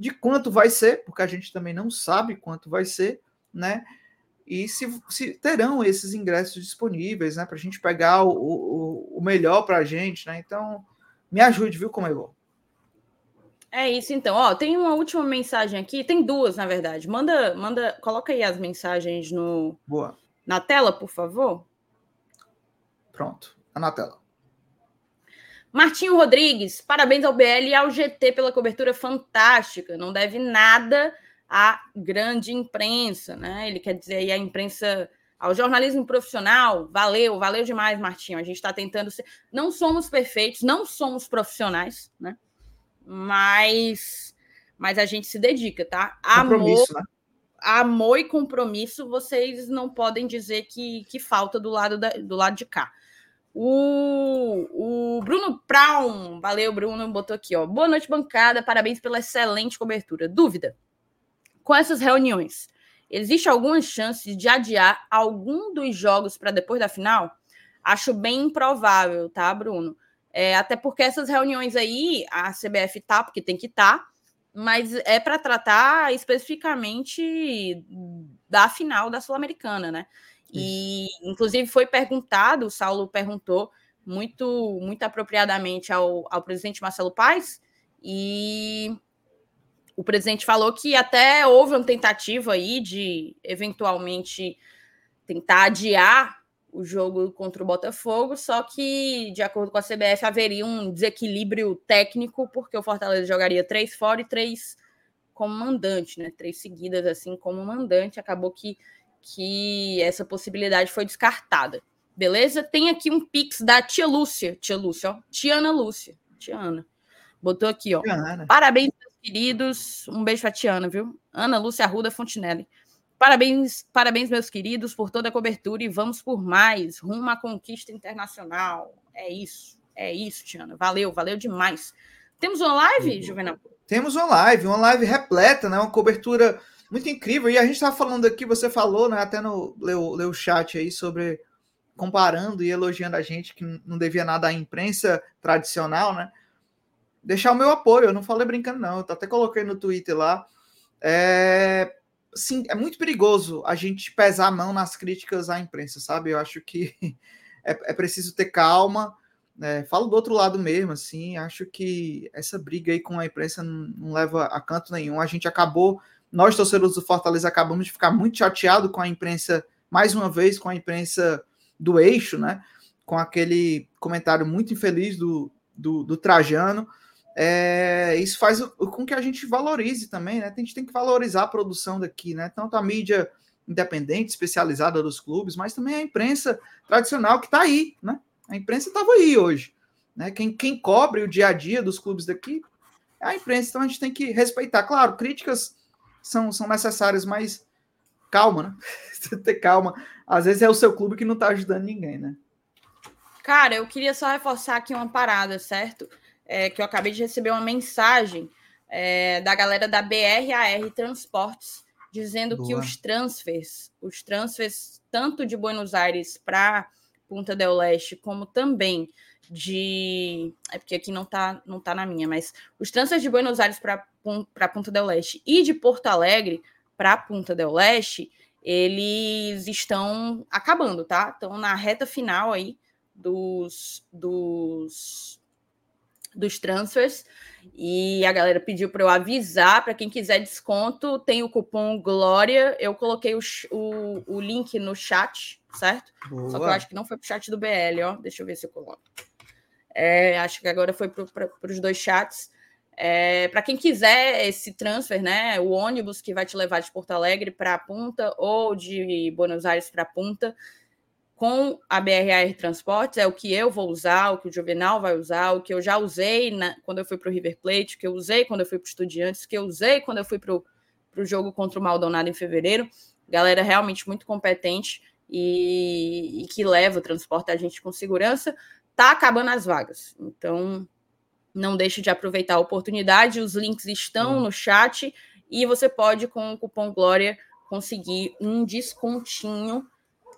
de quanto vai ser, porque a gente também não sabe quanto vai ser, né? E se, se terão esses ingressos disponíveis, né? Para a gente pegar o, o, o melhor para a gente, né? Então, me ajude, viu, como é bom. É isso, então. Ó, tem uma última mensagem aqui, tem duas, na verdade. Manda, manda, coloca aí as mensagens no Boa. na tela, por favor. Pronto, tá na tela. Martinho Rodrigues, parabéns ao BL e ao GT pela cobertura fantástica. Não deve nada à grande imprensa, né? Ele quer dizer aí a imprensa, ao jornalismo profissional. Valeu, valeu demais, Martinho. A gente está tentando ser. Não somos perfeitos, não somos profissionais, né? Mas, mas a gente se dedica, tá? Amor, né? amor e compromisso, vocês não podem dizer que, que falta do lado, da, do lado de cá. O, o Bruno Praum, valeu, Bruno, botou aqui, ó. Boa noite, bancada. Parabéns pela excelente cobertura. Dúvida: com essas reuniões, existe alguma chance de adiar algum dos jogos para depois da final? Acho bem improvável, tá, Bruno? É, até porque essas reuniões aí, a CBF tá, porque tem que estar, tá, mas é para tratar especificamente da final da Sul-Americana, né? E, inclusive, foi perguntado, o Saulo perguntou muito, muito apropriadamente ao, ao presidente Marcelo Paes, e o presidente falou que até houve uma tentativa aí de eventualmente tentar adiar o jogo contra o Botafogo, só que, de acordo com a CBF, haveria um desequilíbrio técnico, porque o Fortaleza jogaria três fora e três como mandante, né? Três seguidas assim como mandante. Acabou que que essa possibilidade foi descartada. Beleza? Tem aqui um pix da tia Lúcia. Tia Lúcia, ó. Tiana Lúcia. Tiana. Botou aqui, ó. Tiana. Parabéns, meus queridos. Um beijo pra Tiana, viu? Ana Lúcia Arruda Fontinelli. Parabéns, parabéns, meus queridos, por toda a cobertura e vamos por mais. Rumo à conquista internacional. É isso. É isso, Tiana. Valeu, valeu demais. Temos uma live, uhum. Juvenal? Temos uma live, uma live repleta, né? Uma cobertura muito incrível. E a gente estava falando aqui, você falou, né, até no leu, leu o chat aí sobre comparando e elogiando a gente que não devia nada à imprensa tradicional, né? Deixar o meu apoio, eu não falei brincando, não. Eu até coloquei no Twitter lá. É, sim, é muito perigoso a gente pesar a mão nas críticas à imprensa, sabe? Eu acho que é, é preciso ter calma. É, falo do outro lado mesmo, assim. Acho que essa briga aí com a imprensa não, não leva a canto nenhum. A gente acabou nós, torcedores do Fortaleza, acabamos de ficar muito chateados com a imprensa, mais uma vez, com a imprensa do eixo, né? Com aquele comentário muito infeliz do, do, do Trajano. É, isso faz com que a gente valorize também, né? A gente tem que valorizar a produção daqui, né? Tanto a mídia independente, especializada dos clubes, mas também a imprensa tradicional que está aí, né? A imprensa estava aí hoje. Né? Quem, quem cobre o dia a dia dos clubes daqui é a imprensa, então a gente tem que respeitar. Claro, críticas são, são necessárias, mas calma, né? ter calma. Às vezes é o seu clube que não tá ajudando ninguém, né? Cara, eu queria só reforçar aqui uma parada, certo? É, que eu acabei de receber uma mensagem é, da galera da BRAR Transportes, dizendo Boa. que os transfers, os transfers tanto de Buenos Aires para Punta del Leste, como também de. É porque aqui não tá, não tá na minha, mas os transfers de Buenos Aires para Punta del Leste e de Porto Alegre para Punta del Leste, eles estão acabando, tá? Estão na reta final aí dos, dos, dos transfers. E a galera pediu para eu avisar para quem quiser desconto, tem o cupom Glória. Eu coloquei o, o, o link no chat, certo? Boa. Só que eu acho que não foi para o chat do BL, ó. Deixa eu ver se eu coloco. É, acho que agora foi para os dois chats. É, para quem quiser esse transfer, né? O ônibus que vai te levar de Porto Alegre para a Punta ou de Buenos Aires para a Punta, com a BRR Transportes, é o que eu vou usar, o que o Juvenal vai usar, o que eu já usei na, quando eu fui para o River Plate, o que eu usei quando eu fui para o Estudiantes, o que eu usei quando eu fui para o jogo contra o Maldonado em fevereiro. Galera realmente muito competente e, e que leva o transporte a gente com segurança. Tá acabando as vagas, então não deixe de aproveitar a oportunidade. Os links estão no chat e você pode, com o cupom Glória, conseguir um descontinho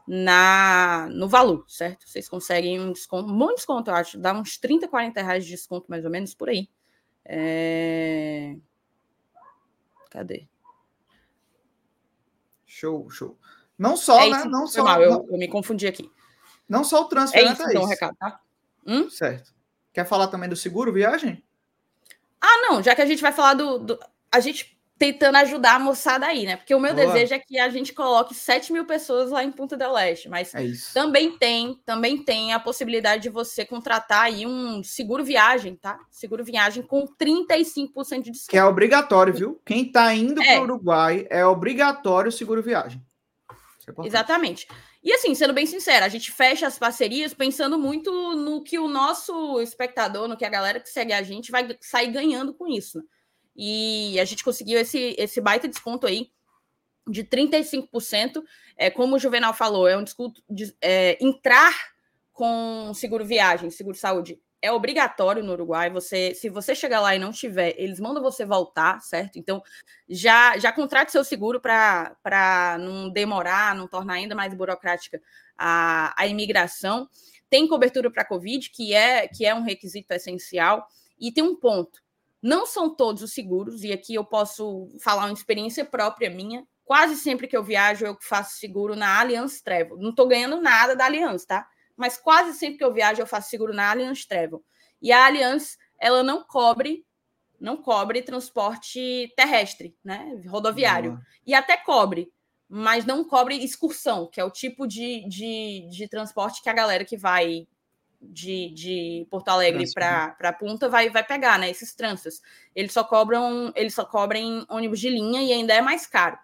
na no valor, certo? Vocês conseguem um desconto, um bom desconto, eu acho, dá uns 30, 40 reais de desconto, mais ou menos, por aí. É... Cadê? Show, show. Não só, é né? Não só. Mal, eu, eu, me confundi aqui. Não só o transfer, é né, isso, então, o recado, tá? Hum? Certo. Quer falar também do seguro viagem? Ah, não, já que a gente vai falar do. do... A gente tentando ajudar a moçada aí, né? Porque o meu Boa. desejo é que a gente coloque 7 mil pessoas lá em Punta del Leste, mas é também tem, também tem a possibilidade de você contratar aí um seguro viagem, tá? Seguro viagem com 35% de desconto. Que é obrigatório, viu? Quem tá indo é. para o Uruguai é obrigatório o seguro viagem. É Exatamente. E assim, sendo bem sincera, a gente fecha as parcerias pensando muito no que o nosso espectador, no que a galera que segue a gente vai sair ganhando com isso. Né? E a gente conseguiu esse, esse baita desconto aí de 35%. É, como o Juvenal falou, é um desconto de é, entrar com seguro viagem, seguro saúde é obrigatório no Uruguai. Você, se você chegar lá e não tiver, eles mandam você voltar, certo? Então, já já contrate seu seguro para não demorar, não tornar ainda mais burocrática a, a imigração. Tem cobertura para Covid, que é que é um requisito essencial. E tem um ponto: não são todos os seguros, e aqui eu posso falar uma experiência própria minha. Quase sempre que eu viajo, eu faço seguro na Allianz Travel. Não estou ganhando nada da Allianz, tá? Mas quase sempre que eu viajo, eu faço seguro na Allianz Travel. E a Allianz, ela não cobre não cobre transporte terrestre, né? Rodoviário. E até cobre, mas não cobre excursão, que é o tipo de, de, de transporte que a galera que vai de, de Porto Alegre para Punta vai, vai pegar, né? Esses transfers. Eles só cobram, eles só cobrem ônibus de linha e ainda é mais caro.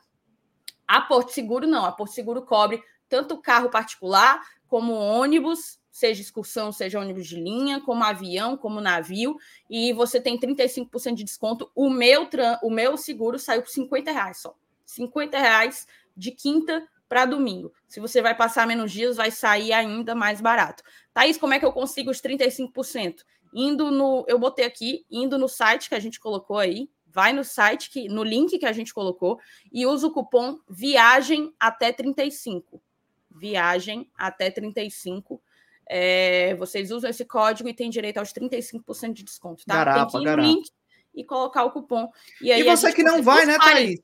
A Porto Seguro não, a Porto Seguro cobre tanto carro particular como ônibus, seja excursão, seja ônibus de linha, como avião, como navio, e você tem 35% de desconto. O meu, o meu seguro saiu por 50 reais só. 50 reais de quinta para domingo. Se você vai passar menos dias, vai sair ainda mais barato. Thaís, como é que eu consigo os 35%? Indo no. Eu botei aqui, indo no site que a gente colocou aí. Vai no site, que, no link que a gente colocou, e usa o cupom Viagem até 35. Viagem até 35. É, vocês usam esse código e tem direito aos 35% de desconto, tá? Garapa, tem que ir no link e colocar o cupom. E, aí e você que não vai, né, Thaís?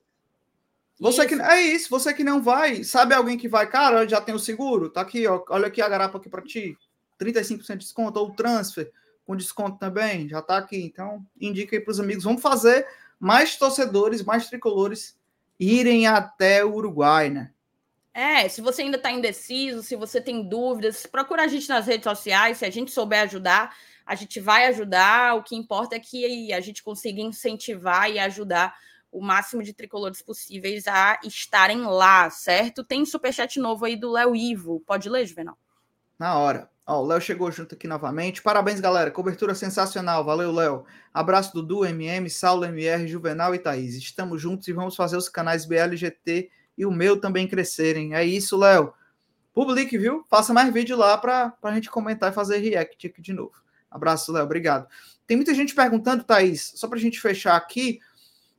Você isso. que é isso, você que não vai, sabe alguém que vai, cara, já tem o seguro, tá aqui, ó, olha aqui a garapa aqui para ti, 35% de desconto ou transfer com desconto também, já tá aqui. Então, indica aí para os amigos, vamos fazer mais torcedores, mais tricolores irem até o Uruguai, né? É, se você ainda está indeciso, se você tem dúvidas, procura a gente nas redes sociais, se a gente souber ajudar, a gente vai ajudar. O que importa é que a gente consiga incentivar e ajudar o máximo de tricolores possíveis a estarem lá, certo? Tem superchat novo aí do Léo Ivo. Pode ler, Juvenal? Na hora. Ó, o Léo chegou junto aqui novamente. Parabéns, galera. Cobertura sensacional. Valeu, Léo. Abraço Dudu, MM, Saulo, MR, Juvenal e Thaís. Estamos juntos e vamos fazer os canais BLGT e o meu também crescerem. É isso, Léo. Publique, viu? Faça mais vídeo lá para a gente comentar e fazer react aqui de novo. Abraço, Léo, obrigado. Tem muita gente perguntando, Thaís, só para a gente fechar aqui,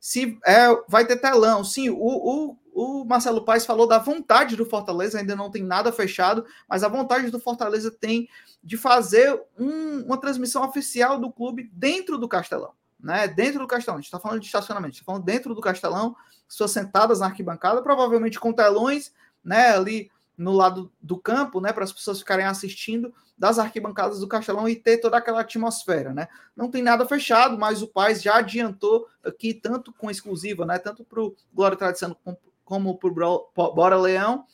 se é, vai ter telão. Sim, o, o, o Marcelo Paes falou da vontade do Fortaleza, ainda não tem nada fechado, mas a vontade do Fortaleza tem de fazer um, uma transmissão oficial do clube dentro do Castelão. Né, dentro do Castelão, a gente está falando de estacionamento, está falando dentro do Castelão, pessoas sentadas na arquibancada, provavelmente com telões, né, ali no lado do campo, né, para as pessoas ficarem assistindo das arquibancadas do Castelão e ter toda aquela atmosfera, né? Não tem nada fechado, mas o Paz já adiantou aqui tanto com exclusiva, né, tanto para o Glória Tradição como para o Bora Leão,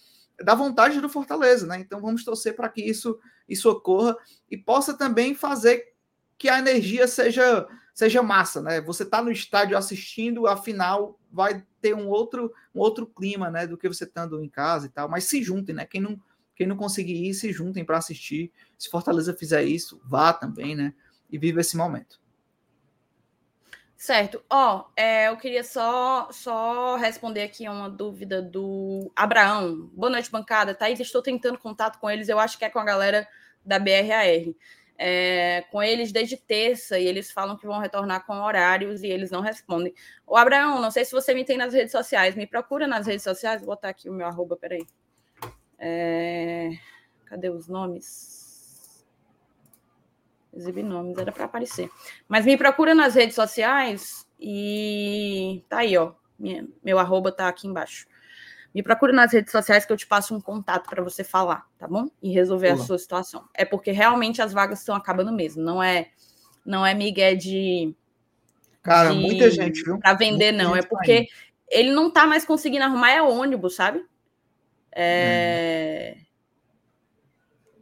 da vontade do Fortaleza, né? Então vamos torcer para que isso isso ocorra e possa também fazer que a energia seja seja massa, né? Você está no estádio assistindo, afinal vai ter um outro, um outro clima, né, do que você estando em casa e tal. Mas se juntem, né? Quem não, quem não conseguir ir, se juntem para assistir. Se Fortaleza fizer isso, vá também, né? E viva esse momento. Certo. Ó, oh, é, eu queria só, só responder aqui uma dúvida do Abraão. Boa noite, bancada. Thaís, estou tentando contato com eles. Eu acho que é com a galera da BRAR é, com eles desde terça e eles falam que vão retornar com horários e eles não respondem. O Abraão, não sei se você me tem nas redes sociais, me procura nas redes sociais, vou botar aqui o meu arroba, peraí. É, cadê os nomes? Exibir nomes, era para aparecer. Mas me procura nas redes sociais e tá aí, ó. Minha, meu arroba tá aqui embaixo. Me procure nas redes sociais que eu te passo um contato para você falar, tá bom? E resolver Olá. a sua situação. É porque realmente as vagas estão acabando mesmo. Não é, não é migué de. Cara, de, muita gente, viu? Para vender, muita não. É porque ele não tá mais conseguindo arrumar é ônibus, sabe? É... Hum.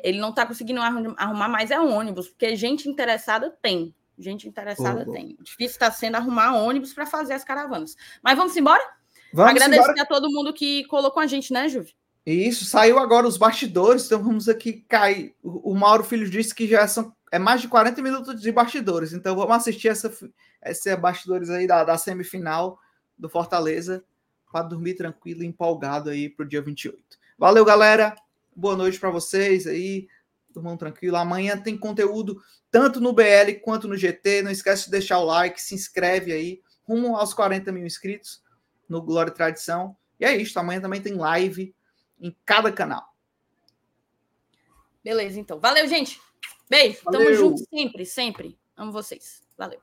Ele não tá conseguindo arrumar mais é ônibus, porque gente interessada tem. Gente interessada oh, tem. Difícil está sendo arrumar ônibus para fazer as caravanas. Mas vamos embora? Vamos Agradecer embora. a todo mundo que colocou a gente, né, Juve? Isso, saiu agora os bastidores, então vamos aqui cair. O Mauro Filho disse que já são é mais de 40 minutos de bastidores, então vamos assistir essa, essa bastidores aí da, da semifinal do Fortaleza para dormir tranquilo e empolgado aí para o dia 28. Valeu, galera. Boa noite para vocês aí. Durmam tranquilo. Amanhã tem conteúdo tanto no BL quanto no GT. Não esquece de deixar o like, se inscreve aí. Rumo aos 40 mil inscritos no Glória e Tradição. E é isso, amanhã também tem live em cada canal. Beleza, então. Valeu, gente. Beijo. Valeu. Tamo junto sempre, sempre. Amo vocês. Valeu.